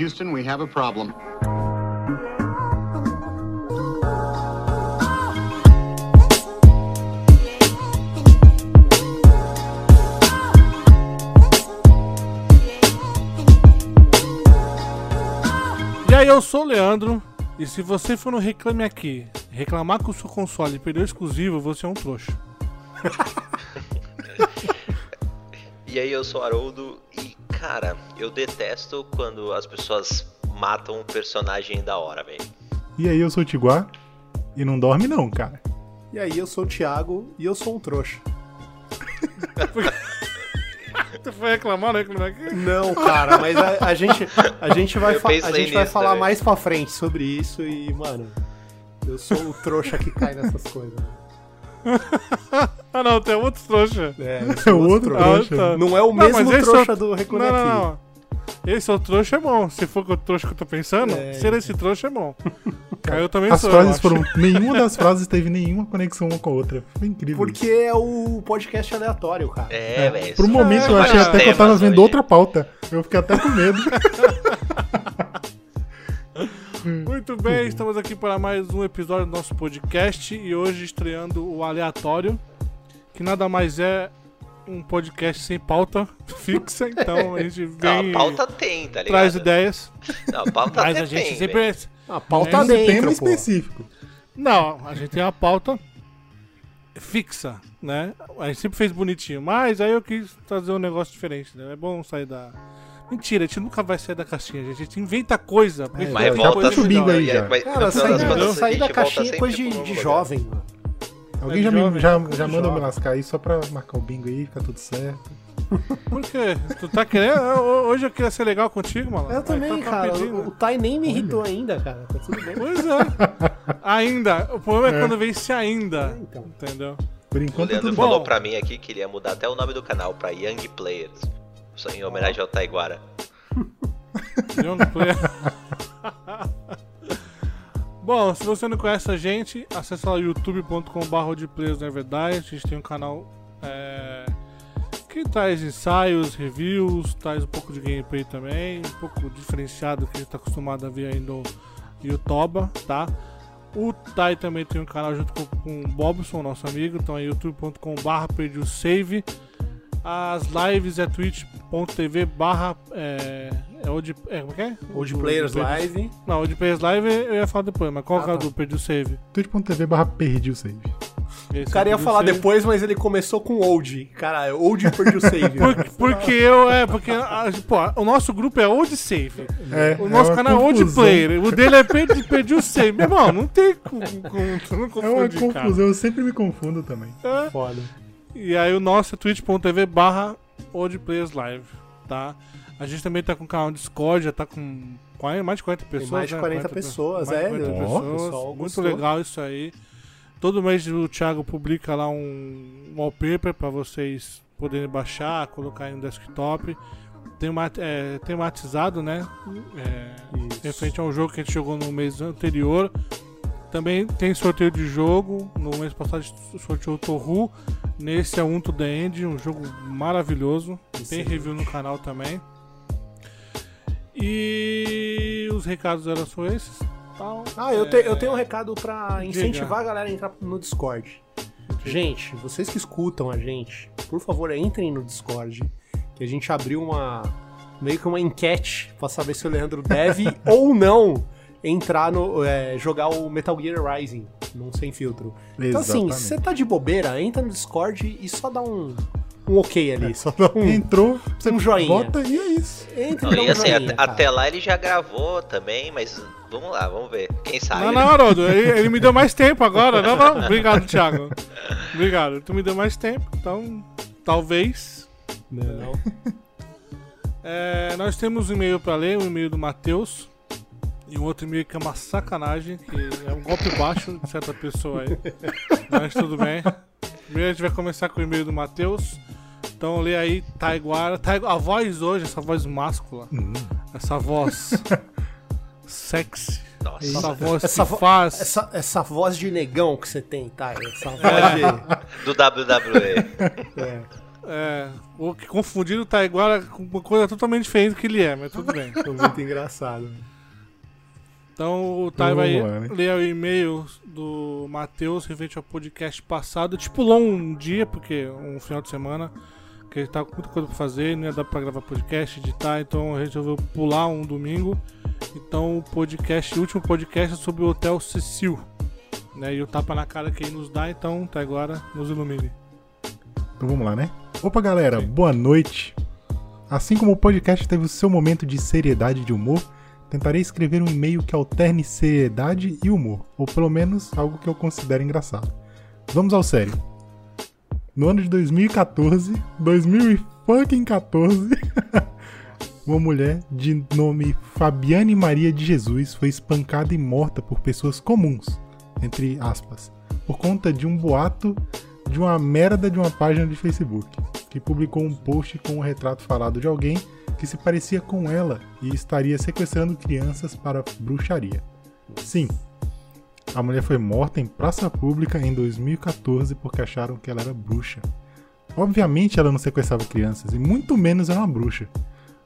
Houston, we have a problem. E aí, eu sou o Leandro, e se você for no Reclame Aqui reclamar que o seu console perdeu exclusivo, você é um trouxa. E aí, eu sou o Haroldo cara, eu detesto quando as pessoas matam um personagem da hora, velho. E aí, eu sou o Tiguá e não dorme não, cara. E aí, eu sou o Thiago e eu sou um trouxa. Você foi reclamar Aqui? Não, cara, mas a, a gente, a gente vai, a gente vai falar também. mais pra frente sobre isso e, mano, eu sou o trouxa que cai nessas coisas. Ah, não, tem outro trouxa. É, É outro Ah, trouxa. tá. Não é o Não, mesmo trouxa é o- do Reclame Não, não, não. Esse outro trouxa é bom. Se for o trouxa que eu tô pensando, É, ser esse trouxa é bom. Aí eu também As sou. frases foram. Nenhuma das frases teve nenhuma conexão uma com a outra. Foi incrível. Porque é o podcast aleatório, cara. É, velho. Por um momento só eu achei até que eu tava temas vendo hoje. outra pauta. Eu fiquei até com medo. Muito bem, estamos aqui para mais um episódio do nosso podcast e hoje estreando o Aleatório, que nada mais é um podcast sem pauta fixa, então a gente Não, vem a pauta tem, tá ligado? traz ideias, Não, a pauta mas a gente tem, sempre... A pauta Não tem dentro, tema pô. específico. Não, a gente tem uma pauta fixa, né? A gente sempre fez bonitinho, mas aí eu quis trazer um negócio diferente, né? É bom sair da... Mentira, a gente nunca vai sair da caixinha, gente. A gente inventa coisa. É, Mas volta puxa o coisa bingo melhor. aí, já. Cara, sair, da- caixinha é coisa de, de jovem, mano. Alguém É já, me, jovem, já, é já manda eu me jovem. lascar aí só pra marcar o bingo aí, fica tudo certo. Por quê? Tu tá querendo? Eu- Hoje eu queria ser legal contigo, mano. Eu também, tá cara. pedindo. O, o Tai nem me irritou ainda, cara. Tá tudo bem. Pois é. Ainda. O problema é, É. quando vem se ainda. Então. Entendeu? Por O enquanto é Leandro falou bom. pra mim aqui que ele ia mudar até o nome do canal pra Young Players. Só em homenagem ao Taiguara. Young Player. Bom, se você não conhece a gente, acesse lá youtube.com.br Players na verdade. A gente tem um canal é, que traz ensaios, reviews, traz um pouco de gameplay também, um pouco diferenciado que a gente tá acostumado a ver aí no YouTube, tá? O Tai também tem um canal junto com, com o Bobson, nosso amigo, então é youtube.com.br save. As lives é twitch.tv barra é, é, onde, é, como é que é? Old Do- Players Live. Não, o de Players Live eu ia falar depois, mas qual Ah, que é o tá. do Perdi o Save? twitch.tv barra perdi o save. Esse O cara é ia falar Save. depois, mas ele começou com Old. Cara, Old perdi o save. Por- porque eu, é, porque a- pô, o nosso grupo é Old Save. É, O nosso uma canal é Old confusão. Player. O dele é Perdi, perdi o Save. Meu irmão, não tem como, não É uma confundir, cara. confusão, eu sempre me confundo também. É. Foda. E aí o nosso é twitch.tv barra Live, tá? A gente também tá com o canal Discord, já tá com mais de 40 pessoas. mais de né? 40 pessoas, mais é, 40 ó, pessoas. pessoal Muito legal isso aí. Todo mês o Thiago publica lá um wallpaper pra vocês poderem baixar, colocar aí no desktop. Tem uma, é, tematizado, né? É, Isso. referente ao jogo que a gente jogou no mês anterior. Também tem sorteio de jogo. No mês passado a gente sorteou o Torru. Nesse é um to the End, um jogo maravilhoso. Tem review no canal também. E os recados eram só esses. Tal. Ah, eu, É, te- eu tenho um recado pra Diga. incentivar a galera a entrar no Discord. Gente, vocês que escutam a gente, por favor, entrem no Discord. Que a gente abriu uma. meio que uma enquete pra saber se o Leandro deve ou não entrar no. é, jogar o Metal Gear Rising num sem filtro. Então, assim, Exatamente. você tá de bobeira, entra no Discord e só dá um. um ok ali. Só dá um. Entrou, você Um joinha. bota e é isso. Entra Não, e um assim, joinha, até, lá ele já gravou também, mas vamos lá, vamos ver. Quem sabe? Não, né? não, Haroldo, ele, ele me deu mais tempo agora. Não, não. Obrigado, Thiago. Obrigado. Tu me deu mais tempo, então talvez. Não. É, nós temos um e-mail pra ler, um e-mail do Matheus. E um outro e-mail que é uma sacanagem, que é um golpe baixo de certa pessoa aí. Mas tudo bem. Primeiro a gente vai começar com o e-mail do Matheus. Então lê aí, Taiguara. Taigu- A voz hoje, essa voz máscula, Hum. essa voz sexy, Nossa, essa voz Essa que vo- faz. Essa, essa voz de negão que você tem, tá? Essa voz É. de. do WWE. É. É, ou que confundiram o Taiguara com uma coisa totalmente diferente do que ele é, mas tudo bem. Foi muito engraçado. Então o Então, vai vamos lá, né? ler o e-mail do Matheus referente ao podcast passado. Tipo, pulou um dia, porque um final de semana, que ele tava com muita coisa pra fazer, não ia dar pra gravar podcast, editar, então a gente resolveu pular um domingo. Então o podcast, o último podcast é sobre o Hotel Cecil. Né, e o tapa na cara que ele nos dá, então tá agora nos ilumine. Então vamos lá, né? Opa, galera, boa noite. Assim como o podcast teve o seu momento de seriedade de humor, tentarei escrever um e-mail que alterne seriedade e humor, ou pelo menos algo que eu considero engraçado. Vamos ao sério. No ano de 2014, 2014, uma mulher de nome Fabiane Maria de Jesus foi espancada e morta por pessoas comuns, entre aspas, por conta de um boato de uma merda de uma página de Facebook, que publicou um post com um retrato falado de alguém que se parecia com ela e estaria sequestrando crianças para bruxaria. Sim, a mulher foi morta em praça pública em 2014 porque acharam que ela era bruxa. Obviamente ela não sequestrava crianças e muito menos era uma bruxa.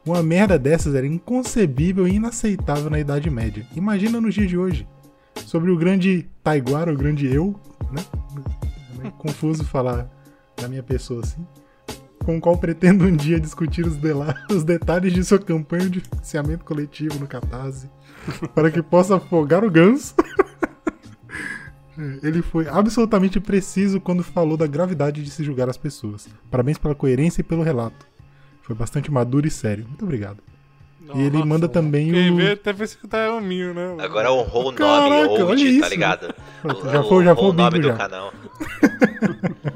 Uma merda dessas era inconcebível e inaceitável na Idade Média. Imagina nos dias de hoje. Sobre o grande Taiguara, o grande eu, né? É meio confuso falar da minha pessoa assim. Com o qual pretendo um dia discutir os, dela- os detalhes de sua campanha de financiamento coletivo no Catarse, para que possa afogar o ganso. Ele foi absolutamente preciso quando falou da gravidade de se julgar as pessoas. Parabéns pela coerência e pelo relato. Foi bastante maduro e sério. Muito obrigado. E ele manda também Quem o- vê até pensa que tá hominho, né? Agora honrou o nome, Caraca, olha old, isso. tá ligado? Já foi- já foi o o nome bingo do já. canal.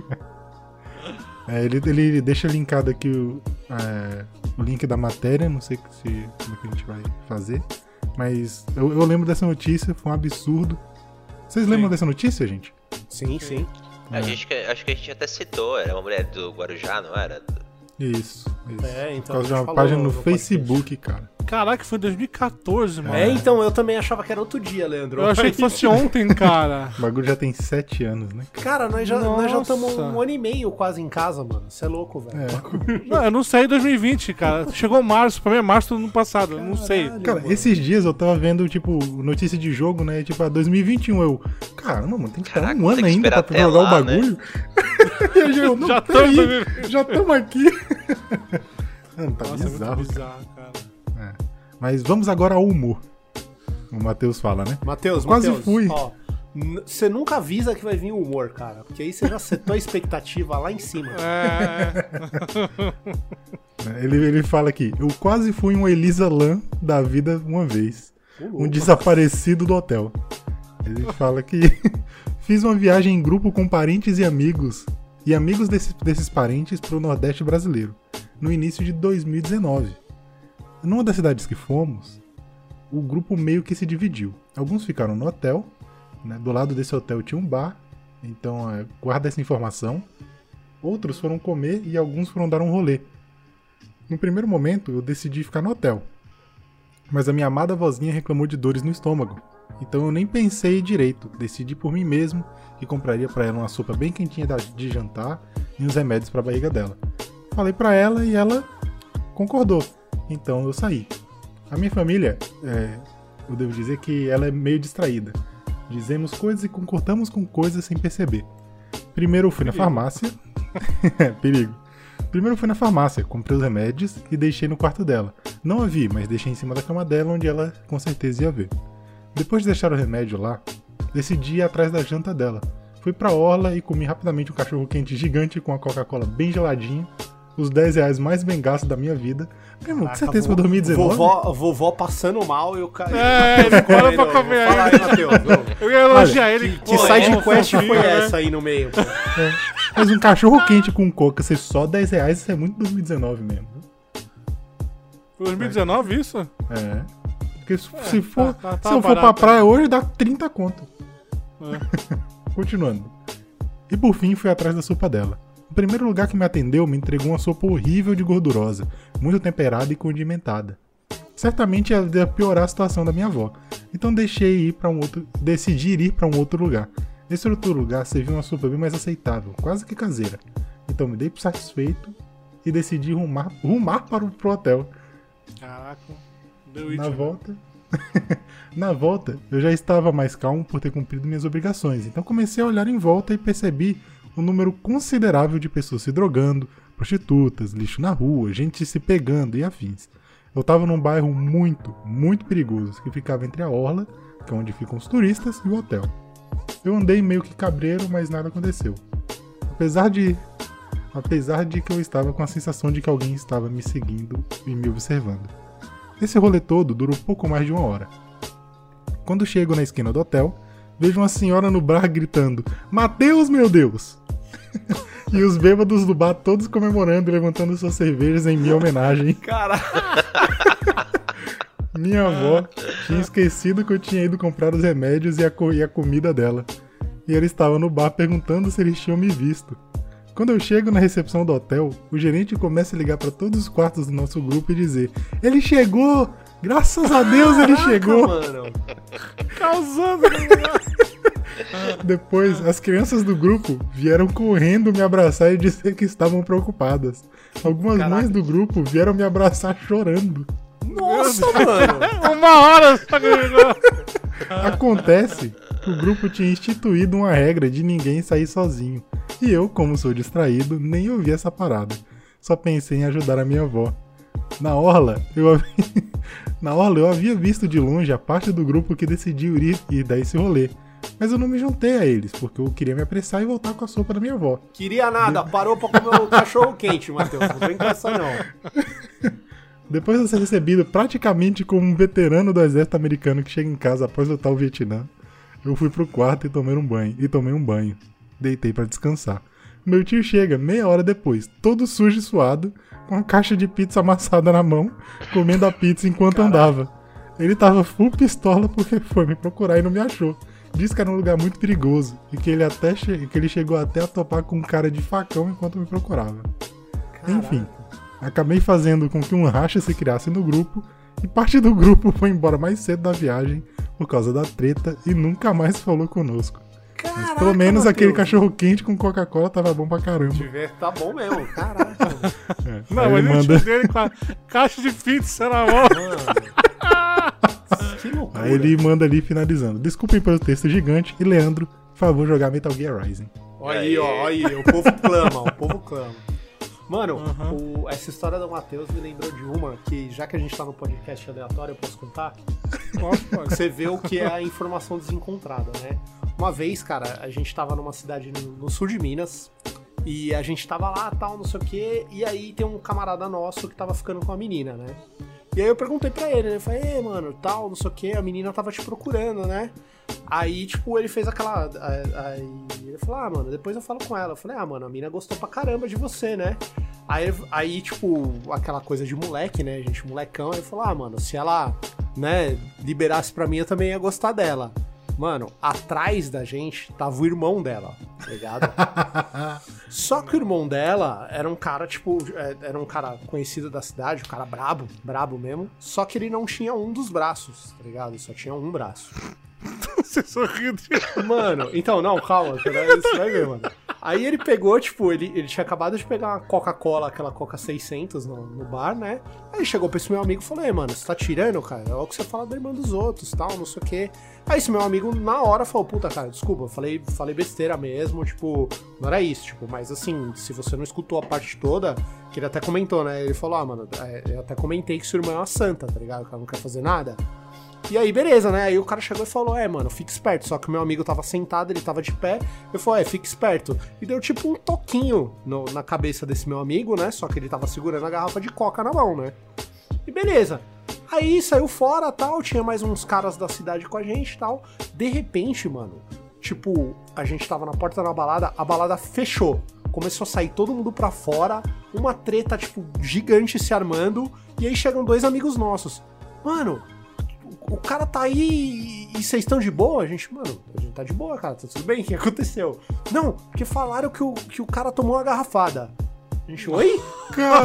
É, ele, ele deixa linkado aqui o, é, o link da matéria, não sei se, como é que a gente vai fazer. Mas eu, eu lembro dessa notícia, foi um absurdo. Vocês lembram Sim. dessa notícia, gente? Sim, sim. A É. gente, que- acho que a gente até citou, era uma mulher do Guarujá, não era? Isso, isso. É, então, Por causa de uma falou página no no podcast. Facebook, cara. Caraca, foi em 2014, mano. É, então, eu também achava que era outro dia, Leandro. Eu achei que fosse ontem, cara. O bagulho já tem sete anos, né? Cara, nós já nós já estamos um ano e meio quase em casa, mano. Você é louco, velho. É. Não, eu não saí em 2020, cara. Chegou março, pra mim é março do ano passado, eu não sei. Caralho, Cara, mano. esses dias eu tava vendo, tipo, notícia de jogo, né? Tipo, a 2021, eu. Caramba, mano, tem que esperar Caraca, um ano que ainda pra jogar o lá, né? bagulho. e aí eu, não, já estamos aqui. Mano, tá Nossa, é bizarro. muito bizarro, cara. É. Mas vamos agora ao humor. O Matheus fala, né? Matheus, Quase Matheus, fui. ó, Você nunca avisa que vai vir o humor, cara. Porque aí você já setou a expectativa lá em cima. É, Ele, ele fala aqui: Eu quase fui um Elisa Lam da vida uma vez. Um desaparecido do hotel. Ele fala que fiz uma viagem em grupo com parentes e amigos. E amigos desses, desses parentes pro Nordeste brasileiro. No início de 2019. Numa das cidades que fomos, o grupo meio que se dividiu. Alguns ficaram no hotel. né? Do lado desse hotel tinha um bar. Então, é, guarda essa informação. Outros foram comer e alguns foram dar um rolê. No primeiro momento, eu decidi ficar no hotel. Mas a minha amada vozinha reclamou de dores no estômago. Então eu nem pensei direito, decidi por mim mesmo que compraria pra ela uma sopa bem quentinha de jantar e uns remédios pra barriga dela. Falei pra ela e ela concordou. Então eu saí. A minha família, é, eu devo dizer que ela é meio distraída. Dizemos coisas e concordamos com coisas sem perceber. Primeiro eu fui na farmácia. Perigo. Primeiro eu fui na farmácia, comprei os remédios e deixei no quarto dela. Não a vi, mas deixei em cima da cama dela, onde ela com certeza ia ver. Depois de deixar o remédio lá, decidi ir atrás da janta dela. Fui pra orla e comi rapidamente um cachorro quente gigante com a Coca-Cola bem geladinha, os 10 reais mais bem gastos da minha vida. Meu irmão, com certeza foi 2019. Vovó, vovó passando mal e o cara. É, ele para pra comer Fala aí. Matheus. Eu ia elogiar ele. Que pô, side é, quest foi né? essa aí no meio? pô? Mas um cachorro quente com coca ser só 10 reais, isso é muito 2019 mesmo. Foi 2019 isso? É. Porque se, se for, tá- tá se eu for pra praia hoje, dá 30 conto. É. Continuando. E por fim, fui atrás da sopa dela. O primeiro lugar que me atendeu me entregou uma sopa horrível de gordurosa, muito temperada e condimentada. Certamente ela ia piorar a situação da minha avó. Então deixei ir para um outro, decidi ir para um outro lugar. Esse outro lugar serviu uma sopa bem mais aceitável, quase que caseira. Então me dei por satisfeito e decidi rumar, rumar para o pro hotel. Caraca. Deu Na né? volta. Na volta, eu já estava mais calmo por ter cumprido minhas obrigações. Então comecei a olhar em volta e percebi um número considerável de pessoas se drogando, prostitutas, lixo na rua, gente se pegando e afins. Eu estava num bairro muito, muito perigoso, que ficava entre a orla, que é onde ficam os turistas, e o hotel. Eu andei meio que cabreiro, mas nada aconteceu. Apesar de apesar de que eu estava com a sensação de que alguém estava me seguindo e me observando. Esse rolê todo durou pouco mais de uma hora. Quando chego na esquina do hotel, vejo uma senhora no bar gritando: Mateus, meu Deus! e os bêbados do bar todos comemorando e levantando suas cervejas em minha homenagem. Caralho. Minha avó tinha esquecido que eu tinha ido comprar os remédios e a, e a comida dela. E ela estava no bar perguntando se eles tinham me visto. Quando eu chego na recepção do hotel, o gerente começa a ligar para todos os quartos do nosso grupo e dizer: Ele chegou! Graças a Deus ele chegou! mano. Causando. Depois, as crianças do grupo vieram correndo me abraçar e dizer que estavam preocupadas. Algumas Caraca. mães do grupo vieram me abraçar chorando. Nossa, mano. Uma hora só chegou. Acontece que o grupo tinha instituído uma regra de ninguém sair sozinho. E eu, como sou distraído, nem ouvi essa parada. Só pensei em ajudar a minha avó. Na orla, eu havia... Na orla, eu havia visto de longe a parte do grupo que decidiu ir, ir dar esse rolê. Mas eu não me juntei a eles, porque eu queria me apressar e voltar com a sopa da minha avó. Queria nada, parou pra comer o cachorro quente, Matheus. Não vem com essa, não. Depois de ser recebido praticamente como um veterano do exército americano que chega em casa após lutar o Vietnã, eu fui pro quarto e tomei um banho. E tomei um banho. Deitei pra descansar. Meu tio chega meia hora depois, todo sujo e suado, com a caixa de pizza amassada na mão, comendo a pizza enquanto andava. Ele tava full pistola porque foi me procurar e não me achou. Disse que era um lugar muito perigoso e que ele até che- que ele chegou até a topar com um cara de facão enquanto me procurava. Enfim, acabei fazendo com que um racha se criasse no grupo e parte do grupo foi embora mais cedo da viagem por causa da treta e nunca mais falou conosco. Mas Caraca, pelo menos aquele Matheus. cachorro quente com Coca-Cola tava bom pra caramba. Tiver, tá bom mesmo. Caraca. É. Não, mas ele manda, dele com a caixa de pizza na mão. Que loucura. aí ele manda ali finalizando. Desculpem pelo texto gigante e Leandro, por favor, jogar Metal Gear Rising. Olha aí, ó, olha aí, o povo clama, o povo clama. Mano, o- essa história do Matheus me lembrou de uma que, já que a gente tá no podcast aleatório, eu posso contar? Pode, pode. Você vê o que é a informação desencontrada, né? Uma vez, cara, a gente tava numa cidade no, no sul de Minas e a gente tava lá, tal, não sei o quê, e aí tem um camarada nosso que tava ficando com a menina, né? E aí eu perguntei pra ele, né? Eu falei, Ei, mano, tal, não sei o quê, a menina tava te procurando, né? Aí, tipo, ele fez aquela. Aí ele falou, ah, mano, depois eu falo com ela. Eu falei, ah, mano, a mina gostou pra caramba de você, né? Aí, aí, tipo, aquela coisa de moleque, né, gente? Molecão, ele falou, ah, mano, se ela, né, liberasse pra mim, eu também ia gostar dela. Mano, atrás da gente tava o irmão dela, tá ligado? Só que o irmão dela era um cara, tipo, é, era um cara conhecido da cidade, um cara brabo, brabo mesmo. Só que ele não tinha um dos braços, tá ligado? Ele só tinha um braço. Você sorriu de... Mano, então, não, calma, você vai ver, mano. Aí ele pegou, tipo, ele, ele tinha acabado de pegar uma Coca-Cola, aquela Coca 600 no, no bar, né? Aí chegou pra esse meu amigo e falou: Ei, mano, você tá tirando, cara? É o que você fala da irmã dos outros, tal, não sei o quê. Aí esse meu amigo, na hora, falou: Puta, cara, desculpa, eu falei, falei besteira mesmo, tipo, não era isso, tipo, mas assim, se você não escutou a parte toda, que ele até comentou, né? Ele falou: Ah, mano, é, eu até comentei que sua irmã é uma santa, tá ligado? Que ela não quer fazer nada. E aí, beleza, né? Aí o cara chegou e falou: É, mano, fica esperto. Só que o meu amigo tava sentado, ele tava de pé. Eu falei: É, fica esperto. E deu tipo um toquinho no- na cabeça desse meu amigo, né? Só que ele tava segurando a garrafa de coca na mão, né? E beleza. Aí saiu fora tal. Tinha mais uns caras da cidade com a gente tal. De repente, mano, tipo, a gente tava na porta da balada, a balada fechou. Começou a sair todo mundo pra fora, uma treta, tipo, gigante se armando. E aí chegam dois amigos nossos. Mano, o cara tá aí e vocês estão de boa? A gente, mano, a gente tá de boa, cara, tá tudo bem? O que aconteceu? Não, porque falaram que o, que o cara tomou uma garrafada. A gente, oi?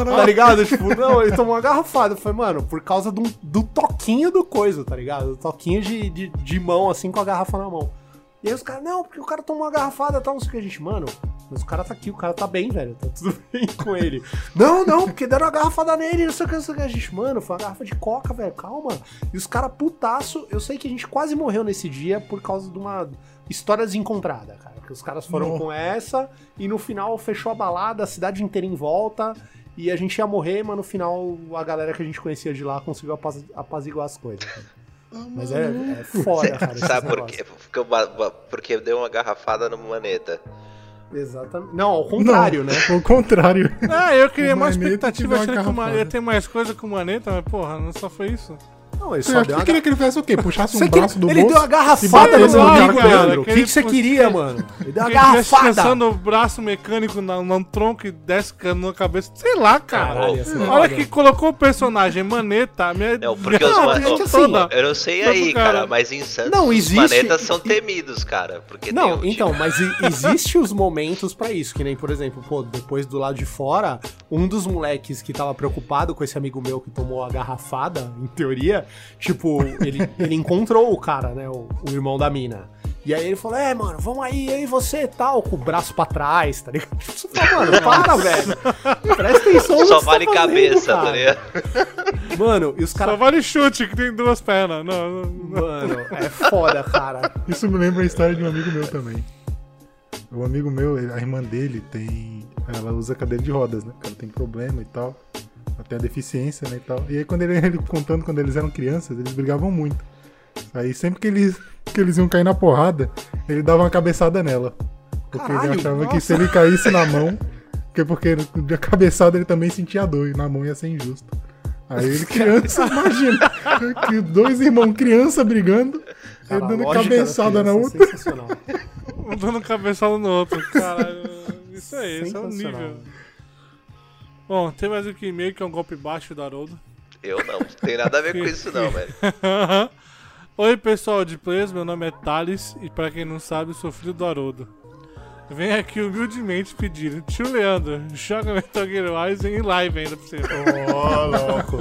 Tá ligado? Tipo, não, ele tomou uma garrafada. Falei, mano, por causa do, do toquinho do coisa, tá ligado? Do toquinho de, de, de mão, assim, com a garrafa na mão. E aí os caras, não, porque o cara tomou uma garrafada e tal, não sei o que. A gente, mano, mas o cara tá aqui, o cara tá bem, velho. Tá tudo bem com ele. Não, não, porque deram uma garrafada nele, não sei o que, não sei o que. A gente, mano, foi uma garrafa de coca, velho, calma. E os caras putaço, eu sei que a gente quase morreu nesse dia por causa de uma história desencontrada, cara. Que os caras foram com essa e no final fechou a balada, a cidade inteira em volta. E a gente ia morrer, mas no final a galera que a gente conhecia de lá conseguiu apaz- apaziguar as coisas. cara. Mas é, é foda, cara. Sabe por negócios. quê? Porque, eu porque deu uma garrafada no maneta. Exatamente. Não, ao contrário, né? Ao contrário. Ah, eu queria mais expectativa achando que o. Maneta tem mais coisa com o Maneta, mas porra, não só foi isso. Não, ele Você só deu uma queria que ele fizesse o quê? Puxasse Você um que- braço do ele bolso deu uma garrafada cara, amigo, Leandro. O que que, ele que você queria, mano? Ele deu uma ele garrafada. cansando o braço mecânico na, num tronco e desce cano na cabeça. Sei lá, cara. Caralho, ia ser A hora foda. que colocou o personagem Maneta, minha. Não, porque minha os Não, man- gente, assim, toda- Eu não sei aí, cara. cara, mas em Santos Não, os existe- manetas são temidos, cara. Porque Não, então, mas e- existe os momentos pra isso, que nem, por exemplo, pô, depois do lado de fora, um dos moleques que tava preocupado com esse amigo meu que tomou a garrafada, em teoria, tipo, ele, ele encontrou o cara, né, o, o irmão da mina. E aí ele falou, é, mano, vamos aí, aí você tal, com o braço pra trás, tá ligado? Você fala, mano, para, velho. Presta atenção no Só você vale tá fazendo, cabeça, cara. tá ligado? Mano, e os Só caras... vale chute, que tem duas pernas. Não, não, não. Mano, é foda, cara. Isso me lembra a história de um amigo meu também. Um amigo meu, a irmã dele tem. Ela usa cadeira de rodas, né? Porque ela tem problema e tal. Tem a deficiência, né? E tal. E aí, quando ele, ele contando quando eles eram crianças, eles brigavam muito. Aí, sempre que eles, que eles iam cair na porrada, ele dava uma cabeçada nela. Porque Caralho, ele achava que nossa. se ele caísse na mão. Porque, porque de cabeçada ele também sentia dor e na mão ia ser injusto. Aí ele criança, imagina, que dois irmãos criança brigando, Cara, ele dando cabeçada na é outra. sensacional. Um dando cabeçada no outro. Caralho. Isso aí, esse é o Sensacional. nível. Bom, tem mais um que e-mail que é um golpe baixo do Haroldo. Eu não, não tem nada a ver com isso não, velho. Oi pessoal de Players, meu nome é Thales e pra quem não sabe, sou filho do Haroldo. Venho aqui humildemente pedir, tio Leandro, joga Metal Gear Rising em live ainda pra você. Ô, louco.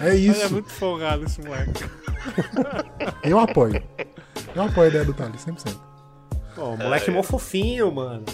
É Ele é isso. muito folgado esse moleque. Eu apoio. Eu apoio a ideia do Thales, 100%. Pô, o moleque é mó fofinho, mano.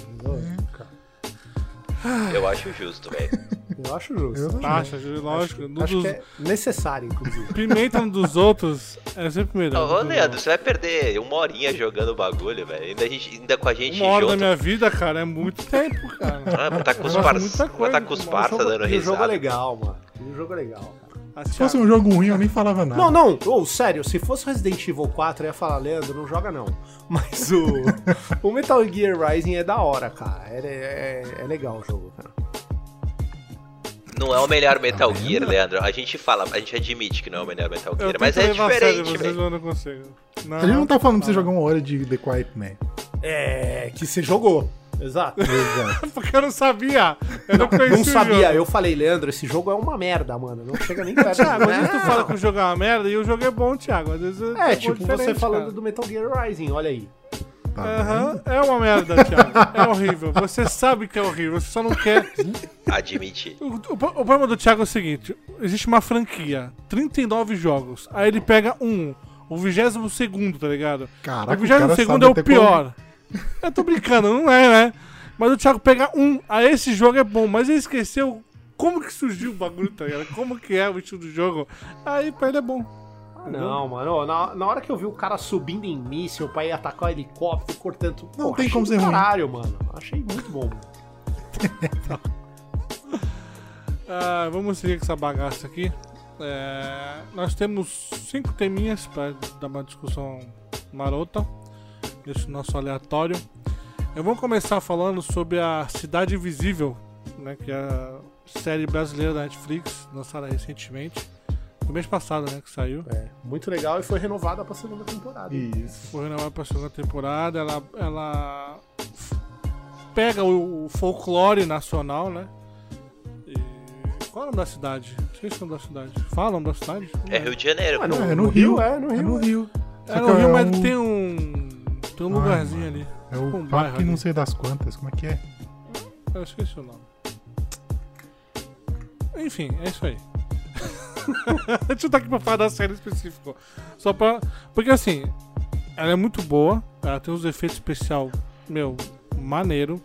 Eu acho justo, velho. Eu acho justo. Eu Taxa, lógico. Acho, acho dos- que é necessário, inclusive. Pimenta no dos outros é sempre melhor. Ô, Leandro, você vai perder uma horinha jogando o bagulho, velho. Ainda, ainda com a gente Uma hora da junto. minha vida, cara, é muito tempo, cara. Ah, tá com os coisa, tá com os jogo, dando e o jogo é risada. legal, mano. O jogo é legal, cara. Se fosse um jogo ruim, eu nem falava nada. Não, não, ô, sério, se fosse Resident Evil 4, eu ia falar, Leandro, não joga não. Mas o, o Metal Gear Rising é da hora, cara. É, é, é legal o jogo, cara. Não é o melhor Metal Gear, Leandro. A gente fala, a gente admite que não é o melhor Metal Gear, mas é diferente, vocês, velho. eu não consigo. Não, A gente não tá falando pra você jogar uma hora de The Quiet Man. É, que você jogou. Exato. Exato. Porque eu não sabia. Eu não conhecia Não o sabia, eu falei, Leandro, esse jogo é uma merda, mano. Não chega nem perto. Thiago, às vezes tu Não. fala que o jogo é uma merda e o jogo é bom, Thiago. Às vezes É, bom tipo você falando cara. do Metal Gear Rising, olha aí. Tá Aham, é uma merda, Thiago. É horrível. Você sabe que é horrível, você só não quer. Admite. O, o- o problema do Thiago é o seguinte: existe uma franquia, 39 jogos. Aí ele pega um, o 22 segundo, tá ligado? Caraca, o o 22 cara segundo sabe é o pior. Eu tô brincando, não é, né? Mas o Thiago pega um, aí esse jogo é bom, mas ele esqueceu como que surgiu o bagulho, tá ligado? Como que é o estilo do jogo. Aí pra ele é bom. Não, mano, na, na hora que eu vi o cara subindo em míssil pra ir atacar o helicóptero, cortando. Não pô, tem achei como ser ruim. caralho, mano. Achei muito bom. Ah, vamos seguir com essa bagaça aqui. É, nós temos cinco teminhas para dar uma discussão marota. Desse nosso aleatório. Eu vou começar falando sobre a Cidade Invisível, né, que é a série brasileira da Netflix, lançada recentemente. No mês passado, né, que saiu. É, muito legal e foi renovada pra segunda temporada. Isso. Foi renovada para a segunda temporada. Ela, ela pega o, o folclore nacional, né? E qual é o nome da cidade? Esqueci o nome da cidade. Fala o nome da cidade? É Rio de Janeiro. Ah, no, É, no no Rio, Rio. é, no É Rio. no é. Rio. É no que Rio, é mas um- tem um. Tem um lugarzinho ali. É Um o bairro parque não sei das quantas, como é que é? Eu esqueci o nome. Enfim, é isso aí. A gente não tá aqui pra falar da série específica. Só pra. Porque assim, ela é muito boa. Ela tem uns efeitos especial, meu, maneiro.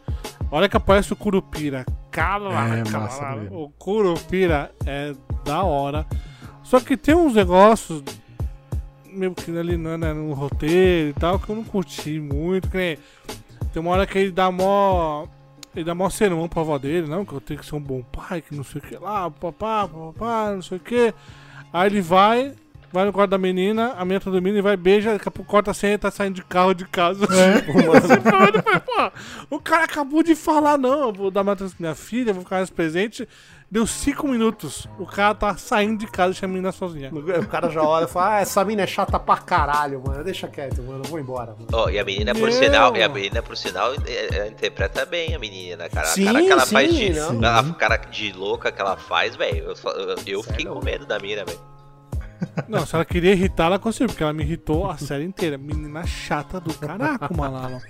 A hora que aparece o Curupira, caraca, É, o Curupira é da hora. Só que tem uns negócios, meio que ali né, né, no roteiro e tal, que eu não curti muito. Que nem, tem uma hora que ele dá mó. Ele dá mó sermão pra avó dele, não, que eu tenho que ser um bom pai, que não sei o que lá, papá, papá, não sei o que. Aí ele vai, vai no quarto da menina, a menina tá dormindo e vai, beija, daqui a pouco corta a senha e tá saindo de carro de casa. Eu falei, Pô, o cara acabou de falar, não, eu vou dar uma minha filha, vou ficar mais presente. Deu cinco minutos, o cara tá saindo de casa e deixa a menina sozinha. O cara já olha e fala, ah, essa mina é chata pra caralho, mano. Deixa quieto, mano. Eu vou embora, mano. Ó, e a menina, por Meu. sinal, e a menina, por sinal, é- ela interpreta bem a menina, cara. Sim, a cara que ela sim, faz de. não. A cara de louca que ela faz, velho. Eu, eu, eu fiquei Sério? com medo da menina, velho. Não, se ela queria irritar, ela conseguiu, porque ela me irritou a série inteira. Menina chata do caraco, malandro.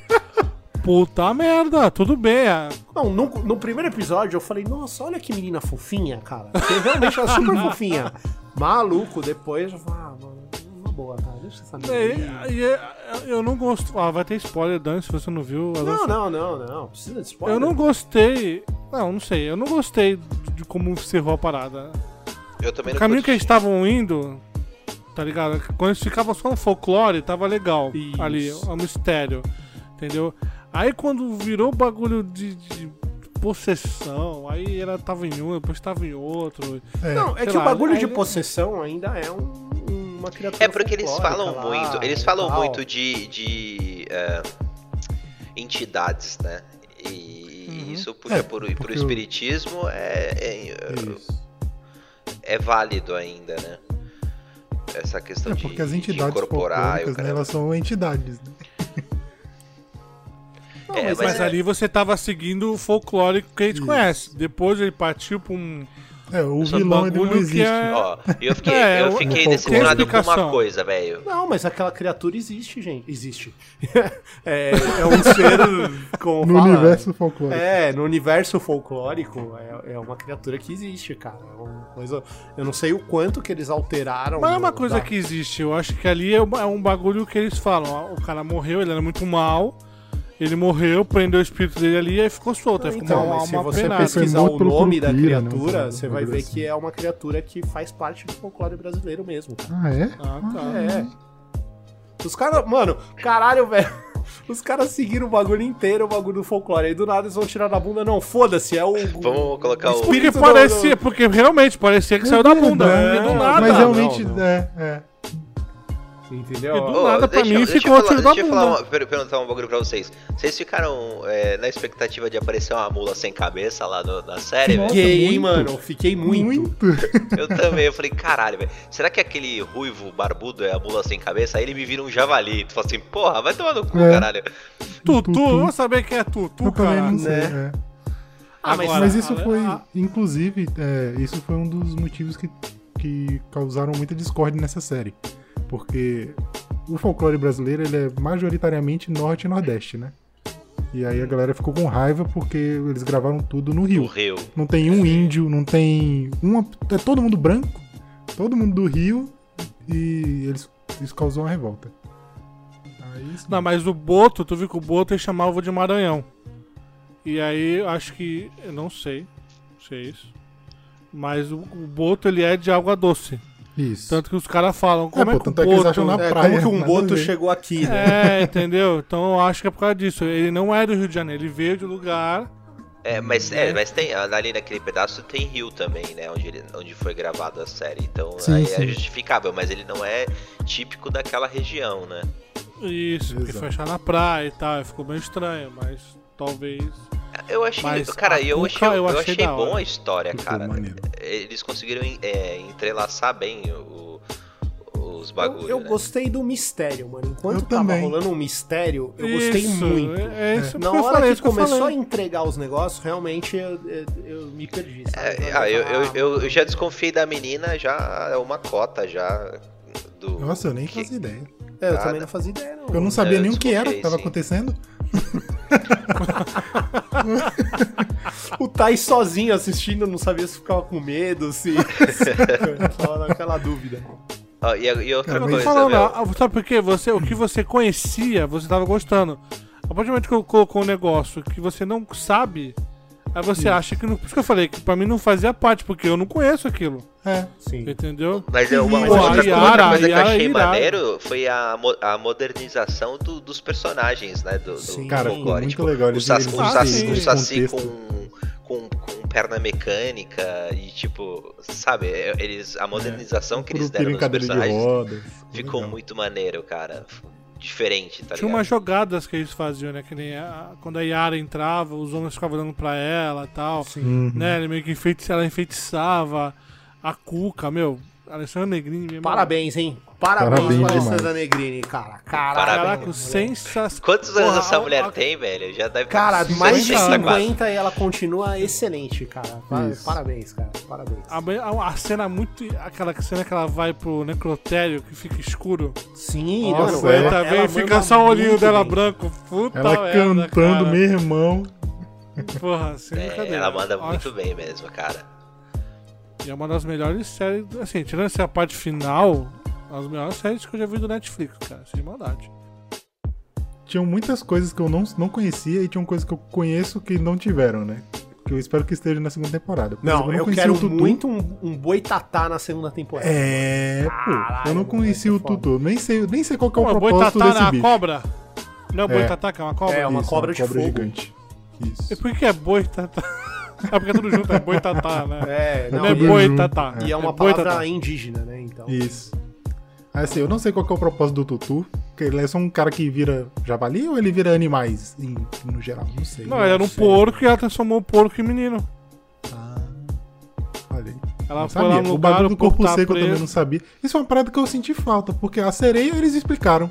Puta merda, tudo bem. a- Não, no, no primeiro episódio eu falei, nossa, olha que menina fofinha, cara. Porque realmente ela é super fofinha. Maluco, depois eu falei, ah, mano, uma boa, cara. Deixa essa menina. E- e- Eu não gosto. Ah, vai ter spoiler, Dan, se você não viu. Não, não, não, não. Precisa de spoiler. Eu não gostei. Não, não sei. Eu não gostei de como encerrou a parada. Eu também O não caminho que curti. eles estavam indo, tá ligado? Quando eles ficavam só no folclore, tava legal. Isso. Ali, é um mistério. Entendeu? Aí quando virou bagulho de, de possessão, aí ela tava em um, depois tava em outro. É, Não, é que o lá, bagulho aí- de possessão ainda é um- uma criatura É porque eles falam lá muito, eles falam tal. muito de, de é, entidades, né? E Uhum. isso puxa É, pro, porque pro o- espiritismo é, é, é válido ainda, né? Essa questão É de, porque as de entidades incorporar e o folclóricas, né, elas são entidades. Né? Não, É, mas, mas é- ali você tava seguindo o folclore que a gente Isso. conhece. Depois ele partiu pra um. É, o Só vilão ele não existe. é- Ó, eu fiquei, É, eu fiquei decepcionado com explicação. uma coisa, velho. Não, mas aquela criatura existe, gente. Existe. é, é um ser. Como No fala? universo folclórico. É, no universo folclórico é, é uma criatura que existe, cara. É uma coisa, eu não sei o quanto que eles alteraram. Mas é uma coisa da- que existe. Eu acho que ali é um, é um bagulho que eles falam. ó, O cara morreu, ele era muito mal. Ele morreu, prendeu o espírito dele ali e aí ficou solto. Aí ficou Então, uma mas se alma você penada. pesquisar o nome da Curupira, né, criatura, um você vai ver assim. que é uma criatura que faz parte do folclore brasileiro mesmo. Ah, é? Ah, tá. É. Os caras, mano, caralho, velho. Os caras seguiram o bagulho inteiro, o bagulho do folclore. Aí do nada eles vão tirar da bunda. Não, foda-se, é o. Vamos colocar o. Porque do- parecia, porque realmente parecia que saiu da bunda. É, e do nada. Mas realmente, não, não. é, é. Entendeu? E do Ô, nada, pra deixa, mim, deixa ficou eu falar, tiro da deixa eu falar bunda. uma- per- perguntar um bagulho pra vocês. Vocês ficaram é, na expectativa de aparecer uma mula sem cabeça lá no- na série, velho? Fiquei, muito. mano, fiquei muito. Eu também, eu falei, caralho, velho. Será que aquele ruivo barbudo é a mula sem cabeça? Aí ele me vira um javali. Tu fala assim, porra, vai tomar no cu, É. caralho. Tutu, Tutu. eu vou saber quem é Tutu, Eu cara. não sei. né? é. Ah, mas- Agora, Mas isso a- foi, a- inclusive, é, isso foi um dos motivos que, que causaram muita discórdia nessa série. Porque o folclore brasileiro ele é majoritariamente norte e nordeste, né? E aí a galera ficou com raiva porque eles gravaram tudo no Rio. rio. Não tem um índio, não tem. Uma, é todo mundo branco, todo mundo do Rio, e eles, isso causou uma revolta. Aí. Não, mas o Boto, tu viu que o Boto ele chamava de Maranhão. E aí, eu acho que. Eu não sei. Não sei isso. Mas o, o Boto ele é de água doce. Isso. Tanto que os caras falam, como é, pô, que é que eles Boto. na É, praia, como que um boto chegou aqui, né? É, entendeu? Então eu acho que é por causa disso. Ele não é do Rio de Janeiro, ele veio de lugar. É, mas, É. é, mas tem, ali naquele pedaço tem rio também, né? Onde, ele, onde foi gravada a série. Então Sim, aí sim. é justificável, mas ele não é típico daquela região, né? Isso, porque Exato. foi achar na praia e tal. Ficou bem estranho, mas talvez. Eu achei. Mas cara, a eu achei, eu eu achei bom a história, cara. Eles conseguiram é, entrelaçar bem o- os Eu, bagulhos. eu né? gostei do mistério, mano. Enquanto Eu tava também. rolando um mistério, eu gostei Isso, muito. É, é isso Na hora falei, que eu começou a falei. entregar os negócios, realmente eu, eu- eu me perdi. sabe? É, ah, eu, eu, eu, eu já desconfiei da menina, já é uma cota já. Do, Nossa, eu nem que- fazia ideia. é, eu nada. também não fazia ideia, não. Eu não sabia eu nem o que era que tava sim. acontecendo. O Thais sozinho assistindo, não sabia se ficava com medo, se. Tava naquela dúvida. E, e outra Cara, coisa, falando, meu. ah, sabe por quê? Você, o que você conhecia, você tava gostando. A partir do momento que eu colocou um negócio que você não sabe, aí você acha que não. Por isso que eu falei que pra mim não fazia parte, porque eu não conheço aquilo. É. Sim. Entendeu? Mas é uma, Sim, mas pô, outra, a Yara- outra coisa que eu é achei maneiro foi a, mo- a modernização do- dos personagens, né? Do, do Sim. Cara, ficou folclore. muito Tipo, legal. O Eles, Saci, o saci, o saci com, com, com perna mecânica e tipo, sabe, é, eles, a modernização que eles deram nos cadeira de personagens rodas. ficou Legal. muito maneiro, cara. Diferente, tá Tinha ligado? umas jogadas que eles faziam, né? Que nem a- quando a Yara entrava, os homens ficavam dando pra ela e tal. Uhum. Né? Ele meio que enfeiti- ela enfeitiçava a Cuca, meu. Alessandro Negrini mesmo. Parabéns, hein? Parabéns, Parabéns. Alessandra Negrini, cara. Caraca, Caraca, sensacional. Quantos anos essa mulher tem, velho? Já deve Cara, ter mais de 50 quase. 50 e ela continua excelente, cara. Isso. Parabéns, cara. Parabéns. A, a- a cena muito. Aquela cena que ela vai pro necrotério, que fica escuro. Sim, Nossa, mano. ela- Tá ela? Fica só o olhinho dela bem. branco. Puta Ela merda, cantando, cara. meu irmão. Porra, sem É, brincadeira. ela manda Acho- muito bem mesmo, cara. E é uma das melhores séries. Assim, tirando essa parte final, as melhores séries que eu já vi do Netflix, cara. Sem maldade. Tinham muitas coisas que eu não, não conhecia e tinham coisas que eu conheço que não tiveram, né? Que eu espero que esteja na segunda temporada. Por Não, eu conhecia quero o Tutu. muito um, um boitatá na segunda temporada. É, pô. Caralho, eu não conhecia o é Tutu. Nem sei, nem sei qual que é o Pô, propósito boitatá desse na bicho. cobra? Não é É. boitatá, que é uma cobra? É, uma Isso, cobra de fogo. gigante. E Isso. por que é boitatá? Ah, porque é tudo junto, é boitatá, né? É, Não, não, é e, boitatá. e é uma boitatá. palavra indígena, né? Então. Isso. Assim, eu não sei qual que é o propósito do Tutu. Que ele é só um cara que vira javali ou ele vira animais em- no geral? Não sei. Não, ele era um sei. porco e ela transformou o porco em menino. Ah, olha aí. Ela Não foi sabia. O bagulho do corpo seco eu preso. também não sabia. Isso é uma parada que eu senti falta, porque a sereia eles explicaram.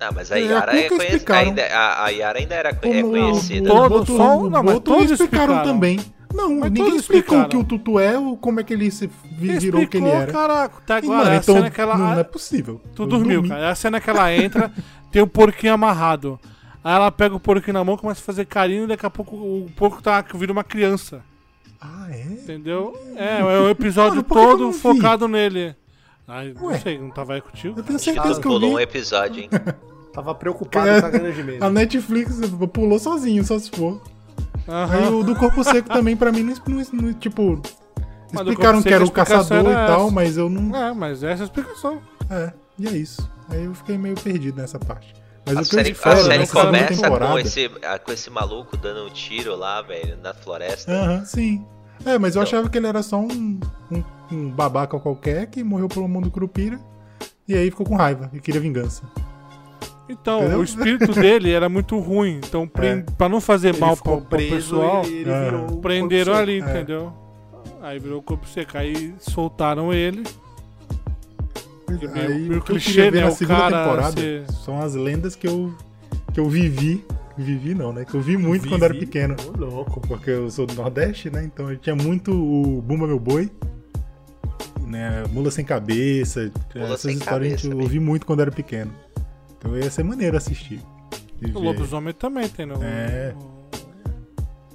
Ah, mas a É, Yara, a é Cuca conhec- ainda, a, a Yara ainda era co- é Como conhecida. Todo- o Boto- só- o não, mas todos explicaram explicaram. também. Não, Mas ninguém explicou explicaram. que o Tutu é ou como é que ele se virou o que ele explicou, era. caraca, tá agora mano, é a então cena que ela. não é possível. Tu Eu dormiu, dormi. cara. É a cena que ela entra, tem o porquinho amarrado. Aí ela pega o porquinho na mão, começa a fazer carinho e daqui a pouco o porco tá, vira uma criança. Ah, é? Entendeu? É, é o episódio que que todo não focado nele. Ai, não Ué. sei, não tava aí contigo? Eu tenho que certeza tu que eu pulou um vi. episódio, hein? Tava preocupado com a grande mesa. A Netflix pulou sozinho, só se for. Aí Aham. o do Corpo Seco também, pra mim, não, não, não- tipo... Mas Explicaram que era o caçador era e tal, essa. mas eu não... É, mas essa é a explicação. É, e é isso. Aí eu fiquei meio perdido nessa parte. Mas A o que eu série, espero a série começa com esse, com esse maluco dando um tiro lá, velho, na floresta. Aham, sim. É, mas eu Então. achava que ele era só um, um, um babaca qualquer que morreu pelo mundo Curupira. E aí ficou com raiva e queria vingança. Então, Entendeu? o espírito dele era muito ruim. Então, pre... pra não fazer Ele mal pro, pro preso pessoal, ele É. prenderam ali, seco. É. entendeu? Aí virou o corpo seco. Aí soltaram ele. E meio- aí meio clichê, né, na o segunda cara temporada ser- são as lendas que eu, que eu vivi. Vivi não, né? Que eu vi muito quando era Vivi. pequeno. Ô, louco. Porque eu sou do Nordeste, né? Então eu tinha muito o Bumba Meu Boi. Né? Mula Sem Cabeça. Mula essas Sem histórias Cabeça, eu bem. ouvi muito quando era pequeno. Então ia ser maneiro assistir. O lobisomem também tem no. É.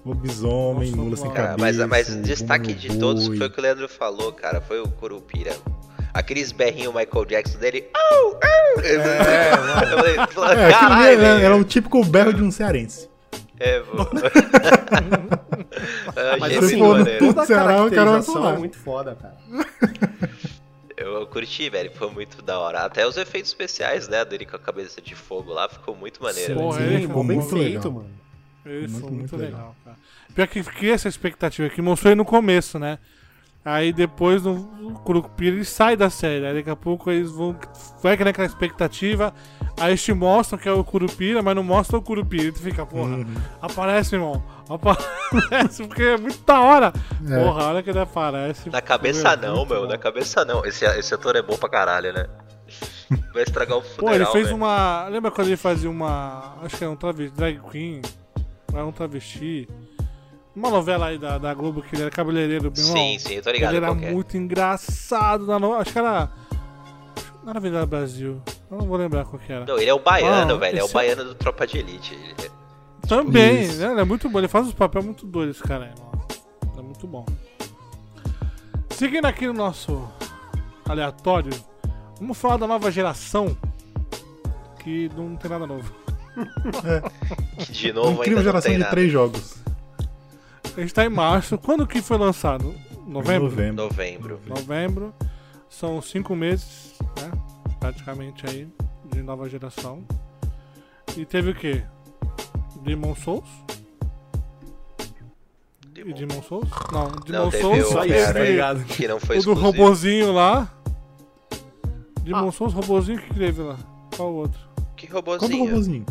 Lobisomem, Nossa, Mula Sem mano. Cara, Cabeça. mas, mas o destaque de Meu todos Boi. foi o que o Leandro falou, cara. Foi o Curupira. Aqueles berrinhos Michael Jackson dele. Au, au! É, Eu falei, É, caralho, era, velho. era o típico berro de um cearense. É, pô. Eu Mas assim, muito for no maneiro. tudo- Ceará, o cara vai falar. é muito foda, cara. Eu, eu curti, velho. Foi muito da hora. Até os efeitos especiais, né? Dele com a cabeça de fogo lá ficou muito maneiro. Sim, ele ficou bem muito feito, legal. mano. Isso, Muito, muito, muito legal, legal. cara. Pior que cria essa expectativa, que mostrou ele no começo, né? Aí depois no o Curupira ele sai da série, aí daqui a pouco eles vão. Vai que naquela expectativa, aí eles te mostram que é o Curupira, mas não mostram o Curupira. E tu fica, porra, Uhum. aparece, irmão. Aparece, porque é muito da hora. É. Porra, a hora que ele aparece. Na cabeça meu, não, meu. bom. Na cabeça não. Esse, esse ator é bom pra caralho, né? Vai estragar o Pô, funeral, ele fez velho. uma. Lembra quando ele fazia uma. Acho que era um travesti, drag queen. Era um travesti. Uma novela aí da, da Globo que ele era cabeleireiro, meu irmão. Sim, sim, eu tô ligado Ele era qual que é. muito engraçado na novela. Acho que era. Não era Avenida Brasil. Eu não vou lembrar qual que era. Não, ele é o baiano, Ah, velho. É o esse- baiano do Tropa de Elite. Ele- Também, Isso. né? Ele é muito bom. Ele faz uns papéis muito doidos, esse cara aí, mano. É muito bom. Seguindo aqui no nosso aleatório, vamos falar da nova geração. Que não tem nada novo. Que de novo Incrível ainda não geração tem de nada. três jogos. A gente tá em março. Quando que foi lançado? Novembro? Novembro. Novembro. Novembro. São cinco meses, né? Praticamente aí, de nova geração. E teve o quê? Demon Souls? E Demon Souls? Não, Demon Não, teve Souls o cara ligado? que não foi o do robozinho lá. Demon Ah. Souls, robozinho que teve lá. Qual o outro? Que Qual do robozinho?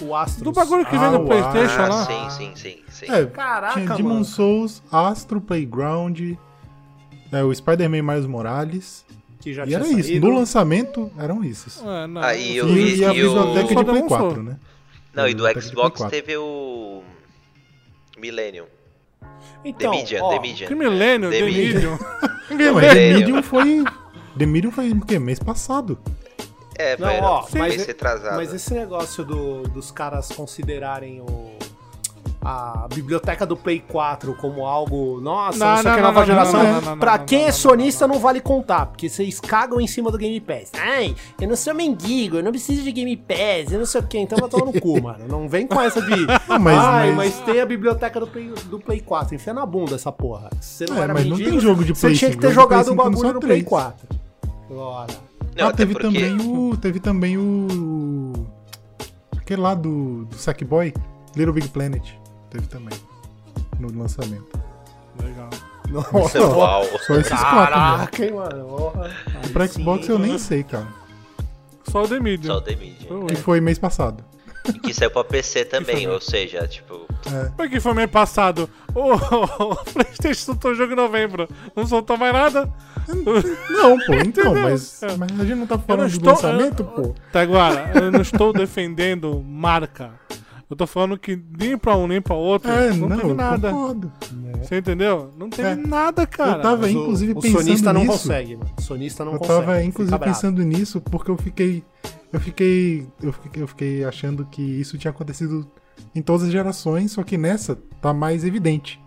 O Astros. Do bagulho que Ah, vem no Playstation Ah, lá. sim, sim, sim, sim. É, Caraca, tinha Demon mano. Souls, Astro Playground, é, o Spider-Man Miles Morales. Que já e tinha era isso. saído. No lançamento eram esses. É, não, Aí eu eu- fui- E, e a e o- biblioteca de Play demonstrou. 4, né? Não, e do Xbox 4. teve o. Millennium. Então, The Medium, ó, The Medium. Que milênio, The The Medium. Medium. Não, mas The Millennium. Medium foi. The Medium foi o quê? Mês passado. É, Não, foi, ó, mas é- retrasado. Mas esse negócio do- dos caras considerarem o, a biblioteca do Play 4 como algo. Nossa, Não, isso não, aqui é não, nova não, geração. não, não, não, pra não, quem não, é não, sonista não, não, vale contar, porque vocês cagam em cima do Game Pass. Ai, eu não sou mendigo, eu não preciso de Game Pass, eu não sei o que, então vai tomar no cu, mano. Não vem com essa de. Não, mas- Ai, mas- mas tem a biblioteca do Play, do Play 4. Enfia na bunda essa porra. Você não É, era mas não mendigo, tem jogo de Você Play tinha que 5, ter jogado o 5 no bagulho no Play três. 4. Agora. Não, ah, teve porque- também o. Teve também o. Aquele lá do, do Sackboy, Little Big Planet. Teve também. No lançamento. Legal. Nossa, Uau. Só esses quatro, né? Caraca, mano. E pra Xbox Sim, eu nem sei, cara. Só o The Medium. Só o The Medium. Que foi mês passado. Que saiu pra PC também, ou seja, tipo. É. Como é que foi mês passado? O, o Playstation soltou o jogo em novembro. Não soltou mais nada? Não, pô, então, Entendeu? mas, É. mas a gente não tá Eu falando não estou- lançamento, eu- pô. Taguara, eu não estou defendendo marca. Eu tô falando que nem pra um nem pra outro É, não, não, teve eu nada. concordo. Você entendeu? Não teve É. nada, cara. Eu tava, Mas o- inclusive, o pensando sonista não nisso. consegue, mano. O sonista não Eu consegue. tava, fica inclusive, pensando nisso porque eu fiquei. Eu fiquei. Eu fiquei, eu fiquei achando que isso tinha acontecido em todas as gerações, só que nessa tá mais evidente.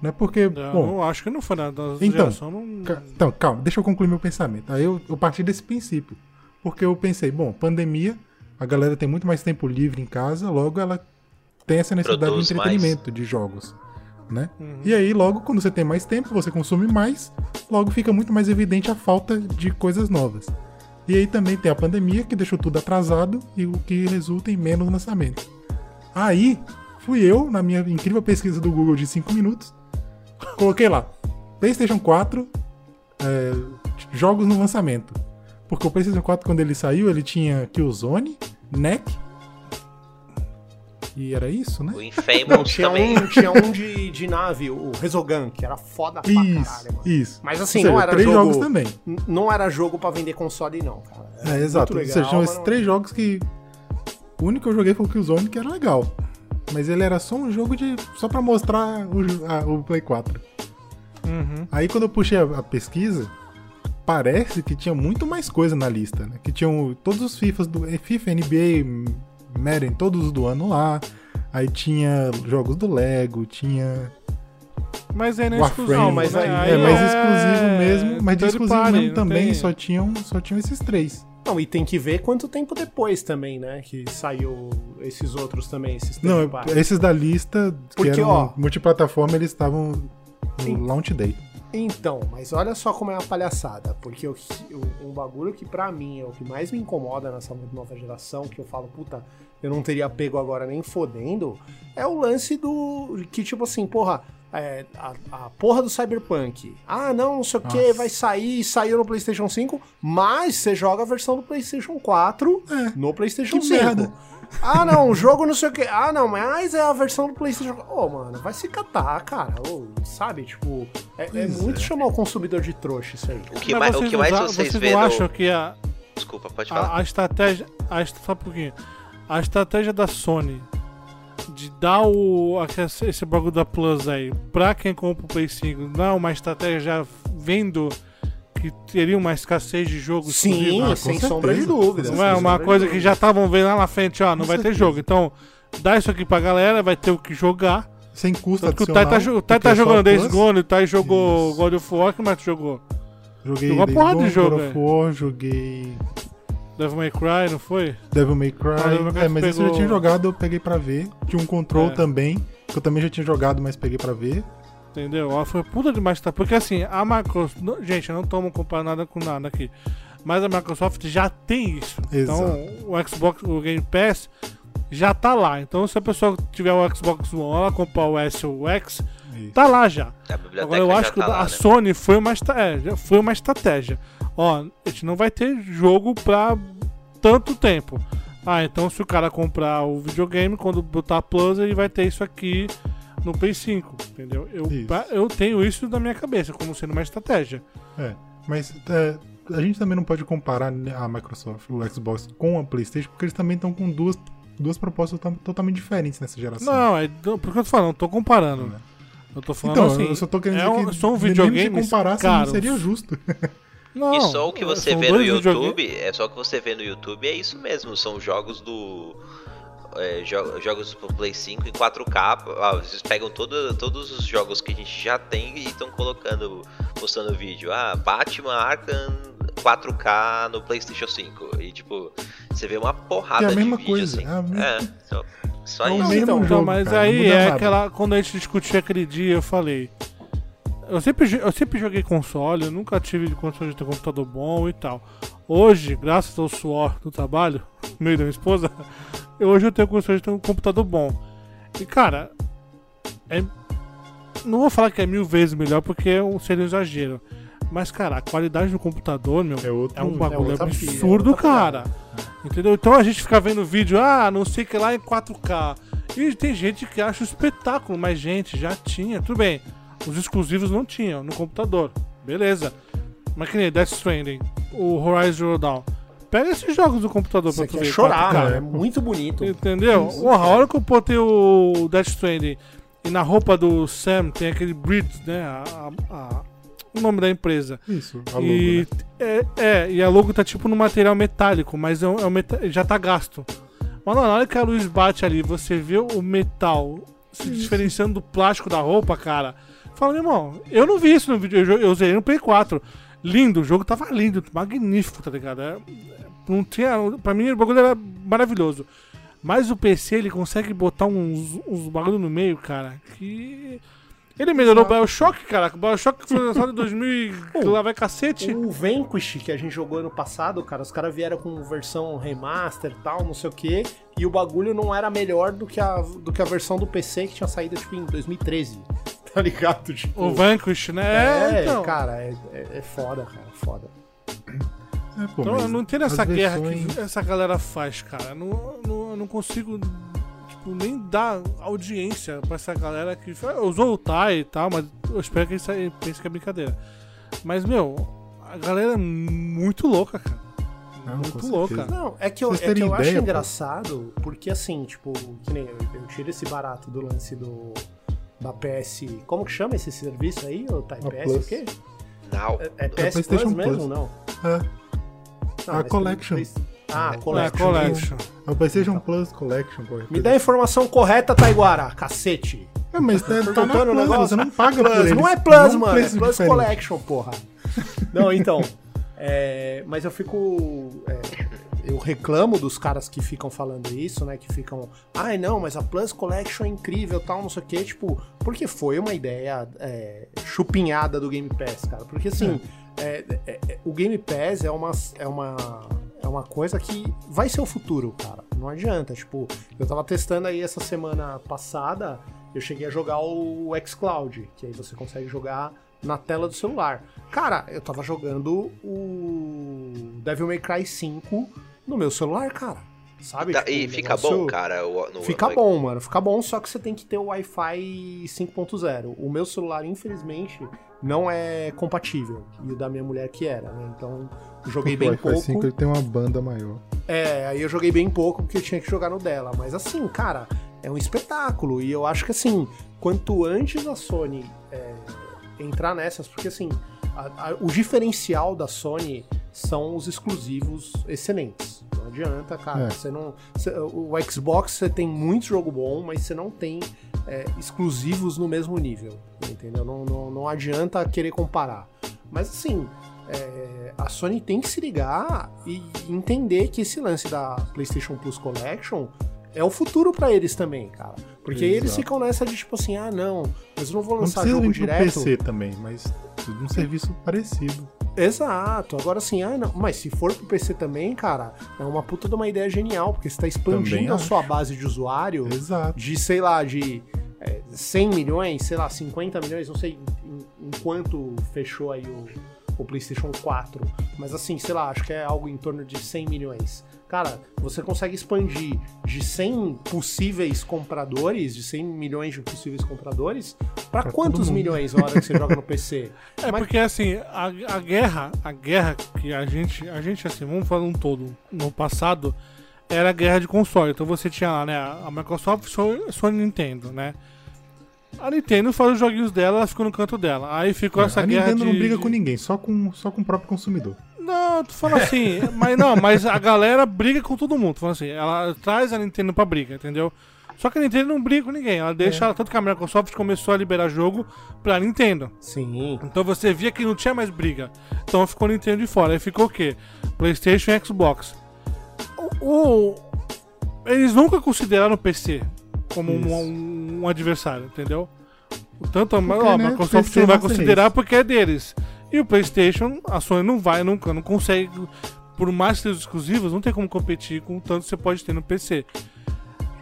Não é porque. Eu bom, não acho que não foi nada. Das Então, geração não... Ca- Então, calma, deixa eu concluir meu pensamento. Aí eu, eu parti desse princípio. Porque eu pensei, bom, pandemia, a galera tem muito mais tempo livre em casa, logo ela tem essa necessidade Produz de mais. entretenimento, de jogos. Né? Uhum. E aí, logo, quando você tem mais tempo, você consome mais, logo fica muito mais evidente a falta de coisas novas. E aí também tem a pandemia, que deixou tudo atrasado e o que resulta em menos lançamento. Aí, fui eu, na minha incrível pesquisa do Google de 5 minutos, coloquei lá, PlayStation 4, é, jogos no lançamento. Porque o PlayStation 4, quando ele saiu, ele tinha Killzone, NEC. E era isso, né? O Não, Infamous tinha também. um, tinha um de, de nave, o Resogun, que era foda pra Isso, caralho, mano. isso. Mas assim, seja, não era três jogo. jogos também. Não era jogo pra vender console, não, cara. Era É, exato. seja, legal, tinham mas esses não- três jogos que. O único que eu joguei foi o Killzone, que era legal. Mas ele era só um jogo de. só pra mostrar o, o Play 4. Uhum. Aí quando eu puxei a, a pesquisa, parece que tinha muito mais coisa na lista, né? Que tinham todos os FIFAs do FIFA, NBA, Madden, todos os do ano lá. Aí tinha jogos do Lego, tinha. Mas aí não é Warframe. exclusivo. Não, mas né? aí é, mais é exclusivo mesmo, mas de exclusivo party, mesmo também tem- só, tinham, só tinham esses três. Não, e tem que ver quanto tempo depois também, né? Que saiu esses outros também, esses Não, party. esses da lista que Porque, eram ó, multiplataforma, eles estavam no Sim. launch day. Então, mas olha só como é a palhaçada, porque o, o- um bagulho que pra mim é o que mais me incomoda nessa nova geração, que eu falo, puta, eu não teria pego agora nem fodendo, é o lance do. que tipo assim, porra, é, a, a porra do Cyberpunk. Ah, não, não sei o que, vai sair, saiu no PlayStation 5, mas você joga a versão do PlayStation 4 É, no PlayStation que 5. merda. Ah, não, o jogo não sei o que. Ah, não, mas é a versão do PlayStation. Ô, mano, vai se catar, cara. Ô, sabe? Tipo, é, é muito é. chamar o consumidor de trouxa isso aí. O que Mas mais, o vocês que mais usa- vocês vocês vê não no... acham que a, Desculpa, pode falar. a, a estratégia. A, só um pouquinho. A estratégia da Sony de dar o, esse bagulho da Plus aí pra quem compra o Play 5 não é uma estratégia já vendo que teria uma escassez de jogo Sim, com sem certeza. sombra de dúvida. Não é uma coisa que já estavam vendo lá na frente, ó, não Com vai ter certeza. jogo. Então, dá isso aqui pra galera, vai ter o que jogar. Sem custo Tanto que o adicional. Tai tá, jo- o Tai tá só jogando Days. Gone, o Tai jogou Isso. God of War, que mais tu jogou? Joguei Jogou uma Days porrada de jogo, God of War, joguei Devil May Cry, não foi? Devil May Cry. Ah, Devil May Cry é, mas esse eu já pegou- tinha jogado, eu peguei pra ver. Tinha um Control É. também, que eu também já tinha jogado, mas peguei pra ver. Entendeu? Ó, Foi puta demais, tá? Porque assim, a Microsoft. não- Gente, eu não tomo comparar nada com nada aqui. Mas a Microsoft já tem isso. Então, o Xbox, o Game Pass já tá lá. Então, se a pessoa tiver o Xbox One, ela comprar o S ou o X, Isso. tá lá já. A Agora eu acho que tá a lá, né? Sony foi uma, estra- já foi uma estratégia. Ó, a gente não vai ter jogo pra tanto tempo. Ah, então se o cara comprar o videogame, quando botar Plus, ele vai ter isso aqui no Play 5, entendeu? Eu, pra- eu tenho isso na minha cabeça como sendo uma estratégia. É, mas é, a gente também não pode comparar né, a Microsoft, o Xbox, com a PlayStation, porque eles também estão com duas, duas propostas to- totalmente diferentes nessa geração. Não, é, não, porque eu tô falando, não tô comparando. Né? Eu tô falando Então, assim. eu só tô querendo é dizer um- que são nem se comparasse não caros. seria justo. Não, E só o que você vê no YouTube, é só o que você vê no YouTube, é isso mesmo, são jogos do. é, jo- jogos pro Play 5 em 4K. ah, Vocês pegam todo, todos os jogos que a gente já tem e estão colocando, postando vídeo. Ah, Batman Arkham 4K no PlayStation 5. E tipo, você vê uma porrada É a de mesma vídeo coisa, assim. é a mesma- É, só, só É isso. mesmo então, jogo, mas cara, aí é nada. aquela. Quando a gente discutiu aquele dia, eu falei. Eu sempre, eu sempre joguei console, eu nunca tive condições de ter computador bom e tal. Hoje, graças ao suor do trabalho, meio da minha esposa, eu- hoje eu tenho condições de ter um computador bom. E cara, é, não vou falar que é mil vezes melhor porque é um- seria um exagero. Mas, cara, a qualidade do computador, meu, É outro. é um bagulho outra absurdo, é cara. Entendeu? Então a gente fica vendo vídeo, ah, não sei o que lá em 4K. E tem gente que acha um espetáculo, mas gente, já tinha, tudo bem. Os exclusivos não tinham no computador. Beleza. Mas que nem Death Stranding, o Horizon Zero Dawn. Pega esses jogos do computador Você pra tu quer ver. chorar, 4K. mano. É muito bonito. Entendeu? Porra, a hora que eu botei o Death Stranding e na roupa do Sam tem aquele Bridge, né? A, a- a- o nome da empresa. Isso, a logo, E, né? é, é, e a logo tá tipo no material metálico, mas é um, é um meta- já tá gasto. Mas na hora que a luz bate ali, você vê o metal se diferenciando do plástico da roupa, cara. Fala, meu irmão, eu não vi isso no vídeo, eu, eu usei no Play 4. Lindo, o jogo tava lindo, magnífico, tá ligado? É- não tinha, pra mim o bagulho era maravilhoso. Mas o PC ele consegue botar uns, uns bagulho no meio, cara, que. Ele melhorou o Bioshock, cara. O Bioshock foi lançado em 2000 e lá vai cacete. O Vanquish que a gente jogou ano passado, cara, os caras vieram com versão remaster e tal, não sei o que, e o bagulho não era melhor do que, a, do que a versão do PC que tinha saído, tipo, em 2013. Tá ligado? Tipo, O Vanquish, né? é, É, então. cara, é, é, é foda, cara, foda. É, pô, Então não entendo essa guerra versões- que essa galera faz, cara. Não, não, eu não consigo tipo, nem dar audiência pra essa galera que usou o Tai e tal, mas eu espero que eles pensem que é brincadeira. Mas, meu, a galera é muito louca, cara. Não, muito louca. Não, é que eu, é que eu acho ideia, pô. engraçado, porque assim, tipo, que nem eu, eu tiro esse barato do lance do da PS. Como que chama esse serviço aí? O A PS Plus. o quê? Não. É, é PS PlayStation Plus mesmo, Plus. não? É, Não, A Collection. Play- Ah, É, Collection. Collection. é o PlayStation Plus Collection, pô. Me dá a informação correta, Taiguara, cacete. É, mas tá, tá na Plus, negócio. você não paga por Plus, eles. não é Plus, um mano, é Plus diferente. Collection, porra. Não, então. é, mas eu fico. é, eu reclamo dos caras que ficam falando isso, né? Que ficam. Ai, não, mas a Plus Collection é incrível tal, não sei o quê. Tipo, porque foi uma ideia é, chupinhada do Game Pass, cara. Porque assim, é, é, é, o Game Pass é uma. É uma é uma coisa que vai ser o futuro, cara. Não adianta. Tipo, eu tava testando aí essa semana passada, eu cheguei a jogar o xCloud, que aí você consegue jogar na tela do celular. Cara, eu tava jogando o Devil May Cry 5 no meu celular, cara. Sabe? Tá, Tipo, e fica negócio- bom, cara? o- no- Fica no- bom, mano. Fica bom, só que você tem que ter o Wi-Fi 5.0. O meu celular, infelizmente, não é compatível. E o da minha mulher que era, né? Então, joguei O bem Wi-Fi pouco. 5 ele tem uma banda maior. É, aí eu joguei bem pouco porque eu tinha que jogar no dela. Mas assim, cara, é um espetáculo. E eu acho que assim, quanto antes a Sony é, entrar nessas, porque assim, a- a- o diferencial da Sony são os exclusivos excelentes. Não adianta, cara. É. Você não. você- o Xbox você tem muito jogo bom, mas você não tem é, exclusivos no mesmo nível. Entendeu? Não, não, não adianta querer comparar. Mas assim, é, a Sony tem que se ligar e entender que esse lance da PlayStation Plus Collection é o futuro pra eles também, cara. Porque aí eles Exato. ficam nessa de tipo assim, ah não, mas eu não vou Não lançar precisa jogo vir pro direto. PC também, mas um serviço parecido. Exato. Agora assim, ah, não. Mas se for pro PC também, cara, é uma puta de uma ideia genial, porque você tá Também expandindo a acho. sua base de usuário Exato. de, sei lá, de é, 100 milhões, sei lá, 50 milhões, não sei em, em quanto fechou aí o, o PlayStation 4. Mas assim, sei lá, acho que é algo em torno de 100 milhões. Cara, você consegue expandir de 100 possíveis compradores, de 100 milhões de possíveis compradores, pra Pra quantos milhões na hora que você joga no PC? É Mas- porque assim, a, a guerra, a guerra que a gente, a gente assim, vamos falar um todo, no passado, era a guerra de console. Então você tinha lá, né, a Microsoft, Sony, Sony Nintendo, né? A Nintendo faz os joguinhos dela, ela fica no canto dela. Aí ficou essa a guerra Nintendo de... não briga de- com ninguém, só com, só com o próprio consumidor. Não, tu fala assim, mas não, mas a galera briga com todo mundo. Fala assim, ela traz a Nintendo pra briga, entendeu? Só que a Nintendo não briga com ninguém. Ela deixa, tanto que a Microsoft começou a liberar jogo pra Nintendo. Sim. Então você via que não tinha mais briga. Então ficou Nintendo de fora. Aí ficou o quê? PlayStation e Xbox. O, o- eles nunca consideraram o PC como um, um- adversário, entendeu? Tanto a, a né, Microsoft PC não vai considerar porque é deles. E o PlayStation, a Sony não vai nunca, não consegue. Por mais que exclusivos, não tem como competir com o tanto que você pode ter no PC.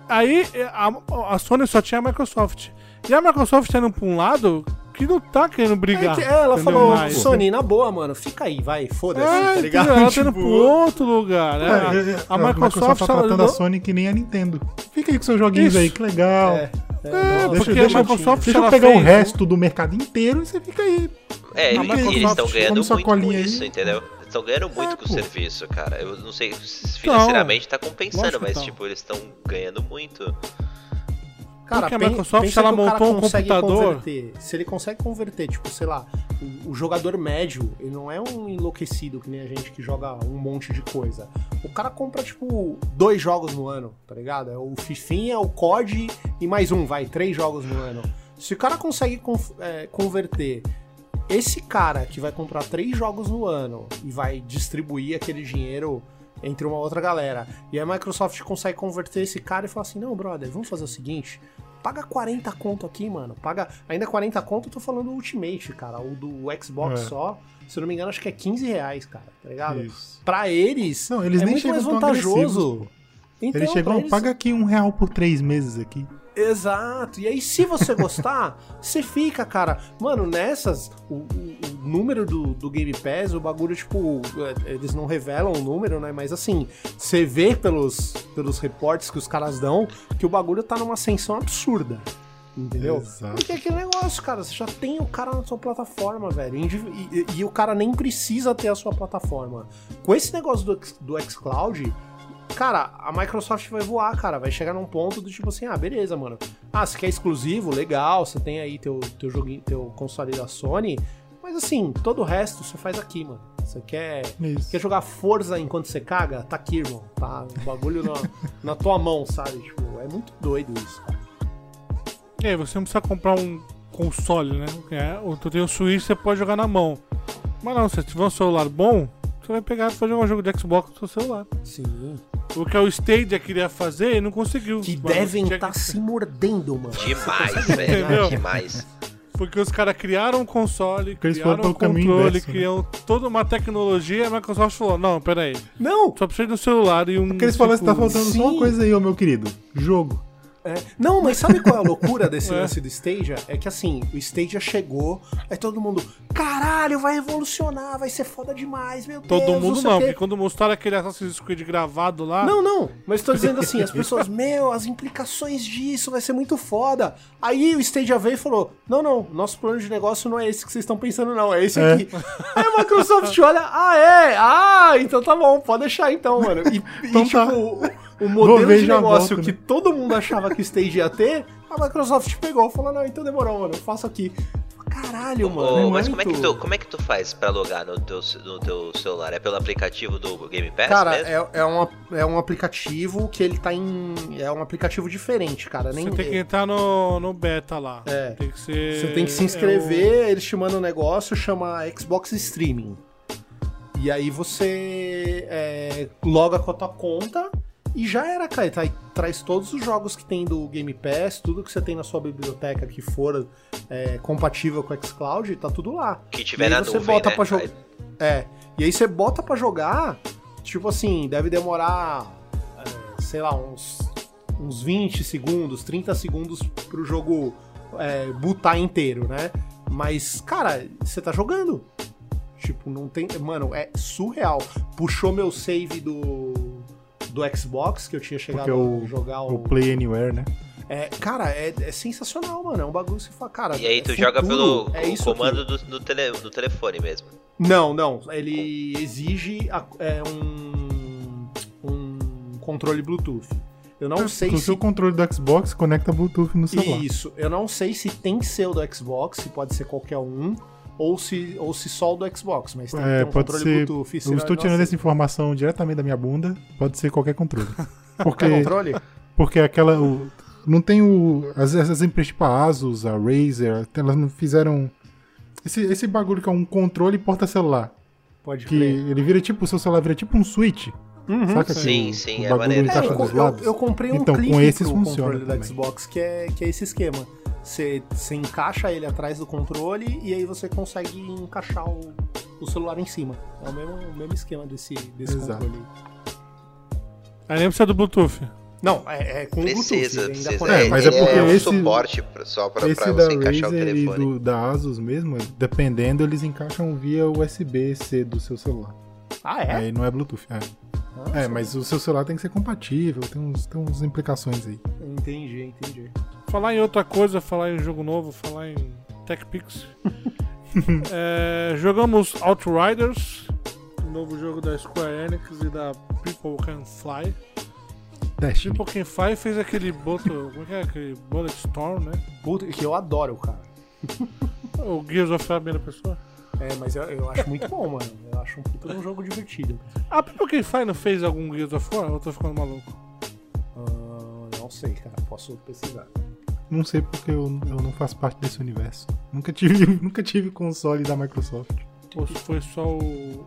Aí a, a Sony só tinha a Microsoft. E a Microsoft tá indo pra um lado que não tá querendo É brigar. que ela entendeu? falou, Mais. Sony, na boa, mano, fica aí, vai, foda-se, É, tá ligado? Ela tá indo Tipo, pro outro lugar. né? É, é, a, a Microsoft, tá ela tratando a não- Sony que nem a Nintendo. Fica aí com seus joguinhos Isso. aí, que legal. É, é, É, porque deixa a Microsoft deixa eu pegar o fez, resto do mercado inteiro e você fica aí. É, e eles estão ganhando muito com colinha aí. isso, entendeu? Estão ganhando muito É, com o serviço, cara. Eu não sei se financeiramente tá compensando, mas tá. tipo, eles estão ganhando muito. Cara, Porque a Microsoft, pensa ela montou um consegue computador- converter. Se ele consegue converter, tipo, sei lá, o, o jogador médio, ele não é um enlouquecido que nem a gente que joga um monte de coisa. O cara compra, tipo, dois jogos no ano, tá ligado? É o Fifinha, o COD e mais um, vai, três jogos no ano. Se o cara consegue é, converter esse cara que vai comprar três jogos no ano e vai distribuir aquele dinheiro entre uma outra galera, e a Microsoft consegue converter esse cara e falar assim: não, brother, vamos fazer o seguinte. Paga 40 conto aqui, mano. Paga. Ainda 40 conto, eu tô falando do Ultimate, cara. O do Xbox É. só. Se eu não me engano, acho que é 15 reais, cara. Tá ligado? Isso. Pra eles, Não, eles é nem muito mais vantajoso. Então, Ele chegou, pra eles- paga aqui um real por três meses aqui. Exato. E aí, se você gostar, você fica, cara. Mano, nessas, o, o- o número do, do Game Pass, o bagulho, tipo, é, eles não revelam o número, né? Mas assim, você vê pelos, pelos reportes que os caras dão que o bagulho tá numa ascensão absurda. Entendeu? Exato. Porque é aquele negócio, cara, você já tem o cara na sua plataforma, velho. E, e- e o cara nem precisa ter a sua plataforma. Com esse negócio do, do xCloud, cara, a Microsoft vai voar, cara. Vai chegar num ponto do tipo assim, ah, beleza, mano. Ah, você quer exclusivo? Legal, você tem aí teu, teu joguinho, teu console da Sony. Mas assim, todo o resto você faz aqui, mano. Você quer. Isso. Quer jogar Forza enquanto você caga? Tá aqui, irmão. Tá o bagulho na, na tua mão, sabe? Tipo, é muito doido isso, cara. E aí, você não precisa comprar um console, né? É, ou tu tem o Switch, você pode jogar na mão. Mas não, se você tiver um celular bom, você vai pegar e vai jogar um jogo de Xbox no seu celular. Sim. O que o Stadia queria fazer e não conseguiu. Que devem estar que- se mordendo, mano. Demais, velho. Entendeu? Demais. Porque os caras criaram um console, Porque criaram um controle, inverso, né? criaram toda uma tecnologia e a Microsoft falou, não, pera aí, Não! só precisa do celular e um... Porque eles falam que tá faltando só sim. uma coisa aí, ô meu querido. Jogo. É. Não, mas sabe qual é a loucura desse É. lance do Stadia? É que assim, o Stadia chegou, aí todo mundo, caralho, vai revolucionar, vai ser foda demais, meu Deus. Todo mundo não, o quê." porque quando mostraram aquele Assassin's Creed gravado lá... Não, não, mas tô dizendo assim, as pessoas, meu, as implicações disso vai ser muito foda. Aí o Stadia veio e falou: Não, não, nosso plano de negócio não é esse que vocês estão pensando, não, é esse É. aqui. Aí a Microsoft olha, ah, é? Ah, então tá bom, pode deixar então, mano. E, e, Então tipo, tá. o, o modelo de negócio volto, que né? todo mundo achava que o Stadia ia ter, a Microsoft pegou e falou: Não, então demorou, mano, eu faço aqui. Caralho, mano. É mas como é, que tu, como é que tu faz pra logar no teu, no teu celular? É pelo aplicativo do Game Pass Cara, mesmo? é, é, um, é um aplicativo que ele tá em. É um aplicativo diferente, cara. Nem, Você tem que entrar no, no beta lá. É. Tem que ser... Você tem que se é inscrever, eles te mandam um negócio, chama Xbox Streaming. E aí você é, loga com a tua conta e já era, cara. Tra- traz todos os jogos que tem do Game Pass, tudo que você tem na sua biblioteca que for é, compatível com o xCloud, tá tudo lá. Que E tiver aí na você nuvem, bota né? pra jogar. É. E aí você bota pra jogar, tipo assim, deve demorar, é, sei lá, uns, uns 20 segundos, 30 segundos pro jogo é, inteiro, né? Mas, cara, você tá jogando. Tipo, não tem. Mano, é surreal. Puxou meu save do. Do Xbox, que eu tinha chegado o- a jogar o. O Play Anywhere, né? É, cara, é, é sensacional, mano. É um bagulho que você fala, cara. E aí é tu joga futuro, pelo é comando do, do, tele, do telefone mesmo. Não, não. Ele exige a- é, um, um controle Bluetooth. Eu não sei Com o se. seu controle do Xbox conecta Bluetooth no celular. Isso. Eu não sei se tem que ser o do Xbox, se pode ser qualquer um, ou se, ou se só o do Xbox, mas tem É, ter um pode controle ser. Bluetooth. Eu estou tirando essa informação diretamente da minha bunda. Pode ser qualquer controle. Porque, Quer controle? porque aquela. o- não tem o. As, as empresas tipo a Asus, a Razer, elas não fizeram. Esse, esse bagulho que é um controle porta-celular. Pode Que crer. ele vira tipo. O seu celular vira tipo um switch. Uhum. Saca? Sim, que sim, o é bagulho maneiro. É, eu, eu- comprei um Então, com clipe esses pro funciona controle da também. Xbox, que é, que é esse esquema. Você, você encaixa ele atrás do controle e aí você consegue encaixar o, o celular em cima. É o mesmo, o mesmo esquema desse, desse Exato. controle. Aí nem precisa do Bluetooth. Não, é, é com o Precisa, Bluetooth. ele ainda precisa. conecta. É, mas é porque um esse- suporte só pra, Esse pra você encaixar o Razer e telefone. do, da Asus mesmo, dependendo, eles encaixam via USB-C do seu celular. Ah, é? Aí não é Bluetooth. É. Ah, É, mas o seu celular tem que ser compatível, tem uns, tem uns implicações aí. Entendi, entendi. Falar em outra coisa, falar em jogo novo, falar em TechPix. É, jogamos Outriders, novo jogo da Square Enix e da People Can Fly. Destiny. People Can Fly fez aquele boto, como é que é? Aquele Bullet Storm, né? Que eu adoro, cara. O Gears of War primeira pessoa. É, mas eu, eu acho muito bom, mano. Eu acho um puta um jogo divertido. A People Can Fly não fez algum Gears of War? Ou eu tô ficando maluco? Ah, não sei, cara. Posso pesquisar. Não sei porque eu, eu não faço parte desse universo. Nunca tive, nunca tive console da Microsoft. Ou se foi só o,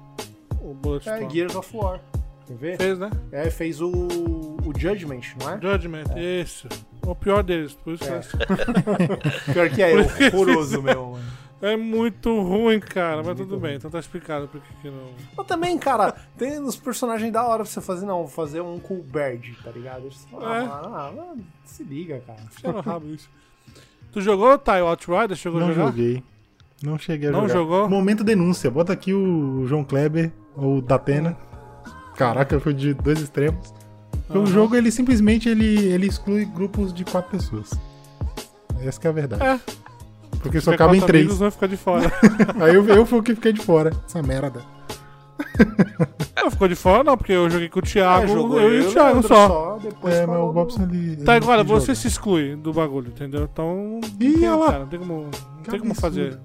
o Bullet É? Gears of War. Quer ver? Fez, né? É, fez o, o Judgment, não é? Judgment, isso. O pior deles, por isso que É. eu- Pior que é, é horroroso mesmo, mano. É muito ruim, cara, mas tudo bem, então tá explicado por que que não. Mas também, cara, tem uns personagens da hora pra você fazer, não, fazer um cool bird, tá ligado? É. ah, ah, se liga, cara. Fica no rabo isso. Tu jogou, Ty, o Outrider? Chegou Não a jogar? joguei. Não cheguei a Não jogar. jogou? Momento denúncia. Bota aqui o João Kleber ou o Datena. Caraca, foi de dois extremos. Porque O jogo, ele simplesmente ele, ele exclui grupos de quatro pessoas. Essa que é a verdade. É. Porque só cabem quatro três. amigos, vão ficar de fora. Aí eu, eu fui o que fiquei de fora. Essa merda. não ficou de fora, não, porque eu joguei com o Thiago, É, jogou eu e o Thiago Leandro só. depois É, mas o Bobson ele. Tá, agora você jogar. se exclui do bagulho, entendeu? Então. Ih, tem, olha lá. cara, não tem como. Não Que tem como absurdo. fazer.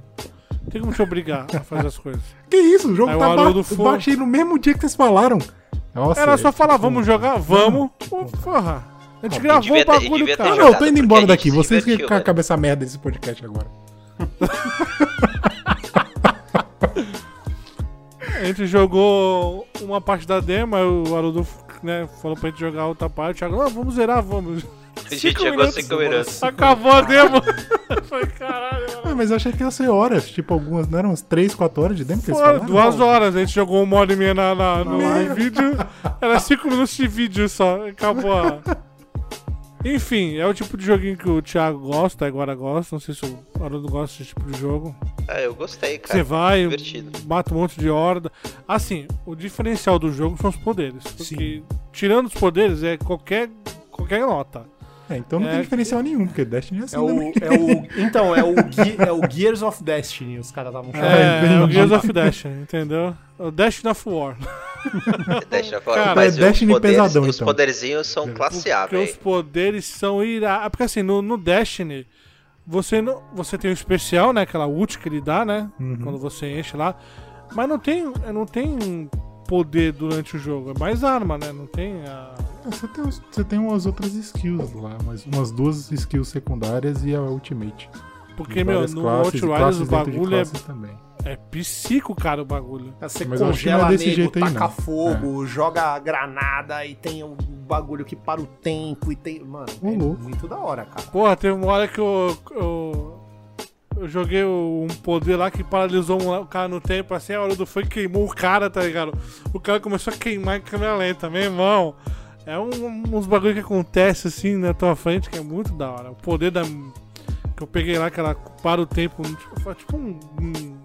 Não tem como te obrigar a fazer as coisas. Que isso? O jogo Aí tá ba foi- baixei no mesmo dia que vocês falaram. Nossa, Era só falar, tipo, vamos jogar? Vamos. Pô, Porra. A gente gravou o bagulho, cara. Não, eu tô indo embora daqui. Vocês que a né? cabeça merda desse podcast agora. A gente jogou uma parte da demo, aí o Haroldo né, falou pra gente jogar outra parte. Thiago, não, vamos zerar, vamos. A gente jogou 5 minutos. Acabou a demo. Foi caralho, mano. Ah, mas eu achei que ia ser horas. Tipo, algumas. Não eram umas 3, 4 horas de demo que falaram? duas horas, a gente jogou uma hora e meia na, na- no live. vídeo. Era cinco minutos de vídeo só. Acabou a. Enfim, é o tipo de joguinho que o Thiago gosta, agora gosta. Não sei se o Haroldo gosta desse tipo de jogo. Ah, eu gostei, Você cara. vai, divertido. mata um monte de horda. Assim, o diferencial do jogo são os poderes. Porque, tirando os poderes, é qualquer, qualquer nota. É, então não É, tem diferencial nenhum, porque Destiny é assim É o, é o, então, é o, é o Gears of Destiny, os caras estavam chamando. É, é o. Gears of Destiny, entendeu? O Destiny of War. Eu Cara. Mas é Destiny os poderes, pesadão, os então. poderzinhos são classe A, Porque os poderes são irados. Porque assim, no, no Destiny, você, não, você tem o especial, né? Aquela ult que ele dá, né? Uhum. Quando você enche lá. Mas não tem, não tem poder durante o jogo. É mais arma, né? Não tem a. Ah, Você tem, você tem umas outras skills lá, mas umas duas skills secundárias e a Ultimate. Porque, meu, no classes Outriders o bagulho é, também. É psico, cara, o bagulho. Você Mas é congela desse nego, jeito aí, taca não. É. fogo, joga granada e tem um bagulho que para o tempo e tem. Mano, Ô, é louco. muito da hora, cara. Porra, teve uma hora que eu. eu, eu joguei um poder lá que paralisou um- o cara no tempo, assim, a hora do foi queimou o cara, tá ligado? O cara começou a queimar em câmera lenta, meu irmão. É um- uns bagulho que acontece assim na tua frente que é muito da hora. O poder da. Que eu peguei lá, que ela para o tempo, tipo, tipo um. um-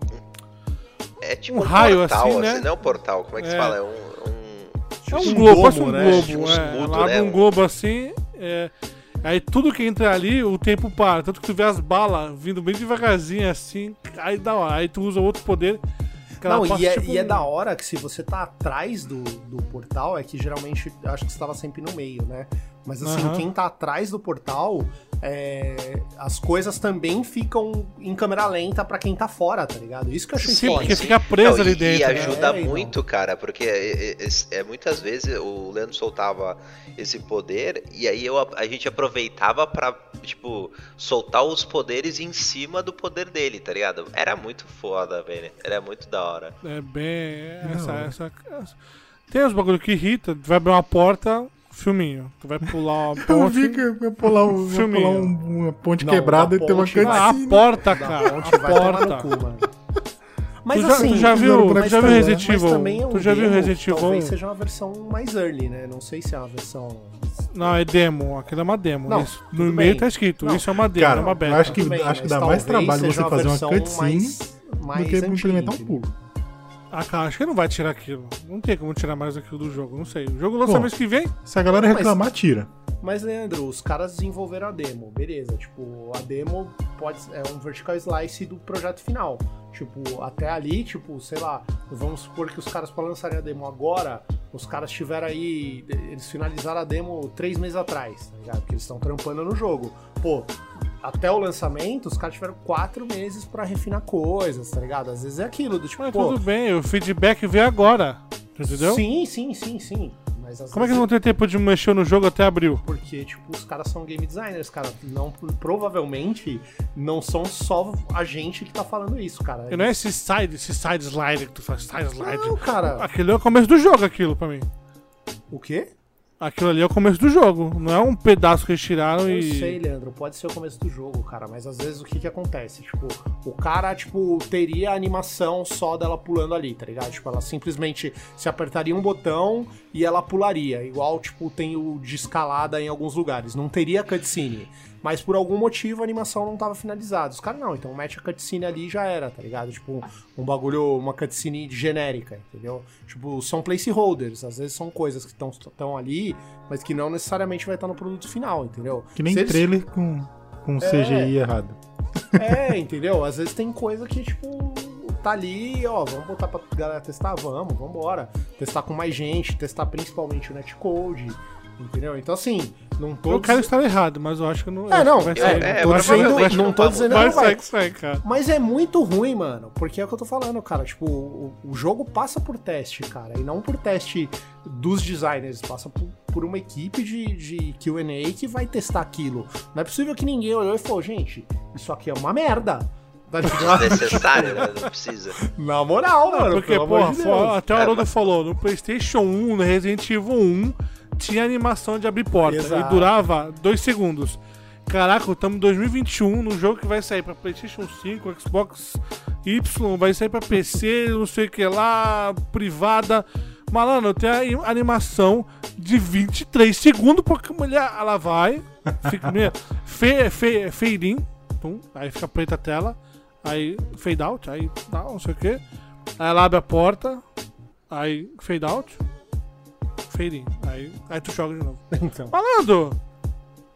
É tipo Um um, raio portal, assim, assim, né? não é um portal, como é que se É. fala? É um. um- É um um globo, parece um né? globo. Tipo um é. escudo, Ela abre né? um globo assim. é, aí tudo que entra ali, o tempo para. Tanto que tu vê as balas vindo bem devagarzinho assim. Aí da hora. Aí tu usa outro poder. Que ela Não, e é, tipo, e é da hora que se você tá atrás do, do portal, é que geralmente acho que você tava sempre no meio, né? Mas assim, Aham. quem tá atrás do portal, é, as coisas também ficam em câmera lenta pra quem tá fora, tá ligado? Isso que eu achei Sim, foda. porque fica preso ali e, dentro. E né? ajuda É, então. muito, cara, porque é, é, é, muitas vezes o Leandro soltava esse poder e aí eu, a gente aproveitava pra, tipo, soltar os poderes em cima do poder dele, tá ligado? Era muito foda, velho. Era muito da hora. É bem. Essa, essa, essa- Tem uns bagulho que irrita. Tu vai abrir uma porta, filminho. Tu vai pular uma Eu ponte. vi que ia pular, um, Filminho. pular um- uma ponte Não, quebrada da e ter uma vai- Ah, a porta, cara. ponte A vai tomar porta. no cu. Mas tu já, assim, tu já viu, tu já viu Instagram. Resident mas Evil? também é um Tu já viu demo, Resident Evil? Talvez seja uma versão mais early, né? Não sei se é uma versão. Não, é demo. Aquilo é uma demo. Não, Isso, no meio bem. tá escrito. Não. Isso é uma demo, Cara, é uma beta. eu acho que- bem, acho que dá mais trabalho você fazer uma cutscene mais, mais do que antiga, implementar um pulo. Ah, cara, acho que não vai tirar aquilo. Não tem como tirar mais aquilo do jogo. Não sei. O jogo lança Bom. mês que vem? Se a galera Mas- reclamar, tira. Mas, Leandro, os caras desenvolveram a demo, beleza. Tipo, a demo pode é um vertical slice do projeto final. Tipo, até ali, tipo, sei lá, vamos supor que os caras para lançarem a demo agora, os caras tiveram aí. Eles finalizaram a demo três meses atrás, tá ligado? Porque eles estão trampando no jogo. Pô, até o lançamento, os caras tiveram quatro meses pra refinar coisas, tá ligado? Às vezes é aquilo, do tipo, Mas pô. tudo bem, o feedback veio agora. Entendeu? Sim, sim, sim, sim. Mas Como é que vezes vão ter tempo de mexer no jogo até abril? porque, tipo, os caras são game designers, cara. Não, provavelmente não são só a gente que tá falando isso, cara. E não é esse side, esse side slide que tu faz, side slide. Não, cara. Aquilo é o começo do jogo, aquilo pra mim. O quê? Aquilo ali é o começo do jogo. Não é um pedaço que eles tiraram Eu e. sei, Leandro, pode ser o começo do jogo, cara, mas às vezes o que que acontece? Tipo, o cara, tipo, teria a animação só dela pulando ali, tá ligado? Tipo, ela simplesmente se apertaria um botão e ela pularia, igual, tipo, tem o de escalada em alguns lugares. Não teria cutscene, mas por algum motivo a animação não tava finalizada. Os caras não, então mete a cutscene ali e já era, tá ligado? Tipo, um bagulho, uma cutscene genérica, entendeu? Tipo, são placeholders, às vezes são coisas que estão ali, mas que não necessariamente vai estar no produto final, entendeu? Que nem eles- trailer com, com CGI errado. É, entendeu? Às vezes tem coisa que, tipo, tá ali, ó, vamos botar pra galera testar, vamos, vambora. Testar com mais gente, testar principalmente o netcode, entendeu? Então, assim, não tô... Eu quero estar errado, mas eu acho que não. É, não, vai é, sair. é, tô vai- dizendo, não não tô vai- dizendo que vai não vai. sai, cara. Mas é muito ruim, mano, porque é o que eu tô falando, cara. Tipo, o, o jogo passa por teste, cara, e não por teste dos designers, passa por, por uma equipe de, de QA que vai testar aquilo. Não é possível que ninguém olhou e falou, gente, isso aqui é uma merda. Tá ligado? Desnecessário, né? Não precisa. Na moral, Não, mano. porque, pelo amor porra, de até o Haroldo falou, no PlayStation 1, no Resident Evil 1, tinha animação de abrir porta Exato. e durava dois segundos. Caraca, estamos em 2021, no jogo que vai sair pra PlayStation 5, Xbox Y, vai sair pra PC, não sei o que lá, privada. Malandro, tem a im- animação de 23 segundos, porque a mulher, ela vai, fica meio fe, fe, fade in, pum, aí fica preta a tela, aí fade out, aí não sei o que. Aí ela abre a porta, aí fade out, fade in, aí, aí tu joga de novo. Então. Malandro,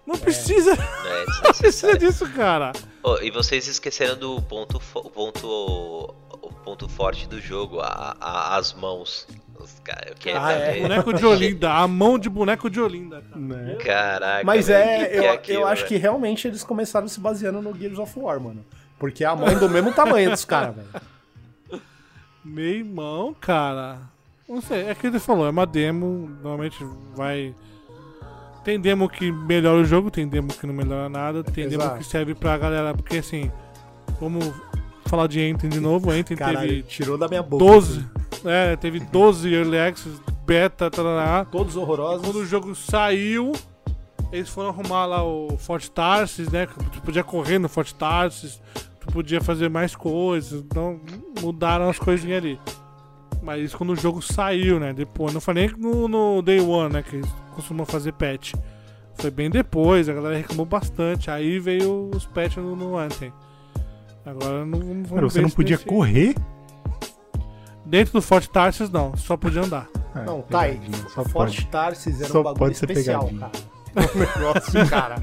não precisa, É não precisa disso, cara. Ô, e vocês esqueceram do ponto, fo- ponto, o ponto forte do jogo, a- a- as mãos. Os cara- eu quero Ah, é. Boneco de Olinda, a mão de boneco de Olinda, cara. Né? Caraca. Mas é, que eu, que é eu aquilo, acho que realmente eles começaram se baseando no Gears of War, mano. Porque a mão é do mesmo tamanho dos caras, velho. Meu irmão, cara. Não sei, é que ele falou, é uma demo, normalmente vai. Tem demo que melhora o jogo, tem demo que não melhora nada, tem demo Exato. que serve pra galera, porque assim, vamos falar de Enten de novo. Enten Caralho, teve tirou da minha boca. 12. É, teve 12 Early Access, beta, tarará. Todos horrorosos. Quando o jogo saiu, eles foram arrumar lá o Forte Tarsis, né? que Tu podia correr no Forte Tarsis, tu podia fazer mais coisas. Então mudaram as coisinhas ali. Mas isso quando o jogo saiu, né? Depois. Não foi nem no, no Day One, né? Que eles costumam fazer patch. Foi bem depois, a galera reclamou bastante. Aí veio os patch no, no Anthem. Agora não vamos Cara, você não podia nesse- correr? Dentro do Forte Tarsis, não. Só podia andar. É, Não, tá aí. Só Forte pode. Tarsis era Só um bagulho pode ser especial, pegadinha. cara. Um negócio, cara.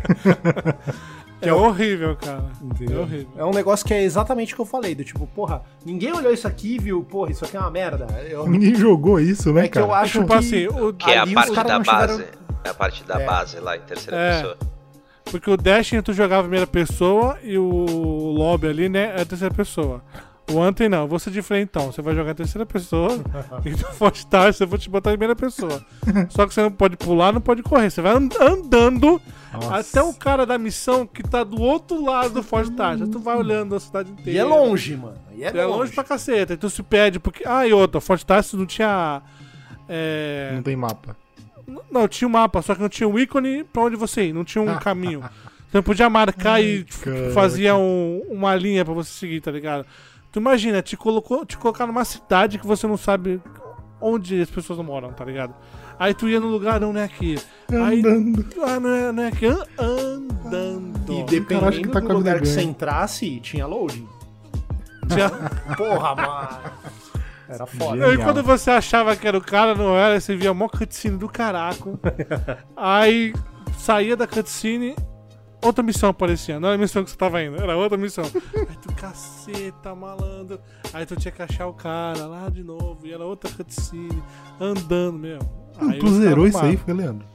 É horrível, cara. É Entendeu? horrível. É um negócio que é exatamente o que eu falei, do tipo, porra, ninguém olhou isso aqui e viu, porra, isso aqui é uma merda. Eu, Ninguém jogou isso, né, é que eu cara? acho Tipo que, assim, o- Que é a parte da tiveram- base. É a parte da É. base lá em terceira É. pessoa. Porque o Destiny tu jogava em primeira pessoa e o lobby ali, né, é terceira pessoa. O Anthem não, vou ser diferentão. Você vai jogar em terceira pessoa e no Forte Tarsis eu vou te botar em primeira pessoa. Só que você não pode pular, não pode correr. Você vai and- andando Nossa. até o cara da missão que tá do outro lado do Forte Tarsis. Tu vai olhando a cidade inteira. E é longe, mano. E é, É longe pra caceta. E tu se perde porque... Ah, e outra, Forte Tarsis não tinha... É... Não tem mapa. Não, tinha um mapa, só que não tinha um ícone pra onde você ir, não tinha um caminho. Você não podia marcar e tipo, caraca. fazia um- uma linha pra você seguir, tá ligado? Tu imagina, te, colocou, te colocar numa cidade que você não sabe onde as pessoas moram, tá ligado? Aí tu ia no lugar, não, não é Aí, Andando. ah, não é, não é. An- Andando. E dependendo que tá do com a vida lugar que você entrasse, tinha loading. Tinha- Porra, mano. Era foda. Genial. Aí quando você achava que era o cara, não era, você via mó cutscene do caraco. Aí saía da cutscene, outra missão aparecia. Não era a missão que você tava indo, era outra missão. Aí tu, caceta, malandro. Aí tu tinha que achar o cara lá de novo, e era outra cutscene, andando mesmo. Aí tu zerou isso aí, foi, Leandro?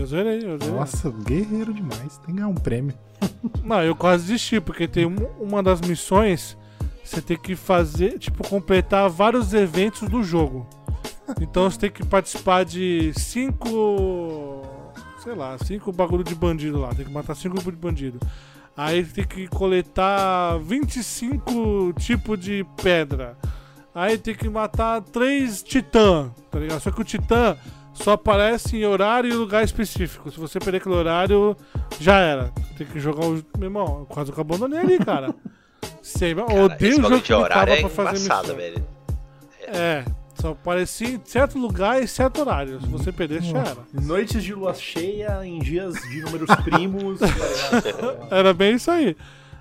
Eu zerei, eu zerei. Nossa, guerreiro demais. Tem que ganhar um prêmio. Não, eu quase desisti, porque tem um- uma das missões, você tem que fazer, tipo, completar vários eventos do jogo. Então você tem que participar de cinco. Sei lá, cinco bagulho de bandido lá. Tem que matar cinco grupos de bandido. Aí tem que coletar 25 tipos de pedra. Aí tem que matar três titã, tá ligado? Só que o titã só aparece em horário e lugar específico. Se você perder aquele horário, já era. Tem que jogar o. Meu irmão, quase que eu abandonei ali, cara. Sempre. Cara, Odeio o jogo de que horário trava é pra fazer embaçado, missão. velho. É, só aparecia em certo lugar e certo horário. Se você perdesse, já era. Noites de lua cheia em dias de números primos. tá? Era bem isso aí.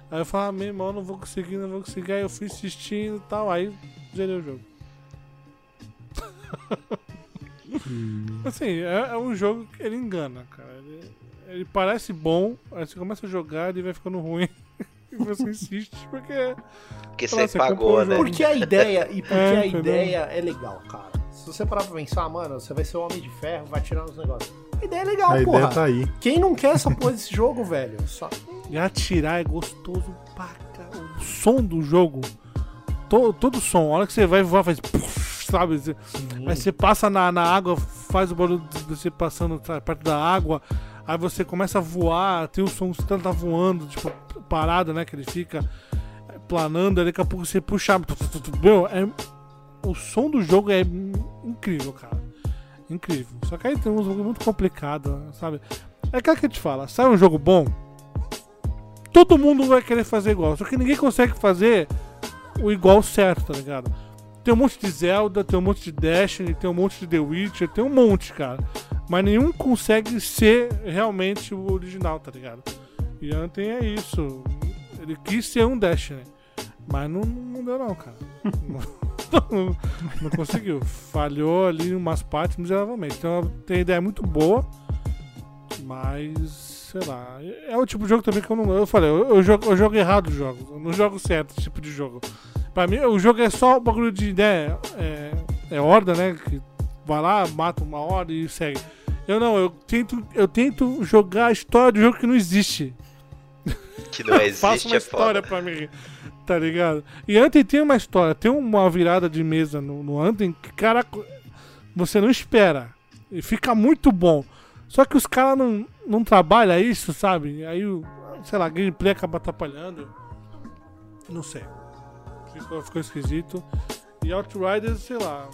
Aí eu falava, meu irmão, não vou conseguir, não vou conseguir. Aí eu fui insistindo e tal, aí zerei o jogo. assim, é, é um jogo que ele engana, cara. Ele, ele parece bom, aí você começa a jogar ele vai ficando ruim. e você insiste, porque. Porque você comprou pagou, né? Porque a ideia, e porque É, a ideia é legal, cara. Se você parar pra pensar, mano, você vai ser o Homem de Ferro, vai tirar os negócios. A ideia é legal, a porra. ideia tá aí. Quem não quer essa porra desse jogo, velho? Só... E atirar é gostoso pra caramba. O som do jogo. Todo, todo som. A hora que você vai voar, faz. Sabe? Você- Aí você passa na, na água, faz o barulho de você passando tá, perto da água. Aí você começa a voar, tem o som, você tá voando, tipo, parado, né? Que ele fica planando, aí daqui a pouco você puxa. Meu, é, o som do jogo é incrível, cara. Incrível. Só que aí tem uns jogos muito complicados, sabe? É aquilo que a gente fala, sai um jogo bom, todo mundo vai querer fazer igual. Só que ninguém consegue fazer o igual certo, tá ligado? Tem um monte de Zelda, tem um monte de Destiny, tem um monte de The Witcher, tem um monte, cara. Mas nenhum consegue ser realmente o original, tá ligado? E Anthem é isso. Ele quis ser um Destiny. Mas não, não deu não, cara. não, não conseguiu. Falhou ali em umas partes miseravelmente. Então tem uma ideia muito boa. Mas, sei lá. É o tipo de jogo também que eu não. Eu falei, eu, eu jogo, eu jogo errado os jogos. Eu não jogo certo esse tipo de jogo. Pra mim, o jogo é só o bagulho de né, é, é horda, né? Que vai lá, mata uma horda e segue. Eu não, eu tento, eu tento jogar a história do jogo que não existe. Que não existe, Faça uma é história foda. pra mim, tá ligado? E Anthem tem uma história, tem uma virada de mesa no, no Anthem que, cara, você não espera. E fica muito bom. Só que os caras não, não trabalham isso, sabe? Aí, sei lá, gameplay acaba atrapalhando. Não sei. Ficou, ficou esquisito. E Outriders, sei lá.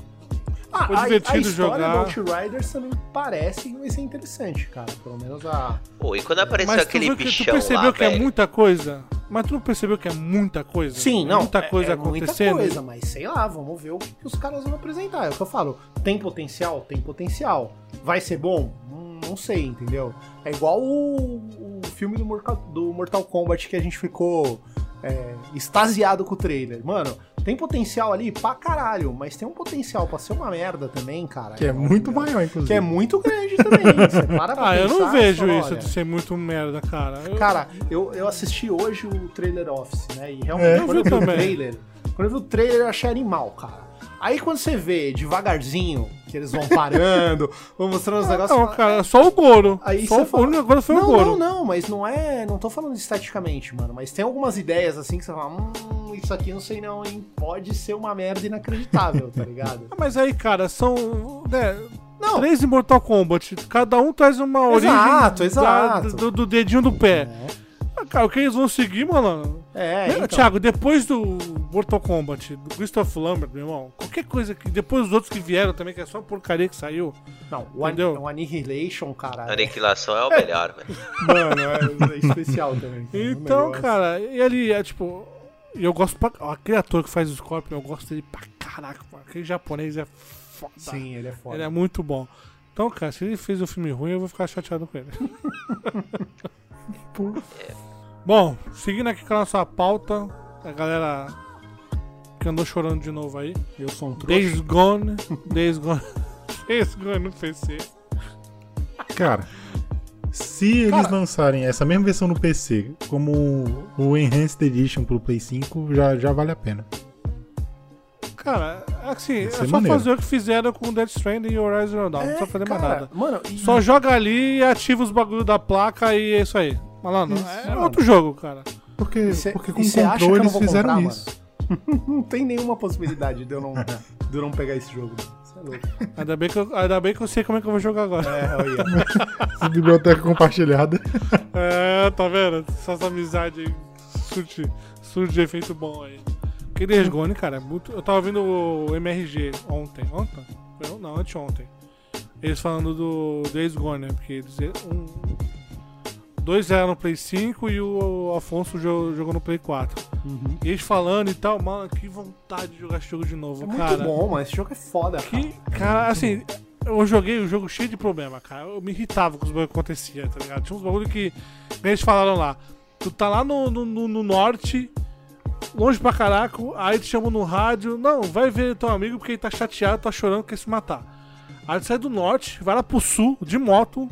Ah, Foi a- divertido a, história jogar. do Outriders também parece que vai ser interessante, cara. Pelo menos a. Pô, e quando apareceu Mas tu, aquele tu bichão percebeu lá, que é velho? muita coisa? Mas tu não percebeu que é muita coisa? Sim, É não. Muita é- coisa é acontecendo. Muita coisa, mas sei lá, vamos ver o que, que os caras vão apresentar. É o que eu falo. Tem potencial? Tem potencial. Vai ser bom? Hum, não sei, entendeu? É igual o, o filme do Mortal, do Mortal Kombat que a gente ficou é, extasiado com o trailer. Mano, tem potencial ali pra caralho, mas tem um potencial pra ser uma merda também, cara. Que é muito maior, inclusive. Que é muito grande também. Você para pra Ah, eu não vejo isso olha, de ser muito merda, cara. Eu- Cara, eu, eu assisti hoje o trailer Office, né? E realmente, É, quando eu vi o trailer, quando eu vi o trailer, eu achei animal, cara. Aí quando você vê devagarzinho, que eles vão parando, vão mostrando os negócios. Não, cara, só o Goro. Aí só o fala- a única coisa foi não, o Goro. não, não, mas não é. Não tô falando esteticamente, mano. Mas tem algumas ideias assim que você fala, hum, isso aqui eu não sei não, hein? Pode ser uma merda inacreditável, tá ligado? Mas aí, cara, são. Né, Não. Três em Mortal Kombat. Cada um traz uma origem Exato, exato. do, do dedinho do pé. É, Cara, o que eles vão seguir, mano? é Lembra, então. Thiago, depois do Mortal Kombat, do Christopher Lambert, meu irmão, qualquer coisa que. Depois dos outros que vieram também, que é só porcaria que saiu. Não, o, an o Annihilation, cara. é- Aniquilação é o melhor, velho. Mano, é, é especial também. cara. Então, cara, e ali é tipo. E eu gosto pra. ó, Aquele ator que faz o Scorpion, eu gosto dele pra caraca, mano. Aquele japonês é foda. Sim, ele é foda. Ele é muito bom. Então, cara, se ele fez um filme ruim, eu vou ficar chateado com ele. Bom, seguindo aqui com a nossa pauta, a galera que andou chorando de novo aí. Eu sou um trouxa. Days Gone. Days Gone. Days Gone no PC. Cara, se eles Cara- lançarem essa mesma versão no PC como o Enhanced Edition pro Play 5, já, já vale a pena. Cara, assim, é é só maneiro. fazer o que fizeram com Death Stranding e Horizon Zero Dawn. não precisa fazer mais É, cara, nada. Mano, e- Só joga ali e ativa os bagulho da placa e é isso aí. Malandro, Isso, é mano. outro jogo, cara. Porque, cê- porque com que controle eles fizeram comprar, isso. não tem nenhuma possibilidade de eu não, de eu não pegar esse jogo. Você é louco. Ainda bem, que eu, ainda bem que eu sei como é que eu vou jogar agora. É, olha. Essa biblioteca compartilhada. É, tá vendo? Essas amizades aí surge, surge de efeito bom aí. Porque Days Gone, cara, é muito. Eu tava vendo o MRG ontem. Ontem? Foi- Não, anteontem. Eles falando do Days Gone, né? Porque eles. Um, dois eram no Play 5 e o Afonso jogou, no Play 4. Uhum. E eles falando e tal, mano, que vontade de jogar esse jogo de novo, É muito cara. bom, mano. Esse jogo é foda, cara. Que, cara, assim, eu joguei o jogo cheio de problema, cara. Eu me irritava com os bagulhos que acontecia, tá ligado? Tinha uns bagulho que eles falaram lá. Tu tá lá no, no, no- no norte, longe pra caraca, aí te chamam no rádio. Não, vai ver teu amigo porque ele tá chateado, tá chorando, quer se matar. Aí tu sai do norte, vai lá pro sul, de moto,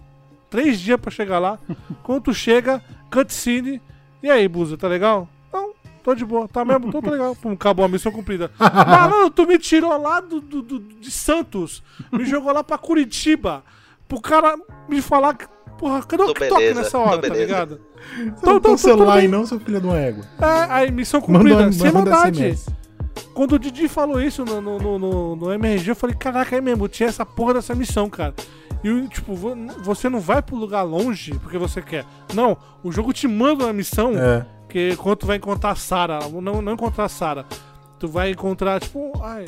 três dias pra chegar lá. Quando tu chega, cutscene. E aí, Buza, tá legal? Não, tô de boa, tá mesmo? Tô, tá legal. Pum, acabou a missão cumprida. Malandro, tu me tirou lá do, do- do- de Santos, me jogou lá pra Curitiba, pro cara me falar que. Porra, cadê o TikTok nessa hora, tá ligado? Então, então, celular tudo aí bem. não, seu filho de uma égua. É, aí, missão cumprida, Manda, sem manda maldade. SMS. Quando o Didi falou isso no, no, no, no- no MRG, eu falei, caraca, é mesmo, tinha essa porra dessa missão, cara. E, o- tipo, vo- você não vai pro lugar longe porque você quer. Não, o jogo te manda uma missão É. que quando tu vai encontrar a Sarah, não, não encontrar a Sarah, tu vai encontrar, tipo, ai,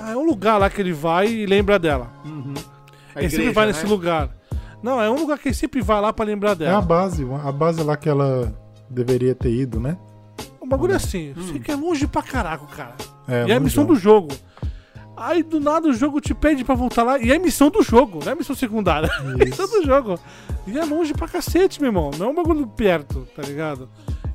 ah, é um lugar lá que ele vai e lembra dela. Uhum. Ele sempre vai né? nesse lugar. Não, é um lugar que ele sempre vai lá pra lembrar É a dela. base, a base lá que ela deveria ter ido, né? Um bagulho assim, você que é longe pra caraca, cara. É, e é a missão do jogo. Aí do nada o jogo te pede pra voltar lá. E é missão do jogo, não é missão secundária. É missão do jogo. E é longe pra cacete, meu irmão. Não é um bagulho perto, tá ligado?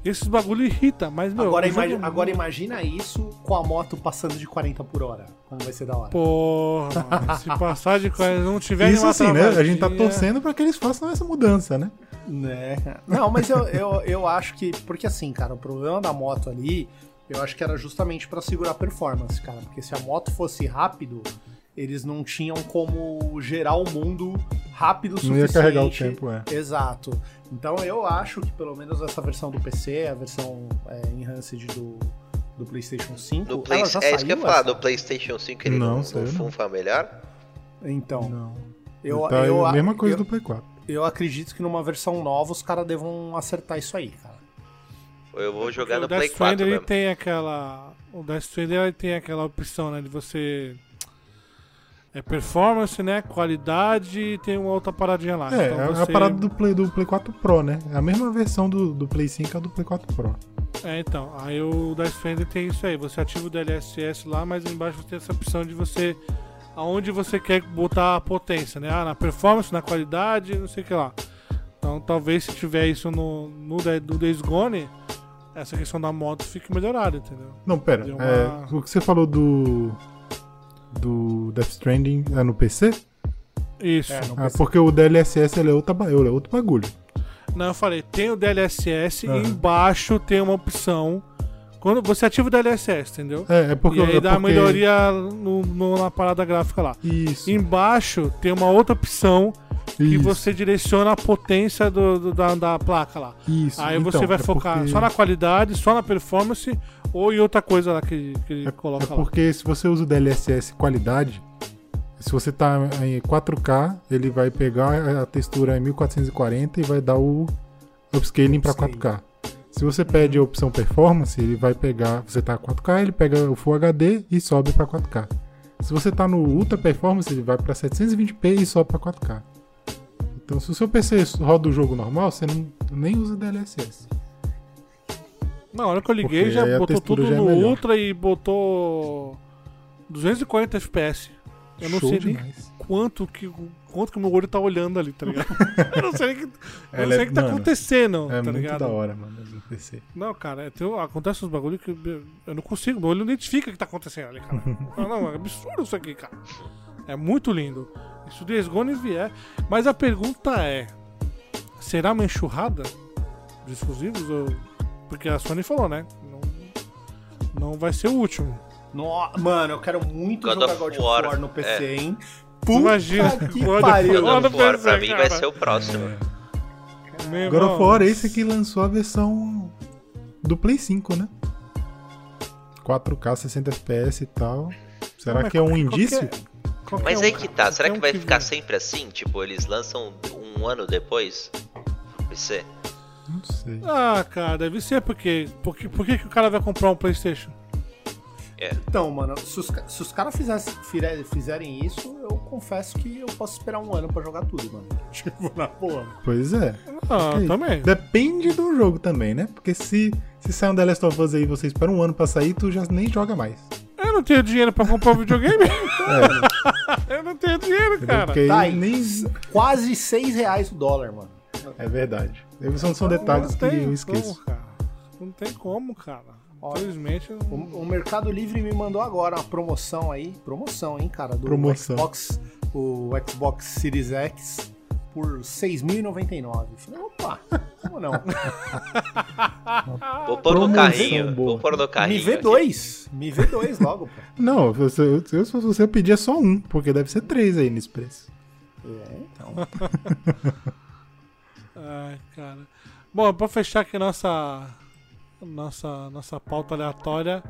Esses bagulho irrita, mas meu. Agora, o jogo imagi- é agora imagina isso com a moto passando de 40 por hora. Como vai ser da hora. Porra, mano, se passar de coisa, não tiver Isso assim, né? A gente tá torcendo pra que eles façam essa mudança, né? Né? Não, mas eu, eu, eu acho que. Porque assim, cara, o problema da moto ali, eu acho que era justamente pra segurar a performance, cara. Porque se a moto fosse rápido, eles não tinham como gerar o mundo rápido o Não suficiente. ia carregar o tempo, é. Exato. Então eu acho que pelo menos essa versão do PC, a versão é, Enhanced do, do PlayStation 5, No Play... ela já É isso que eu ia saiu, falar, no PlayStation 5 ele Não, não, não, saiu não. funfa melhor? Então, Não. eu, tá eu, a mesma coisa eu, do Play 4. eu acredito que numa versão nova os caras devam acertar isso aí, cara. Eu vou jogar o no Death Play Stranding 4 ele mesmo. tem aquela. O Death Stranding ele tem aquela opção, né? De você. É performance, né? Qualidade e tem uma outra paradinha lá. É, então é a você... parada do Play, do Play 4 Pro, né? É a mesma versão do, do Play 5 é do Play 4 Pro. É, então. Aí o Death Stranding tem isso aí. Você ativa o DLSS lá, mas embaixo você tem essa opção de você. Aonde você quer botar a potência, né? Ah, na performance, na qualidade, não sei o que lá. Então talvez se tiver isso no, no, no Days Gone, essa questão da moto fique melhorada, entendeu? Não, pera. É, uma- o que você falou do. Do Death Stranding é no PC? Isso. É, no Ah, PC. porque o DLSS ele é, outra, é outro bagulho. Não, eu falei, tem o DLSS e embaixo tem uma opção. Quando você ativa o DLSS, entendeu? É, é porque. e aí é dá porque... melhoria no, no- na parada gráfica lá. Isso. Embaixo tem uma outra opção que isso, você direciona a potência do, do- da, da placa lá. Isso. Aí Então, você vai é focar porque- só na qualidade, só na performance ou em outra coisa lá que, que ele É, coloca é lá. porque se você usa o DLSS qualidade, se você tá em 4K, ele vai pegar a textura em 1440 e vai dar o upscaling para Upscaling. 4K. Se você pede a opção performance, ele vai pegar, você tá 4K, ele pega o Full HD e sobe para 4K. Se você tá no ultra performance, ele vai para 720p e sobe para 4K. Então, se o seu PC roda o jogo normal, você não, nem usa DLSS. Na hora que eu liguei, Porque já botou tudo já é no melhor. Ultra e botou 240 FPS. Eu não Show sei nem demais. quanto que quanto que o meu olho tá olhando ali, tá ligado? eu não sei nem o que, não sei é- que tá mano, acontecendo, É tá muito ligado? da hora, mano, Não, cara, é, tem, acontece uns bagulho que eu- eu não consigo, meu olho não identifica o que tá acontecendo ali, cara. não, não, é absurdo isso aqui, cara. É muito lindo. Isso Days Gone vier. Mas a pergunta é: será uma enxurrada de exclusivos? Ou... Porque a Sony falou, né? Não, não vai ser o último. No- Mano, eu quero muito God jogar God of War, War no PC, é. hein? Puta Imagina, que God of pariu. War. God of War, pra mim vai cara. ser o próximo. Meu God irmão, of War esse que lançou a versão do Play 5, né? 4K, 60 FPS e tal. Será Mas que é um indício? qualquer Mas aí que tá, será que vai ficar sempre assim? Tipo, eles lançam um ano depois? PC? Não sei. Ah, cara, deve ser porque. Por que, por que, que o cara vai comprar um PlayStation? Então, mano, se os, se os caras fizerem isso, eu confesso que eu posso esperar um ano pra jogar tudo, mano. Tipo, na boa. Pois é. Ah, Ok. também. Depende do jogo também, né? Porque se, se sair um The Last of Us aí e você espera um ano pra sair, tu já nem joga mais. Eu não tenho dinheiro pra comprar um videogame. É, eu não tenho dinheiro, cara. Porque aí Tá aí. nem. Quase 6 reais o dólar, mano. É verdade. São, são detalhes não que tem eu esqueço. Como, cara. Não tem como, cara. Olha, Infelizmente. O, o Mercado Livre me mandou agora uma promoção aí. Promoção, hein, cara? Do Promoção. Xbox, o Xbox Series X por R$ 6.099. Falei, opa, como não? Vou pôr no carrinho. boa. Vou pôr no carrinho. Me vê aqui. dois. Me vê dois logo, pô. Não, você, se você pedir é só um, porque deve ser três aí nesse preço. É, então. Ai, cara. Bom, pra fechar aqui nossa. Nossa, nossa pauta aleatória.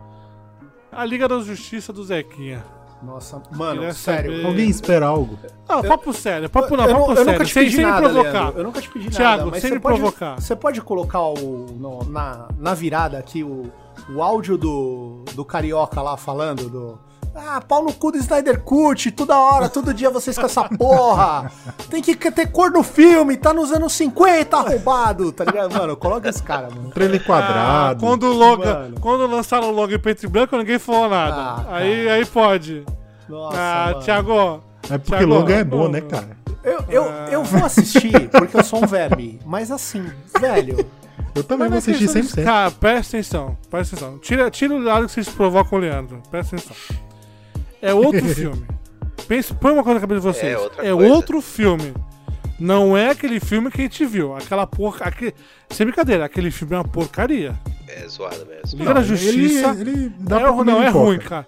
A Liga da Justiça do Zequinha. Nossa, mano, sério. saber- Alguém espera algo? Não, papo sério, papo não, eu, papo eu sério. nunca te sem, pedi sem nada, provocar. Leandro. Eu nunca te pedi Thiago, nada, mas sem você me pode, provocar. Você pode colocar o, no- na, na virada aqui o, o áudio do, do Carioca lá falando do... Ah, pau no cu do Snyder Cut, toda hora, todo dia vocês com essa porra. Tem que ter cor no filme, tá nos anos 50 arrombado, tá ligado? Mano, coloca esse cara, mano. Trailer quadrado. Ah, quando, o Mano. quando lançaram o logo em preto e branco, ninguém falou nada. Ah, aí, aí pode. Nossa, ah, mano. Thiago. É porque Thiago, logo é bom, né, cara? Eu, eu, eu vou assistir porque eu sou um verme, mas assim, velho, Eu também vou Mas assistir questão de- 100%. Cara, presta atenção, presta atenção. Tira, tira o lado que vocês provocam o Leandro. Presta atenção. É outro filme. Pensa, põe uma coisa na cabeça de vocês. É outra coisa. outro filme. Não é aquele filme que a gente viu. Aquela porca. Aquele, sem brincadeira, aquele filme é uma porcaria. É zoado mesmo. Liga da Ele- Justiça. Ele, dá é, pra comer não, é ruim, cara.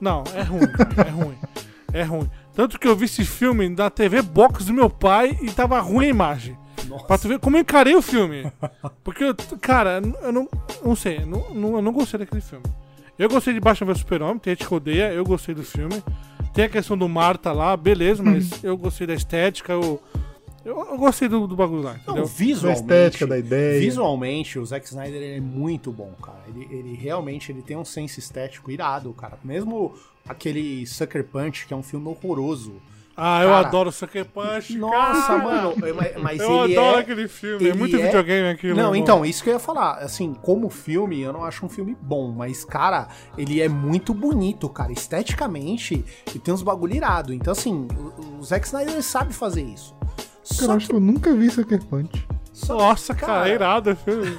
Não, é ruim, cara. É ruim. É ruim. Tanto que eu vi esse filme na TV Box do meu pai e tava ruim a imagem. Pra tu ver como eu encarei o filme. Porque, eu- cara, eu não, não sei, eu não, não- eu não gostei daquele filme. Eu gostei de Batman vs Super-Homem, tem gente que odeia, eu gostei do filme. Tem a questão do Marta lá, beleza, mas eu gostei da estética, o, Eu, eu gostei do, do bagulho lá, Não, entendeu? Da visualmente, estética, da ideia. visualmente, o Zack Snyder ele é muito bom, cara. Ele, ele realmente ele tem um senso estético irado, cara. Mesmo aquele Sucker Punch, que é um filme horroroso. Ah, eu Cara, adoro Sucker Punch. Nossa, cara. mano, mas, mas Eu ele adoro é... aquele filme. É muito é- videogame aquilo. Não, irmão. então, isso que eu ia falar. Assim, como filme, eu não acho um filme bom, mas, cara, ele é muito bonito, cara. Esteticamente, e tem uns bagulho irado. Então, assim, o, o Zack Snyder sabe fazer isso. Cara, Só eu acho que eu nunca vi Sucker Punch. só- Nossa, cara, Cara. é irado filme.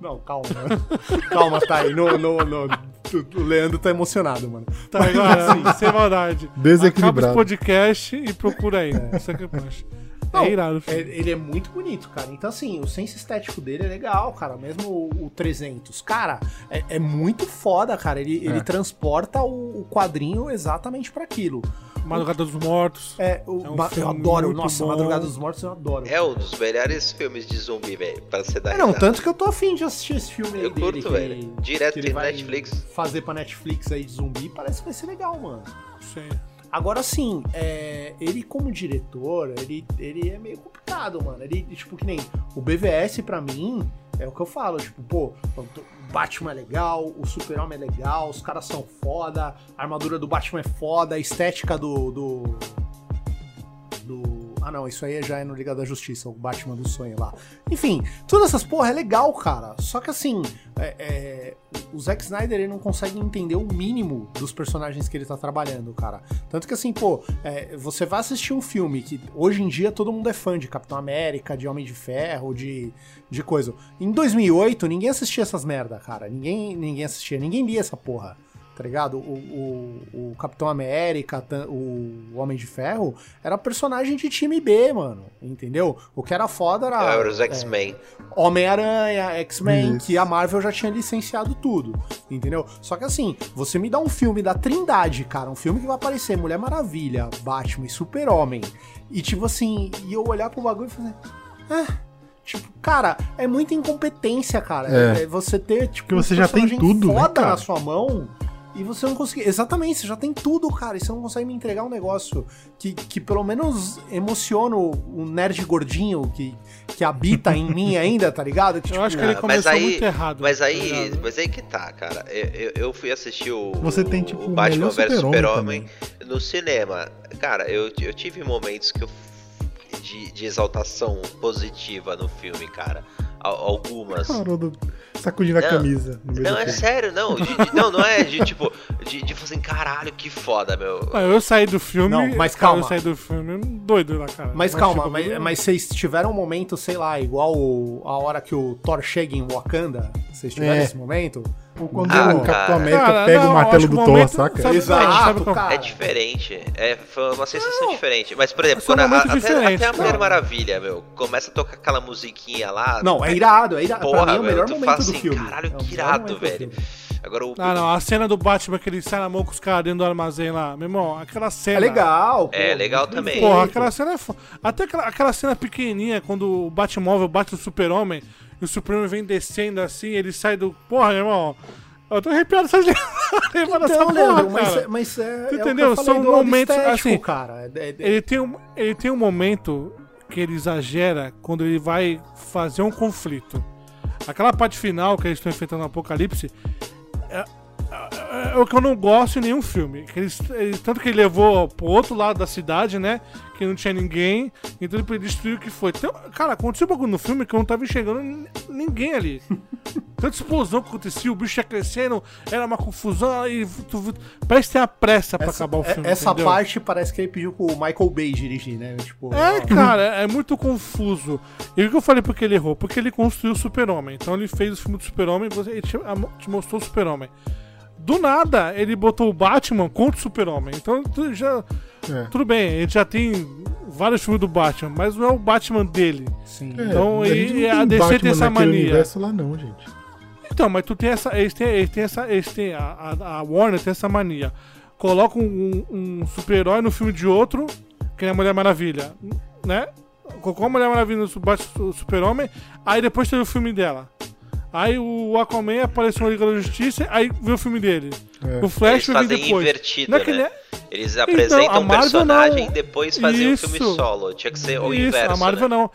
Não, calma. calma, tá aí. No, no, no- O Leandro tá emocionado, mano. Tá agora, sem maldade. Acaba Desequilibrado. esse podcast e procura aí. Sucker Punch. Não, É irado o É, filme. ele é muito bonito, cara. Então, assim, o senso estético dele é legal, cara. Mesmo o, o 300. Cara, é, é muito foda, cara. Ele, ele transporta o, o quadrinho exatamente pra aquilo. Madrugada dos Mortos. É, o, É um eu adoro. muito Nossa, bom. Madrugada dos Mortos eu adoro. É um dos melhores filmes de zumbi, velho, pra você dar É, não, tanto que eu tô afim de assistir esse filme aí Eu dele. curto, que velho. Direto que vai Netflix. Fazer pra Netflix aí de zumbi, parece que vai ser legal, mano. Sim. Agora sim, é, ele como diretor, ele, ele é meio complicado, mano. Ele, tipo, que nem o BVS pra mim, é o que eu falo, tipo, pô, o Batman é legal, o Super-Homem é legal, os caras são foda, a armadura do Batman é foda, a estética do. do. do- ah não, isso aí já é no Liga da Justiça, o Batman do Sonho lá. Enfim, todas essas porra é legal, cara. Só que assim, é- é, o Zack Snyder ele não consegue entender o mínimo dos personagens que ele tá trabalhando, cara. Tanto que assim, pô, é, você vai assistir um filme que hoje em dia todo mundo é fã de Capitão América, de Homem de Ferro, de, de coisa. Em 2008, ninguém assistia essas merda, cara. Ninguém, ninguém assistia, ninguém lia essa porra. Tá ligado? O, o, o Capitão América, o Homem de Ferro, era personagem de time B, mano. Entendeu? O que era foda era. Era os é, X-Men. Homem-Aranha, X-Men, que a Marvel já tinha licenciado tudo, entendeu? Só que assim, você me dá um filme da Trindade, cara, um filme que vai aparecer Mulher Maravilha, Batman e Super-Homem, e tipo assim, e eu olhar pro bagulho e fazer. Ah, tipo, cara, é muita incompetência, cara. É. É você ter, tipo, Porque você já tem tudo, né, foda cara? na sua mão. E você não consegue. Exatamente, você já tem tudo, cara. E você não consegue me entregar um negócio que, que pelo menos emociona o, o nerd gordinho que, que habita em mim ainda, tá ligado? Que, Eu acho que ele Ah, começou mas aí, muito errado. Mas tá aí, ligado? mas aí que tá, cara. Eu, eu, eu fui assistir o, Você tem, tipo, o o Batman vs Super-Homem Super-Homem no cinema. Cara, eu, eu tive momentos que eu de, de exaltação positiva no filme, cara. Al- Algumas. Sacudindo a Não, camisa. no meio Não, é sério, não. de- de- não, não é de tipo. De, de falar assim, caralho, que foda, meu. Ah, eu saí do filme. Não, mas calma. Eu saí do filme doido lá, cara. Mas calma, tipo, mas, mas vocês tiveram um momento, sei lá, igual o- a hora que o Thor chega em Wakanda? Vocês tiveram É. esse momento? Ou quando Ah, o Capitão. América Cara, pega não, o martelo do Thor, momento- saca? sabe- Exato, sabe qual- cara. É diferente. É, foi uma sensação diferente. Mas, por exemplo, quando a, até, até a Mulher. Maravilha, meu, começa a tocar aquela musiquinha lá. Não, é irado, é irado. Porra, pra mim é o melhor momento fala do assim, filme. caralho, É que irado, velho. Agora o. Ah, não, a cena do Batman que ele sai na mão com os caras dentro do armazém lá. Meu irmão, aquela cena. É legal. É, pô, legal muito também. Porra, aquela cena é foda. Até aquela, aquela cena pequenininha, quando o Batmóvel bate no Super-Homem e o Super-Homem vem descendo assim, ele sai do. Porra, meu irmão. Eu tô arrepiado essas lembrando dessa Então, porra, Leandro, mas, cara. é- mas é. Tu é entendeu? que eu falei São momentos, estético, assim, cara. É- é- Ele tem, um, ele tem um momento que ele exagera quando ele vai fazer um conflito. Aquela parte final que eles estão enfrentando o apocalipse é, o que eu não gosto em nenhum filme. Que eles, eles- tanto que ele levou pro outro lado da cidade, né? Que não tinha ninguém. Então ele destruiu o que foi. Então, cara, aconteceu um bagulho no filme que eu não tava enxergando ninguém ali. Tanta explosão que acontecia, o bicho ia crescendo, era uma confusão. E tu, parece ter a pressa pra essa, acabar o é- filme. essa entendeu? parte parece que ele pediu pro Michael Bay dirigir, né? Tipo, É, cara, é muito confuso. E o que eu falei porque ele errou? Porque ele construiu o Super-Homem. Então ele fez o filme do Super-Homem e te mostrou o Super-Homem. Do nada, ele botou o Batman contra o Super-Homem. Então tu já. É. Tudo bem, ele já tem vários filmes do Batman, mas não é o Batman dele. sim. É, Então, a e- a DC tem essa mania. universo lá não, gente. Então, mas tu tem essa. Eles têm, eles têm essa. Eles têm, a, a- a Warner tem essa mania. Coloca um, um super-herói no filme de outro, que é a Mulher Maravilha. Né? Colocou a Mulher Maravilha no Super-Homem, aí depois teve o filme dela. Aí o Aquaman apareceu na Liga da Justiça, aí veio o filme dele. É. O Flash Eles fazem depois. invertido, Não é que né? ele é- Eles apresentam a um personagem não- e depois fazem um Isso. filme solo. Tinha que ser o Isso, inverso. a Marvel né? não.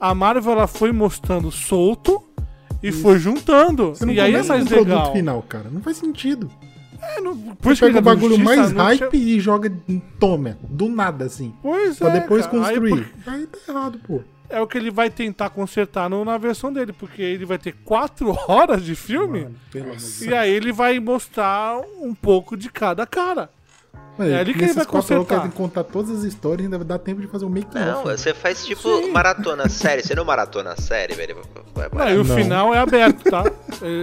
A Marvel ela foi mostrando solto e foi juntando. Você não E aí é mais o produto legal. final, cara. Não faz sentido. É, não- por Você isso pega o bagulho Justiça mais hype tinha- e joga. Toma, do nada, assim. Pois Pra é, depois cara. Aí construir. por- Aí tá errado, pô. É o que ele vai tentar consertar no- na versão dele, porque ele vai ter quatro horas de filme Mano, e aí ele vai mostrar um pouco de cada cara. É ali que ele vai horas consertar. que contar todas as histórias ainda dá tempo de fazer um make Não, off. você faz tipo Sim. maratona série. Você não maratona série, velho. Não, e o Não. final é aberto, tá?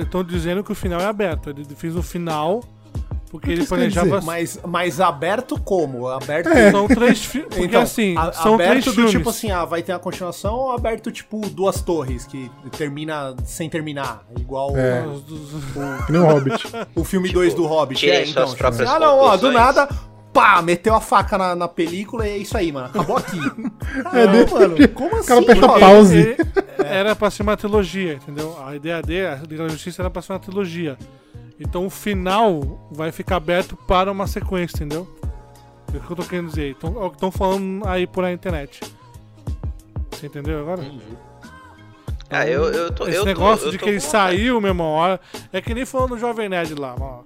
Estão dizendo que o final é aberto. Ele fez o final porque que ele planejava. Mas, mas aberto como? Aberto. São três filmes. Porque Então, assim, a- são aberto três do filmes. tipo assim, ah, vai ter a continuação ou aberto tipo Duas Torres, que termina sem terminar, igual É. Nem o Hobbit. o, o filme 2 do Hobbit. tirem É, então, suas tipo assim, ah, não, ó, do conclusões. nada, pá, meteu a faca na, na película e é isso aí, mano, acabou aqui. É, Não, desse mano, como O cara assim, pause. Ele- Era pra ser uma trilogia, entendeu? A ideia dele, a Liga da Justiça era pra ser uma trilogia. Então o final vai ficar aberto para uma sequência, entendeu? É o que eu tô querendo dizer. Então, é o que estão falando aí por a internet. Você entendeu agora? Ah, eu, eu tô. Esse eu tô- negócio eu de tô que ele saiu mesmo hora. É que nem falando do Jovem Nerd lá, ó.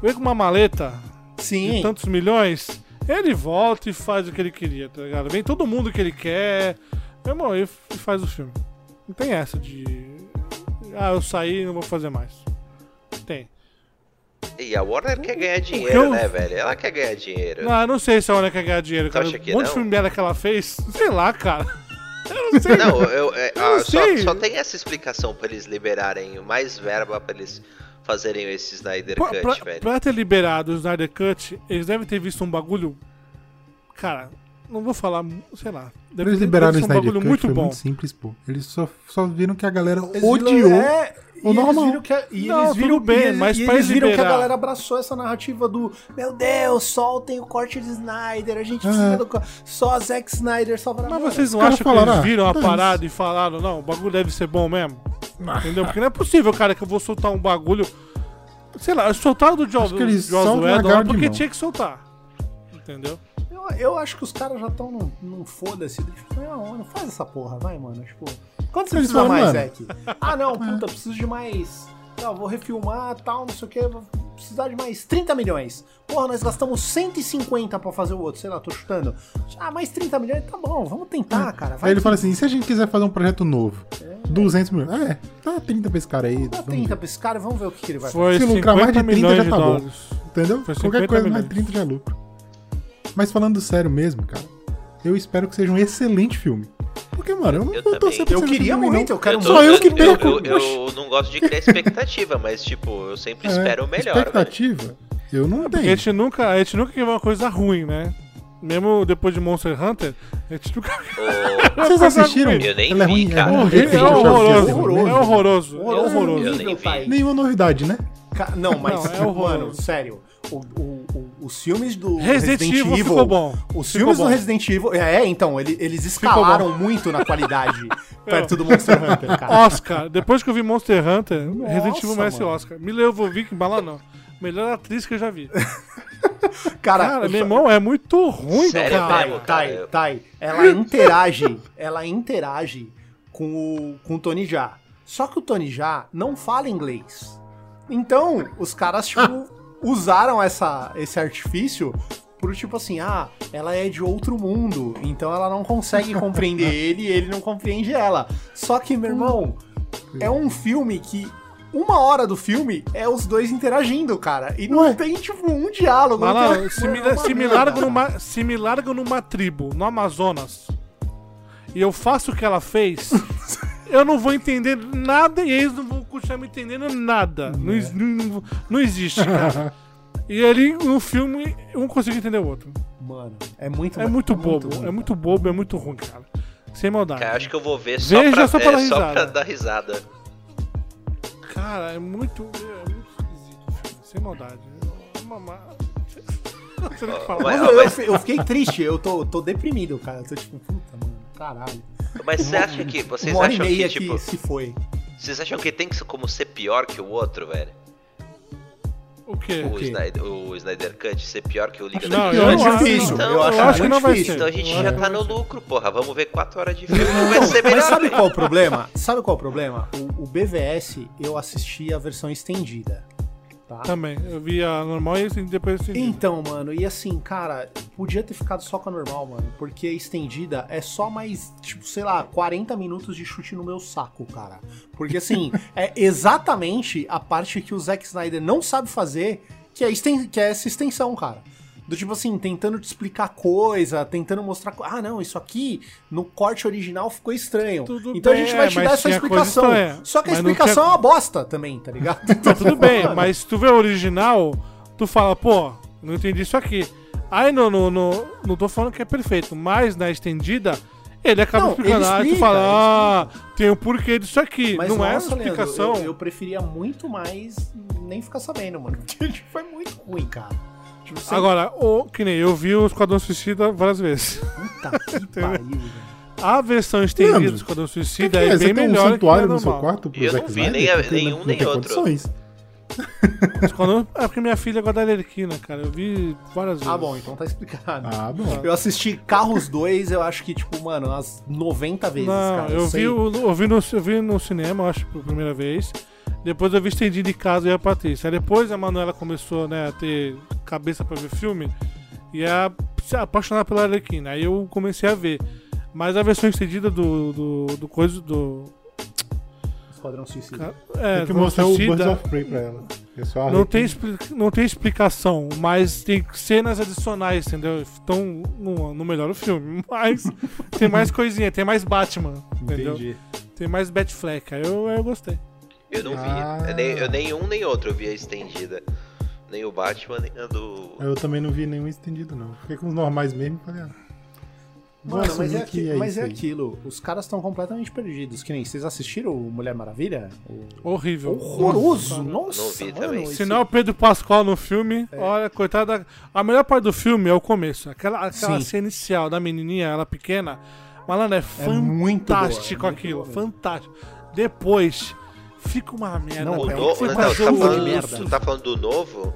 Vem com uma maleta de Sim, tantos milhões, ele volta e faz o que ele queria, tá ligado? Vem todo mundo que ele quer, meu irmão, e e faz o filme. Não tem essa de. Ah, eu saí e não vou fazer mais. E a Warner quer ganhar que dinheiro, eu- né, velho? Ela quer ganhar dinheiro. Não, eu não sei se a Warner quer ganhar dinheiro, cara. um monte de filme dela que ela fez, sei lá, cara. Eu não sei. Não, eu, é, Eu ah, não só, sei. só tem essa explicação pra eles liberarem mais verba pra eles fazerem esse Snyder Pra, Cut, pra- velho. pra ter liberado o Snyder Cut, eles devem ter visto um bagulho. Cara, não vou falar, sei lá. Deve Eles ter- liberaram o um Snyder bagulho Cut, muito foi bom. muito simples, pô. Eles só, só viram que a galera Eles odiou. viram- é, o e eles normal. viram que a, e Não, eles viram, bem, e eles, mas e pra eles viram que a liberar- galera abraçou essa narrativa do Meu Deus, soltem o corte de Snyder, a gente É. precisa do co- só Zack Snyder salvará Mas vocês não acham que falaram, eles ah, viram a parada e falaram, não, o bagulho deve ser bom mesmo? Entendeu? Porque não é possível, cara, que eu vou soltar um bagulho. Sei lá, soltaram do Joss que eles Whedon de porque tinha que soltar. Entendeu? Eu, eu acho que os caras já estão num, num foda-se. Tipo, não, não faz essa porra, vai, mano. Tipo, quanto você Eles precisa falam, mais. Zack? Ah, não, puta, preciso de mais. Não, vou refilmar tal, não sei o que. Vou precisar de mais 30 milhões. Porra, nós gastamos 150 pra fazer o outro, sei lá, tô chutando. Ah, mais 30 milhões, tá bom, vamos tentar, cara. Vai Aí ele que fala assim: e se a gente quiser fazer um projeto novo? 200 milhões. É, dá 30 pra esse cara aí. dá vamos 30 ver. pra esse cara vamos ver o que, que ele vai fazer. Foi Se 50 lucrar mais de 30 milhões já tá bom. Entendeu? Qualquer 50 coisa mais milhões. 30 já é lucro. Mas falando sério mesmo, cara, eu espero que seja um excelente filme. Porque, mano, eu não Eu vou também. torcer pra Eu queria filme, muito, não. eu quero tô- Só eu que eu, perco. eu, eu não gosto de criar expectativa, mas tipo, eu sempre É, espero o melhor. velho. Expectativa, eu não Porque a tenho. gente nunca, a gente nunca quer uma coisa ruim, né? Mesmo depois de Monster Hunter, a gente nunca Ô, Vocês assistiram? Eu nem Ela é vi, ruim, cara. é ruim. Horrível, é de horroroso, é né? horroroso, é Horroroso, horroroso. Eu nem vi. Nenhuma novidade, né? Não, mas, Não, é mano, sério. O- o- os filmes do Resident Resident, Evil Evil. ficou bom. Os Ficou filmes bom. do Resident Evil. É, então, ele- eles escalaram muito na qualidade perto do Monster Hunter, cara. Oscar, depois que eu vi Monster Hunter, Nossa, Resident Evil merece mano. Oscar. Me levou Vic lá não. Melhor atriz que eu já vi. Cara, Cara, meu irmão, é muito ruim, Sério cara. Tai, ela interage, ela interage com o, com o Tony Jaa. Só que o Tony Jaa não fala inglês. Então, os caras, tipo, usaram essa, esse artifício pro tipo assim, ah, ela é de outro mundo, então ela não consegue compreender ele e ele não compreende ela. Só que, meu irmão, é um filme que uma hora do filme é os dois interagindo, cara. E não Ué. tem, tipo, um diálogo. Mas tem- lá, se me, É uma se me numa, se me largam numa tribo, no Amazonas, e eu faço o que ela fez, eu não vou entender nada e eles não vão continuar me entendendo nada. Não, ex- não, não existe, cara. E ali, no filme, um não consigo entender o outro. Mano, é muito É muito ruim, bobo, é cara. muito bobo, é muito ruim, cara. Sem maldade. Cara, acho que eu vou ver só, Veja pra, só é, pela só risada. pra dar risada. Cara, é muito. É muito esquisito sem maldade. É uma ma- Não sei nem o que falar. Mas- Nossa, eu, eu fi- eu fiquei triste, eu tô, tô deprimido, cara. Eu tô tipo, puta, mano, caralho. Mas você acha que. Vocês Uma hora e acham meia que, que, tipo. se foi. Vocês acham que tem que ser como ser pior que o outro, velho? O quê? O, quê? Snyder, o Snyder Cut ser pior que o Liga Não, da eu é não acho- difícil. Então, eu acho, eu acho que não vai difícil. Então a gente Eu já tá que no ser. lucro, porra. Vamos ver 4 horas de filme. Vai ser Mas melhor. sabe velho. qual é o problema? Sabe qual é o problema? O, o BVS eu assisti a versão estendida. Tá? Também. Eu vi a normal e depois eu Então, mano, e assim, cara, podia ter ficado só com a normal, mano. Porque a estendida é só mais, tipo, sei lá, 40 minutos de chute no meu saco, cara. Porque assim, é exatamente a parte que o Zack Snyder não sabe fazer, que é, que é essa extensão, cara. Do tipo assim, tentando te explicar coisa, tentando mostrar. Ah, não, isso aqui no corte original ficou estranho. Tudo então bem, a gente vai é, te dar essa explicação. Só que a não explicação tinha- é uma bosta também, tá ligado? Então, Tudo bem, mano, mas se tu vê o original, tu fala, pô, não entendi isso aqui. Aí no, no, no- não tô falando que é perfeito, mas na estendida, ele acaba Não, explicando. Aí tu explica, fala, ele ah, tem o porquê disso aqui. Mas não é nossa, uma Leandro, explicação. eu, eu preferia muito mais nem ficar sabendo, mano. Porque foi muito ruim, cara. Tipo, sem- Agora, o, que nem eu vi o Esquadrão Suicida várias vezes. Puta que pariu. A versão estendida Leandro, do Esquadrão O que, Suicida que é, é? Você bem tem um melhor que a santuário no seu quarto Eu não vi nem a- nenhum, não nem tem outro. condições. Esquadrão- É porque minha filha gosta da Lerquina, cara. Eu vi várias vezes. Ah, bom, então tá explicado. Ah, bom. Eu assisti Carros 2, eu acho que, tipo, mano, umas 90 vezes, Não, cara. eu sei. vi, o, eu, vi no, eu vi no cinema, eu acho, pela primeira vez. Depois eu vi estendido em casa e a Patrícia. Aí depois a Manuela começou né, a ter cabeça pra ver filme e a se apaixonar pela Arlequina. Aí eu comecei a ver. Mas a versão estendida do, do, do coisa do. Esquadrão Suicida. É, Tem que do mostrar o Birds of Prey pra ela. É não tem, não tem explicação, mas tem cenas adicionais, entendeu? Então não, não melhora o filme, mas tem mais coisinha, tem mais Batman, entendeu? Entendi. Tem mais Batfleck, aí eu, eu gostei. Eu não vi. Ah. Eu nem, eu nem um nem outro eu vi a estendida. Nem o Batman, nem a do. Eu também não vi nenhum estendido, não. Fiquei com os normais mesmo e falei, ah. Mano, mas é, aqui- mas isso é aquilo. Os caras estão completamente perdidos. Que nem vocês assistiram o Mulher Maravilha? O... Horrível. Horroroso. Nossa, Não vi mano, também. esse- Se não é o Pedro Pascoal no filme, olha, coitada. A melhor parte do filme é o começo. Aquela, aquela Sim. cena inicial da menininha, ela pequena. Malandro, é, fantástico boa, é muito aquilo. boa mesmo. fantástico. Depois, fica uma merda. Não, O novo. Não, tá falando, merda. você tá falando do novo?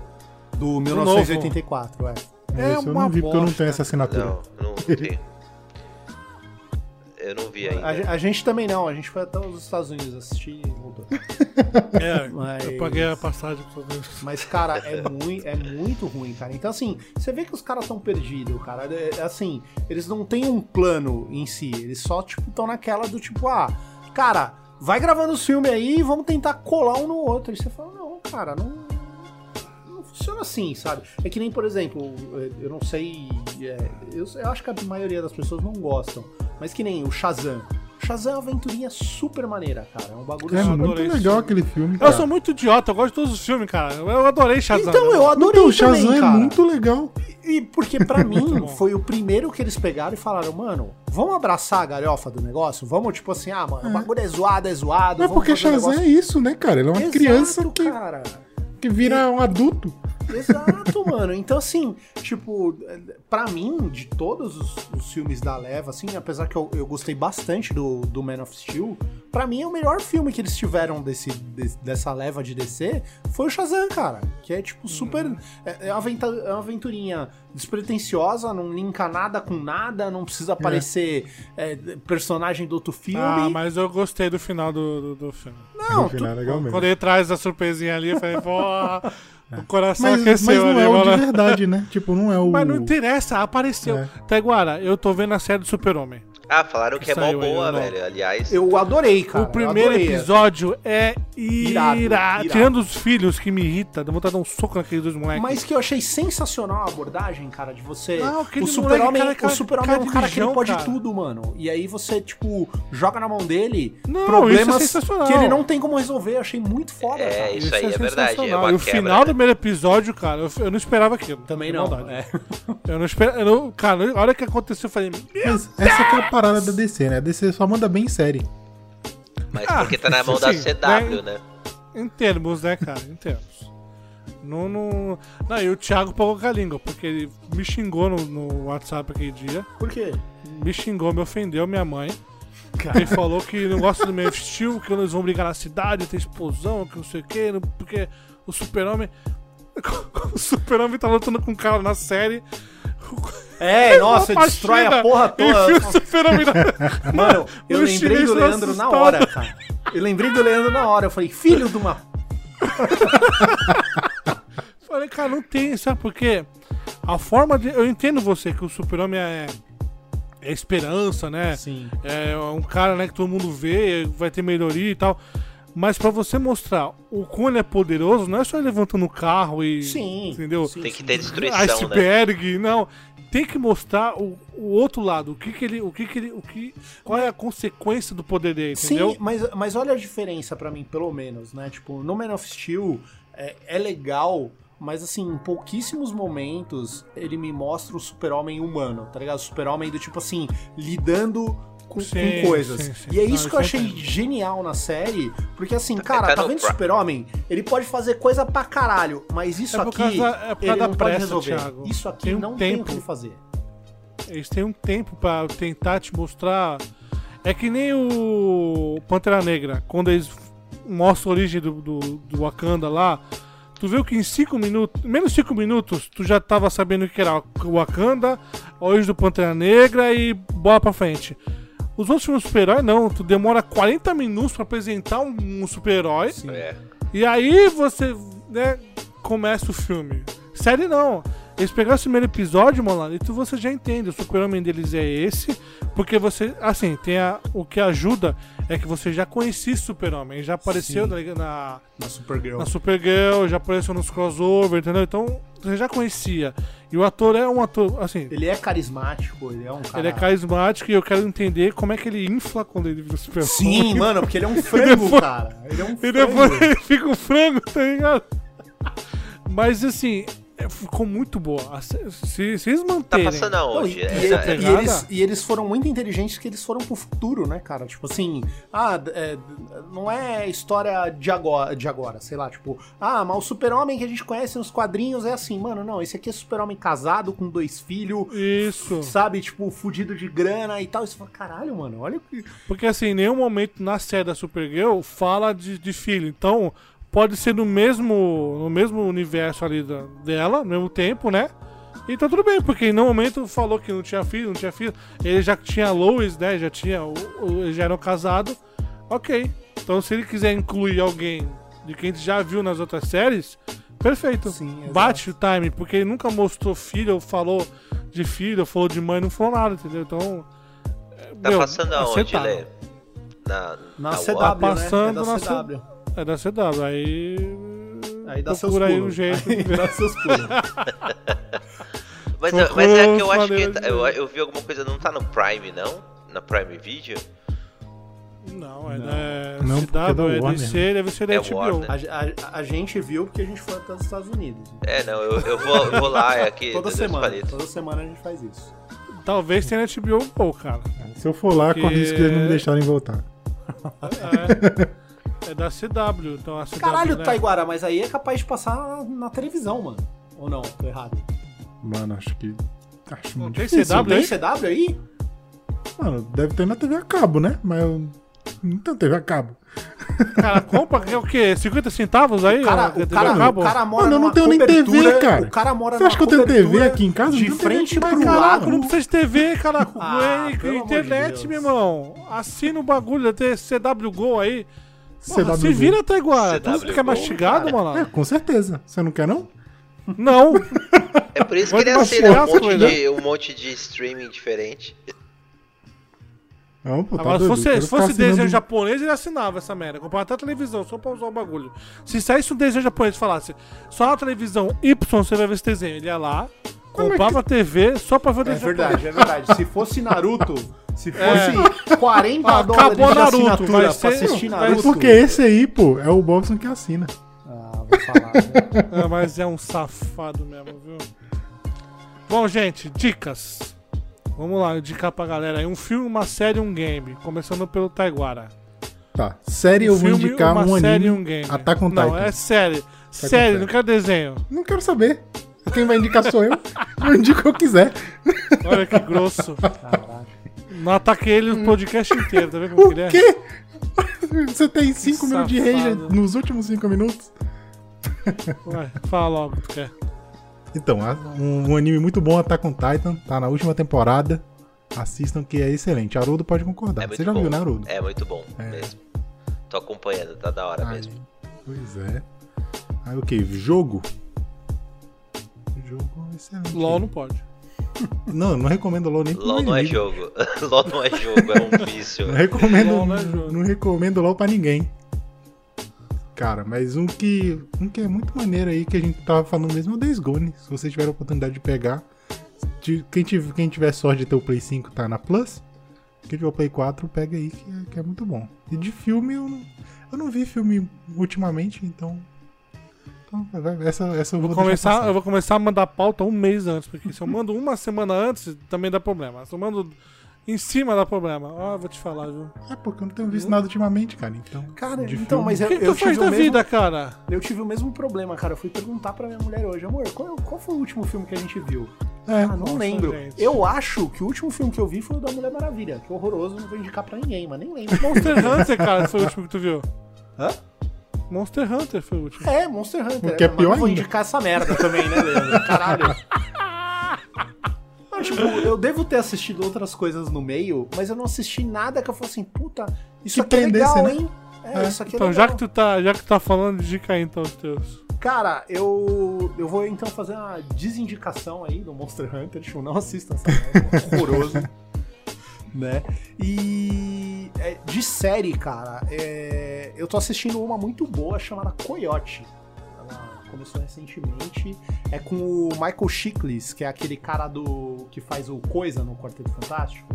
Do 1984, é. É Esse eu uma não vi porque eu não bosta. tenho essa assinatura. Não, não vi. Eu não vi ainda. A, a gente também não, a gente foi até os Estados Unidos assistir e voltou. É, Mas- eu paguei a passagem pra ver. Mas, cara, é, mui, é muito ruim, cara. Então, assim, você vê que os caras estão perdidos, cara. É, é assim, eles não têm um plano em si. Eles só, tipo, estão naquela do tipo, ah, cara, vai gravando os filmes aí e vamos tentar colar um no outro. E você fala, não, cara, não. Não funciona assim, sabe? É que nem, por exemplo, eu não sei. é, eu, eu acho que a maioria das pessoas não gostam. Mas que nem o Shazam. Shazam é uma aventurinha super maneira, cara. É um bagulho É super muito legal esse aquele filme. Eu cara. sou muito idiota, eu gosto de todos os filmes, cara. Eu adorei Shazam. Então, né? eu adorei Então, o Shazam também, é cara. muito legal. E porque pra mim foi o primeiro que eles pegaram e falaram, mano, vamos abraçar a galhofa do negócio? Vamos, tipo assim, ah, mano, o bagulho é zoado, é zoado. Mas vamos porque Shazam negócio- é isso, né, cara? Ele é uma Exato, criança que, cara. que vira um adulto. Exato, mano. Então, assim, tipo, pra mim, de todos os, os filmes da leva, assim, apesar que eu, eu gostei bastante do, do Man of Steel, pra mim é o melhor filme que eles tiveram desse, de- dessa leva de DC foi o Shazam, cara. Que é, tipo, super. É, é uma aventa- é uma aventurinha despretensiosa, não linka nada com nada, não precisa aparecer é, personagem do outro filme. Ah, mas eu gostei do final do, do, do filme. Não, é mesmo. Quando ele traz a surpresinha ali, eu falei, porra, o coração Mas, aqueceu mas não ali, é o de verdade, né? Tipo, não é o. Mas não interessa, apareceu. É. Taiguara, eu tô vendo a série do Super-Homem. Ah, falaram que é mó boa, não. velho. Aliás, eu adorei, cara. o primeiro episódio é Irado, irado. Tirando os filhos que me irrita, dá vontade de dar um soco naqueles dois moleques. Mas que eu achei sensacional a abordagem, cara, de você. Não, o super-homem cara, o cara, cara é um de cara que ele pode cara. tudo, mano. E aí você, tipo, joga na mão dele Não, problemas isso é sensacional. que ele não tem como resolver. Eu achei muito foda, É, cara. isso aí é verdade, é sensacional. uma E o quebra, final né? do primeiro episódio, cara, eu, eu não esperava aquilo. Também não. maldade. É. Eu não esperava. cara, a hora que aconteceu, eu falei, essa que é a parada da DC, né? A DC só manda bem série. mas Ah, porque tá na mão da sim, CW, né? Em termos, né, cara? Em termos. Não, não... não, e o Thiago pagou com a língua, porque ele me xingou no, no WhatsApp aquele dia. Por quê? Me xingou, me ofendeu, minha mãe. Ele falou que não gosta do meu estilo, que eles vão brigar na cidade, ter explosão, que não sei o quê, não- porque o super-homem. O Super-Homem tá lutando com um cara na série. É, nossa, Uma destrói a porra toda. o Super-Homem na- Mano, eu lembrei do tá Leandro na assustado. hora, cara. Eu lembrei do Leandro na hora. Eu falei, filho de uma. Falei, cara, não tem, sabe por quê? A forma de. Eu entendo você que o Super-Homem é, é esperança, né? Sim. É um cara né, que todo mundo vê, vai ter melhoria e tal. Mas pra você mostrar o quão ele é poderoso, não é só ele levantando o carro e. Sim. Entendeu? sim, Tem que ter destruição, né? Iceberg, não. Tem que mostrar o, o outro lado, o que que ele, o que que ele, o que, qual é a consequência do poder dele, entendeu? Sim, mas, mas olha a diferença pra mim, pelo menos, né? Tipo, no Man of Steel é, é legal, mas assim, em pouquíssimos momentos ele me mostra o super-homem humano, tá ligado? O super-homem do tipo assim, lidando com, com Sim, coisas. sim, sim. E é Não, isso que isso eu eu achei entendo. genial na série, porque assim, cara, tá vendo o super-homem? Ele pode fazer coisa pra caralho, mas isso É aqui causa- é ele não pode pressa, resolver. Thiago. Isso aqui Tem um não tem o tempo. que fazer. Eles têm um tempo pra tentar te mostrar. É que nem o Pantera Negra, quando eles mostram a origem do, do, do Wakanda lá. Tu viu que em 5 minutos, menos 5 minutos, tu já tava sabendo o que era o Wakanda, a origem do Pantera Negra e bola pra frente. Os outros filmes de super-herói não, tu demora 40 minutos pra apresentar um, um super-herói. É. E aí você, né, começa o filme. Série não. Eles pegaram o primeiro episódio, mano, e tu você já entende. O super-homem deles é esse. Porque você, assim, tem a, o que ajuda é que você já conhecia super-homem. Já apareceu ligado? na, Na Supergirl. na Supergirl, já apareceu nos crossover, entendeu? Então você já conhecia. E o ator é um ator, assim, Ele é carismático, ele é um cara. ele é carismático e eu quero entender como é que ele infla quando ele vira super-homem. Sim, mano, porque ele é um frango, depois- cara. Ele é um E frango. depois ele fica um frango, tá ligado? Mas assim, é, ficou muito boa. Se, se, se eles Tá manterem. passando Não, aonde? e, e Essa- ele- é- e eles, e eles foram muito inteligentes que eles foram pro futuro, né, cara? Tipo assim, ah, é, não é história de agora, de agora, sei lá, tipo, ah, mas o super-homem que a gente conhece nos quadrinhos é assim, mano, não, esse aqui é super-homem casado com dois filhos, Isso. sabe, tipo, fudido de grana e tal. E você fala, caralho, mano, olha o que. Porque assim, em nenhum momento na série da Supergirl fala de, de filho. Então, pode ser no mesmo, no mesmo universo ali da- dela, no mesmo tempo, né? E tá tudo bem, porque nenhum momento falou que não tinha filho, não tinha filho. Ele já tinha a Lois, né? Já tinha. o- o- Eles já eram casados. Ok. Então se ele quiser incluir alguém de quem a gente já viu nas outras séries, perfeito. Sim. Bate o time, porque ele nunca mostrou filho, ou falou de filho, ou falou de mãe, não falou nada, entendeu? Então. é, Tá meu, passando aonde, aceitável. Lê? Na, Na na CW, Warner? passando né? É na CW. É da CW, aí. Aí dá seus aí um jeito. Aí dá seus pulos. Mas, mas é que eu acho que. de- Eu, eu vi alguma coisa, não tá no Prime, não? Na Prime Video? Não, é Não. da Não, porque é da CW, é Warner. DC, deve ser da É HBO. Warner. A, a- a gente viu porque a gente foi até os Estados Unidos. É, não, eu, eu, vou, eu vou lá, é aqui. Toda semana. Toda semana a gente faz isso. Talvez tenha na HBO Go, cara. Se eu for lá, Porque- corre risco de eles não me deixarem voltar. É, é da CW, então a CW. Caralho, né? Taiguara, mas aí é capaz de passar na, na televisão, mano. Ou não? Tô errado. Mano, acho que. Acho Não muito tem difícil. CW? Tem CW aí? Mano, deve ter na TV a cabo, né? Mas eu. Não tem TV a cabo. Cara, compra que é o quê? 50 centavos aí? O cara, o TV cara, cabo? o cara mora Mano, eu não tenho nem TV, cara. O cara mora Você acha que eu tenho TV aqui em casa? De Não frente pro. Caraca, não lado. precisa de TV, cara. Ah, de internet, Deus. meu irmão. Assina o bagulho da CW Go aí. Porra, CW se vira até agora. CW Tudo que é Go, mastigado, cara. mano. É, com certeza. Você não quer, não? Não. É por isso que ele baixar assina um as monte, coisas. de, um monte de streaming diferente. Não, pô, tá Agora, se fosse, se fosse assinando- desenho japonês, ele assinava essa merda. Comprava até a televisão, só pra usar o bagulho. Se saísse um desenho japonês e falasse só na televisão Y você vai ver esse desenho, ele ia lá, comprava a TV só pra ver o É desenho verdade, é verdade. Se fosse Naruto, se É. fosse 40 Ah, dólares de Naruto, assinatura vai pra ser- assistir Naruto... Porque esse aí, pô, é o Bobson que assina. Ah, vou falar. né? É, mas é um safado mesmo, viu? Bom, gente, dicas. Vamos lá, indicar pra galera aí. Um filme, uma série um game. Começando pelo Taiguara. Tá. Série eu Um vou filme, indicar uma um série e anime. um game. Attack on Não, Titan. é série. série, não quero desenho. Não quero saber. Quem vai indicar sou eu. Eu indico o que eu quiser. Olha que grosso. Caraca. Não ataquei ele o podcast inteiro, tá vendo como que ele O é? quê? Você tem 5 minutos de rage Safado. nos últimos 5 minutos? Vai, fala logo o que tu quer. Então, a- um, um anime muito bom, Attack on Titan, tá na última temporada. Assistam que é excelente. Haroldo pode concordar. É muito Você já bom. viu, né, Haroldo? É muito bom É. mesmo. Tô acompanhando, tá da hora Ai, mesmo. Pois é. Aí o que? Jogo? Jogo excelente. LOL não pode. Não, não recomendo LOL nem LOL não é jogo. LOL não é jogo, é um vício. Não recomendo, LOL não é jogo. não recomendo LOL pra ninguém. Cara, mas um que, um que é muito maneiro aí, que a gente tava falando mesmo, é o Days Gone. Se vocês tiverem a oportunidade de pegar. Quem tiver, quem tiver sorte de ter o Play 5 tá na Plus. Quem tiver o Play 4, pega aí, que é, que é muito bom. E de filme, eu não, eu não vi filme ultimamente, então... então vai- essa, essa eu vou, Vou começar, eu vou começar a mandar pauta um mês antes, porque se eu mando uma semana antes, também dá problema. Se eu mando em cima, dá problema. Ó, vou te falar, viu? É porque eu não tenho visto nada ultimamente, cara, então... Cara, de então, filme. mas O eu, que, que eu tu faz tive o da mesmo, vida, cara? eu tive o mesmo problema, cara. Eu fui perguntar pra minha mulher hoje, amor, qual, qual foi o último filme que a gente viu? É, Ah, não Nossa, lembro. gente. Eu acho que o último filme que eu vi foi o da Mulher Maravilha, que é horroroso, não vou indicar pra ninguém, mas nem lembro. Monster Hunter, cara, foi o último que tu viu. Hã? Monster Hunter foi o último. É, Monster Hunter. O que é mas pior não vou indicar essa merda também, né, Leandro? Caralho. Não, tipo, eu devo ter assistido outras coisas no meio, mas eu não assisti nada que eu fosse assim, puta, isso Que aqui é prendesse, legal, né? hein? É, É. isso aqui é Então, legal. já que tu tá, já que tu tá falando, dica aí então os teus. Cara, eu, eu vou então fazer uma desindicação aí do Monster Hunter. Tipo, não assistam essa merda, é horroroso. Né? E é, de série, cara, é, eu tô assistindo uma muito boa chamada Coyote. Ela começou recentemente. É com o Michael Chiklis, que é aquele cara do que faz o Coisa no Quarteto Fantástico.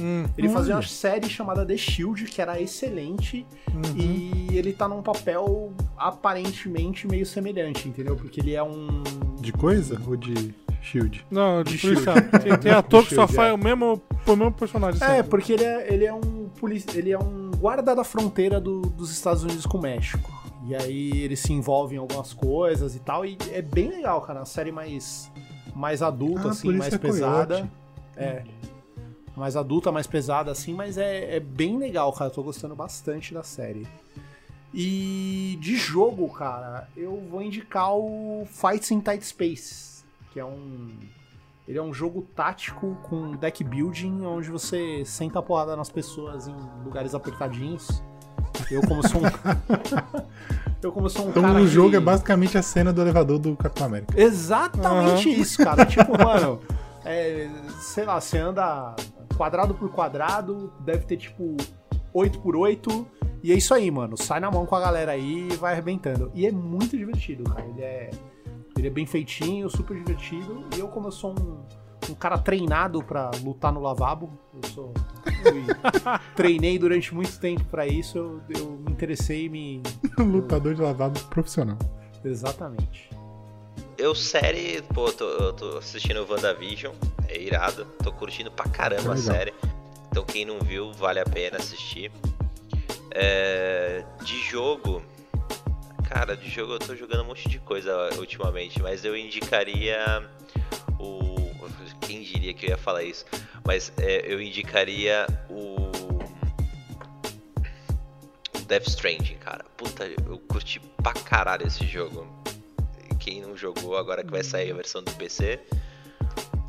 Hum, Ele Olha. fazia uma série chamada The Shield, que era excelente. uhum. E ele tá num papel aparentemente meio semelhante, entendeu? Porque ele é um. De coisa ou de Shield? Não, de policial. Shield. Tem, tem ator De que só faz é. o mesmo, o mesmo personagem. É, sempre. porque ele é, ele é um polici... ele é um guarda da fronteira do- dos Estados Unidos com o México. E aí ele se envolve em algumas coisas e tal. E é bem legal, cara. Uma série mais, mais adulta, Ah, assim, mais é pesada. Coyote. É. Mais adulta, mais pesada, assim, mas é, é bem legal, cara. Eu tô gostando bastante da série. E de jogo, cara, eu vou indicar o Fights in Tight Space, que é um. Ele é um jogo tático com deck building, onde você senta a porrada nas pessoas em lugares apertadinhos. Eu como sou um. eu como sou um Então cara o que- jogo é basicamente a cena do elevador do Capitão América. Exatamente isso, cara. tipo, mano, é, sei lá, você anda quadrado por quadrado, deve ter tipo 8 por 8 e é isso aí, mano. Sai na mão com a galera aí e vai arrebentando. E é muito divertido, cara. Ele é, ele é bem feitinho, super divertido. E eu, como eu sou um, um cara treinado pra lutar no lavabo, eu sou. treinei durante muito tempo pra isso, eu, eu me interessei e me. Lutador de lavado profissional. Exatamente. Eu, série, pô, tô, eu tô assistindo o WandaVision, é irado. Tô curtindo pra caramba a Legal. série. Então quem não viu, vale a pena assistir. É, de jogo, cara, de jogo eu tô jogando um monte de coisa ultimamente, mas eu indicaria o. Quem diria que eu ia falar isso? Mas é, eu indicaria o. o Death Stranding, cara. Puta, eu curti pra caralho esse jogo. Quem não jogou, agora que vai sair a versão do PC.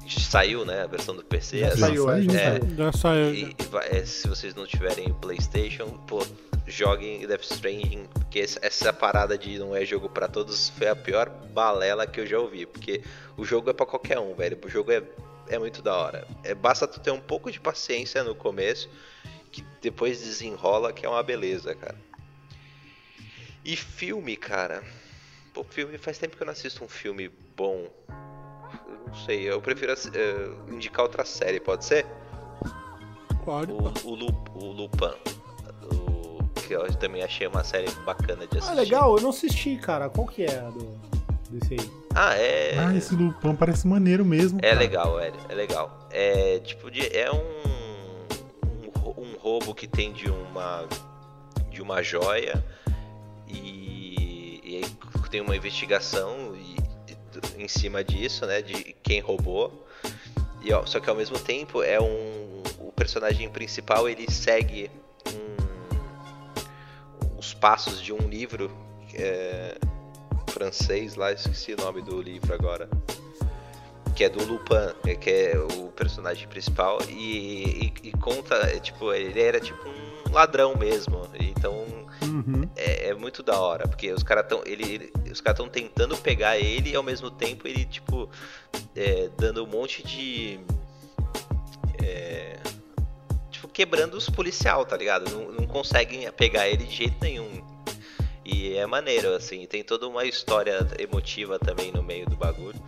Saiu, né? A versão do PC. Já saiu, é, já é, saiu. Já saiu. já. e, e é, se vocês não tiverem PlayStation, pô, joguem Death Stranding, porque essa- parada de não é jogo pra todos foi a pior balela que eu já ouvi, porque o jogo é pra qualquer um, velho. O jogo é, é muito da hora. É, basta tu ter um pouco de paciência no começo, que depois desenrola, que é uma beleza, cara. E filme, cara. Pô, filme faz tempo que eu não assisto um filme bom. Eu não sei, eu prefiro eh, indicar outra série, pode ser? Pode. O, o, Lu- o Lupin. Que eu também achei uma série bacana de assistir. Ah, legal, eu não assisti, cara. Qual que é a do, desse aí? Ah, é. Ah, esse Lupão parece maneiro mesmo. É cara. legal, velho. É legal. É tipo de. É um. Um, um roubo que tem de uma. De uma joia. E. E aí tem uma investigação e, e- em cima disso, né? De quem roubou. E, ó, só que ao mesmo tempo é um. O personagem principal ele segue um, os passos de um livro é, francês lá, esqueci o nome do livro agora. Que é do Lupin, é, que é o personagem principal, e, e- e conta, é, tipo, ele era tipo um ladrão mesmo. Então Uhum. é, é muito da hora, porque os caras estão ele, ele- os caras estão tentando pegar ele e ao mesmo tempo ele tipo é, dando um monte de é, quebrando os policial, tá ligado? Não, não conseguem pegar ele de jeito nenhum. E é maneiro assim, tem toda uma história emotiva também no meio do bagulho.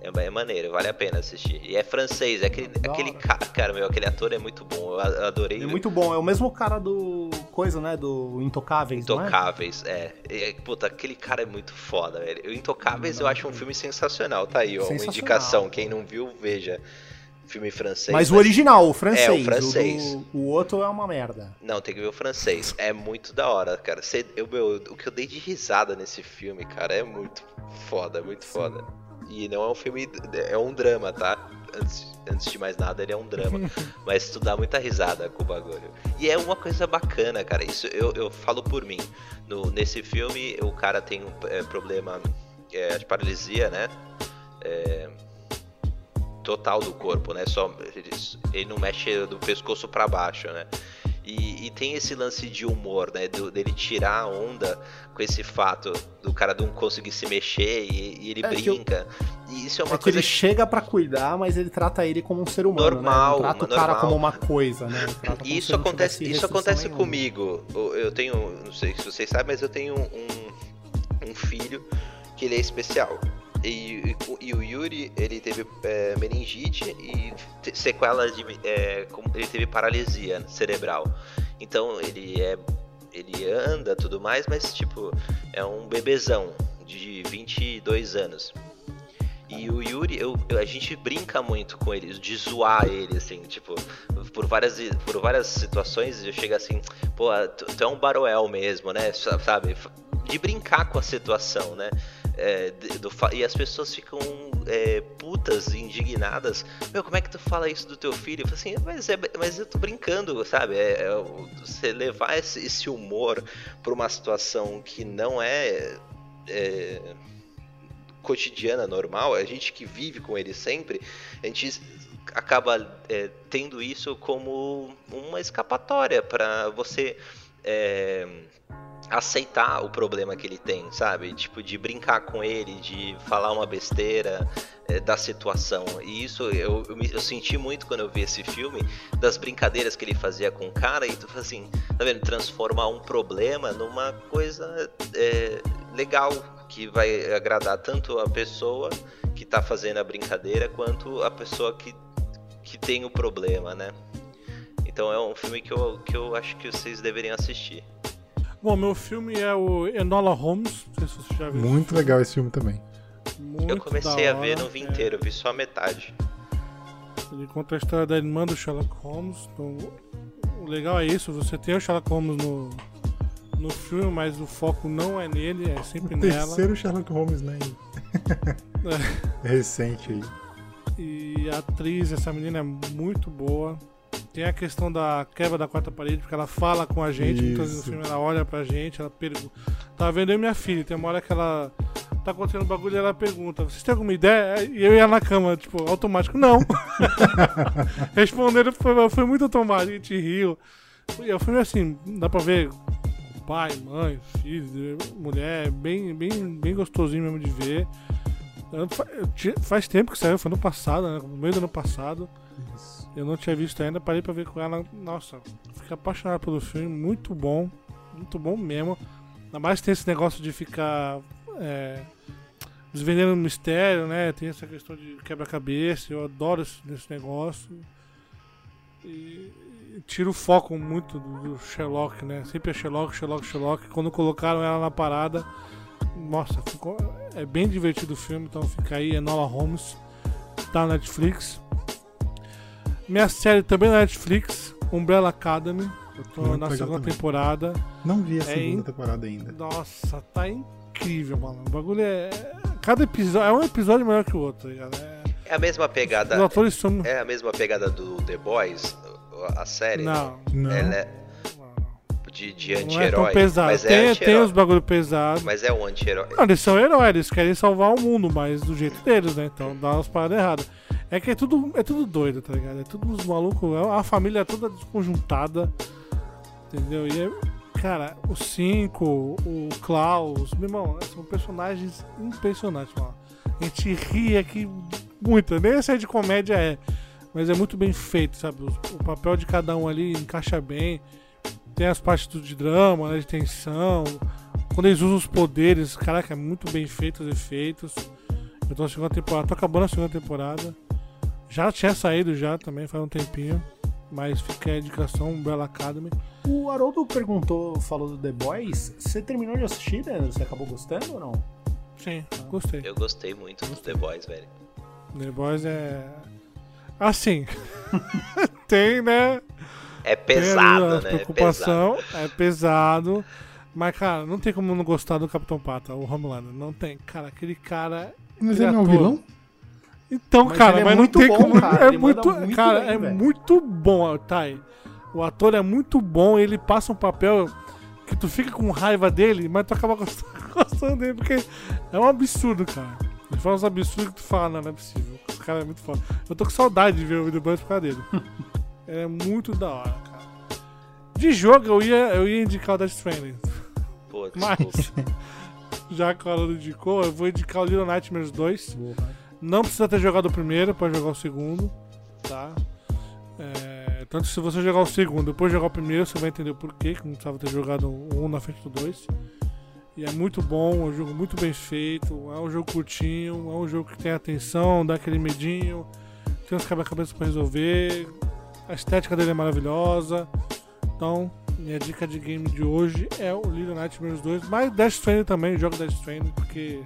É, é maneiro, vale a pena assistir. E é francês, é aquele, Da aquele cara, cara, meu, aquele ator é muito bom. Eu adorei. É muito bom. É o mesmo cara do. Coisa, né? Do Intocáveis, não é? Intocáveis, é. É, Puta, aquele cara é muito foda, velho. O Intocáveis eu acho um filme sensacional, tá aí, ó. Uma Sensacional. indicação. Quem não viu, veja. Filme francês. Mas o original, o francês. É, o francês. do- O, outro é uma merda. Não, tem que ver o francês. É muito da hora, cara. Cê- eu, meu, o que eu dei de risada nesse filme, cara, é muito foda, muito foda. E não é um filme. É um drama, tá? Antes, antes de mais nada, ele é um drama. Mas tu dá muita risada com o bagulho. E é uma coisa bacana, cara. Isso eu, eu falo por mim. No, nesse filme, o cara tem um é, problema é, de paralisia, né? É, total do corpo, né? Só ele, ele não mexe do pescoço pra baixo, né? E, e tem esse lance de humor, né? Do, dele tirar a onda com esse fato do cara não conseguir se mexer e, e ele É que eu- brinca. E isso é uma é que coisa ele chega pra cuidar, mas ele trata ele como um ser humano. Normal, né? Não trata o normal. cara como uma coisa, né? Ele E isso ele acontece, isso acontece nenhuma. comigo. Eu eu tenho, não sei se vocês sabem, mas eu tenho um, um filho que ele é especial. E, e- e o Yuri, ele teve é, meningite e sequelas de. é, ele teve paralisia cerebral. Então ele é. Ele anda tudo mais, mas tipo, é um bebezão de 22 anos. E o Yuri, eu, eu- a gente brinca muito com ele, de zoar ele, assim, tipo, por várias, por várias situações eu chego assim, pô, tu, tu é um baroel mesmo, né? sa- Sabe? De brincar com a situação, né? É, do e as pessoas ficam é, putas, indignadas. Meu, como é que tu fala isso do teu filho? Eu falo assim, mas, é, mas eu tô brincando, sabe? É, é você levar esse, esse humor pra uma situação que não é, é cotidiana, normal, a gente que vive com ele sempre, a gente acaba é, tendo isso como uma escapatória para você aceitar o problema que ele tem, sabe? Tipo, de brincar com ele, de falar uma besteira é, da situação. E isso eu, eu, eu senti muito quando eu vi esse filme, das brincadeiras que ele fazia com o cara, e tu fala assim, tá vendo? Transformar um problema numa coisa é, legal, que vai agradar tanto a pessoa que tá fazendo a brincadeira, quanto a pessoa que, que tem o problema, né? Então é um filme que eu, que eu acho que vocês deveriam assistir. Bom, meu filme é o Enola Holmes. Não sei se você já viu. Muito legal esse filme também. Muito eu comecei a ver, não vi É, inteiro, eu vi só a metade. Ele conta a história da irmã do Sherlock Holmes. Então, o legal é isso, você tem o Sherlock Holmes no, no filme, mas o foco não é nele, é sempre nela. Terceiro Sherlock Holmes, né? Recente aí. E a atriz, essa menina é muito boa. Tem a questão da quebra da quarta parede, porque ela fala com a gente, muitas vezes no Isso. filme ela olha pra gente, ela pergunta. Tá vendo eu e minha filha, tem uma hora que ela tá acontecendo um bagulho e ela pergunta, vocês têm alguma ideia? E eu ia na cama, tipo, automático, não. Respondendo foi, foi muito automático, a gente riu. E o filme assim, dá pra ver pai, mãe, filho, mulher, bem, bem, bem gostosinho mesmo de ver. Faz tempo que saiu, foi no passado, né? No meio do ano passado. Eu não tinha visto ainda, parei pra ver com ela. Nossa, fiquei apaixonado pelo filme, muito bom. Muito bom mesmo. Ainda mais tem esse negócio de ficar é, desvendando mistério, né? Tem essa questão de quebra-cabeça, eu adoro esse, esse negócio. E, e tira o foco muito do, do Sherlock, né? Sempre é Sherlock, Sherlock, Sherlock. Quando colocaram ela na parada, nossa, ficou, é bem divertido o filme, então fica aí, Enola Holmes, tá na Netflix. Minha série também na Netflix, Umbrella Academy. Eu tô Muito na segunda também. temporada. Não vi a É segunda in- temporada ainda. Nossa, tá incrível, mano. O bagulho é. Cada episódio. É um episódio melhor que o outro, tá ligado? É... É a mesma Os pegada. atores são. É a mesma pegada do The Boys, a série. Não, Não. Ela é- de, de Não é tão anti-herói. pesado. mas é tem, tem anti-herói. os bagulho pesado. Mas é um anti-herói. Não, eles são heróis, eles querem salvar o mundo, mas do jeito deles, né? Então dá umas paradas erradas. É que é tudo, é tudo doido, tá ligado? É tudo uns malucos, a família é toda desconjuntada, entendeu? E é, cara, o Cinco, o Klaus, meu irmão, são personagens impressionantes, mano. A gente ri aqui muito, nem essa de comédia é, mas é muito bem feito, sabe? O, o papel de cada um ali encaixa bem. Tem as partes de drama, né, de tensão, quando eles usam os poderes, caraca, é muito bem feito os efeitos. Eu tô na segunda temporada, tô acabando a segunda temporada. Já tinha saído já também, faz um tempinho. Mas fica a indicação, Umbrella Academy. O Haroldo perguntou, falou do The Boys. Você terminou de assistir, Leandro? Você acabou gostando ou não? Sim, gostei. Eu gostei muito do The Boys, velho. The Boys é. Assim. tem, né? É pesado, né? É pesado. preocupação, é pesado. Mas, cara, não tem como não gostar do Capitão Pata, o Homelander. Não tem. Cara, aquele cara. Mas ele não é ator. vilão? Então, Mas cara, ele é mas muito não tem bom, como. cara, É ele muito, muito cara, bem, é velho. muito bom, Thay. O ator é muito bom, ele passa um papel que tu fica com raiva dele, mas tu acaba gostando, dele, porque é um absurdo, cara. Ele fala uns absurdos que tu fala, não, não é possível. O cara é muito foda. Eu tô com saudade de ver o The Boys por causa dele. é muito da hora, cara. De jogo, eu ia, eu ia indicar o Death Stranding. Pô, Mas, desculpa. já que ela não indicou, eu vou indicar o Little Nightmares 2. Não precisa ter jogado o primeiro para jogar o segundo, tá? É, tanto se você jogar o segundo depois jogar o primeiro, você vai entender o porquê, que não precisava ter jogado o um na frente do dois. E é muito bom, é um jogo muito bem feito, é um jogo curtinho, é um jogo que tem atenção, dá aquele medinho, tem uns quebra-cabeça pra resolver, a estética dele é maravilhosa. Então, minha dica de game de hoje é o Little Nightmares 2, mas Death Stranding também, joga Death Stranding, porque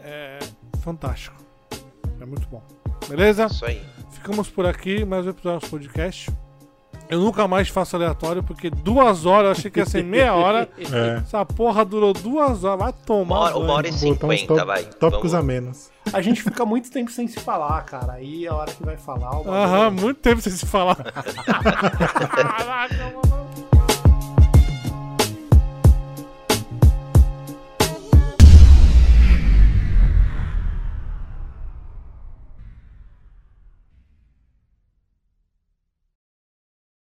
é fantástico. É muito bom. Beleza? Isso aí. Ficamos por aqui, mais um episódio do podcast. Eu nunca mais faço aleatório, porque duas horas, eu achei que ia ser meia hora. É. Essa porra durou duas horas, vai tomar. Uma hora, uma hora e cinquenta, vai. Tópicos a menos. A gente fica muito tempo sem se falar, cara. Aí a hora que vai falar. Aham, muito tempo sem se falar.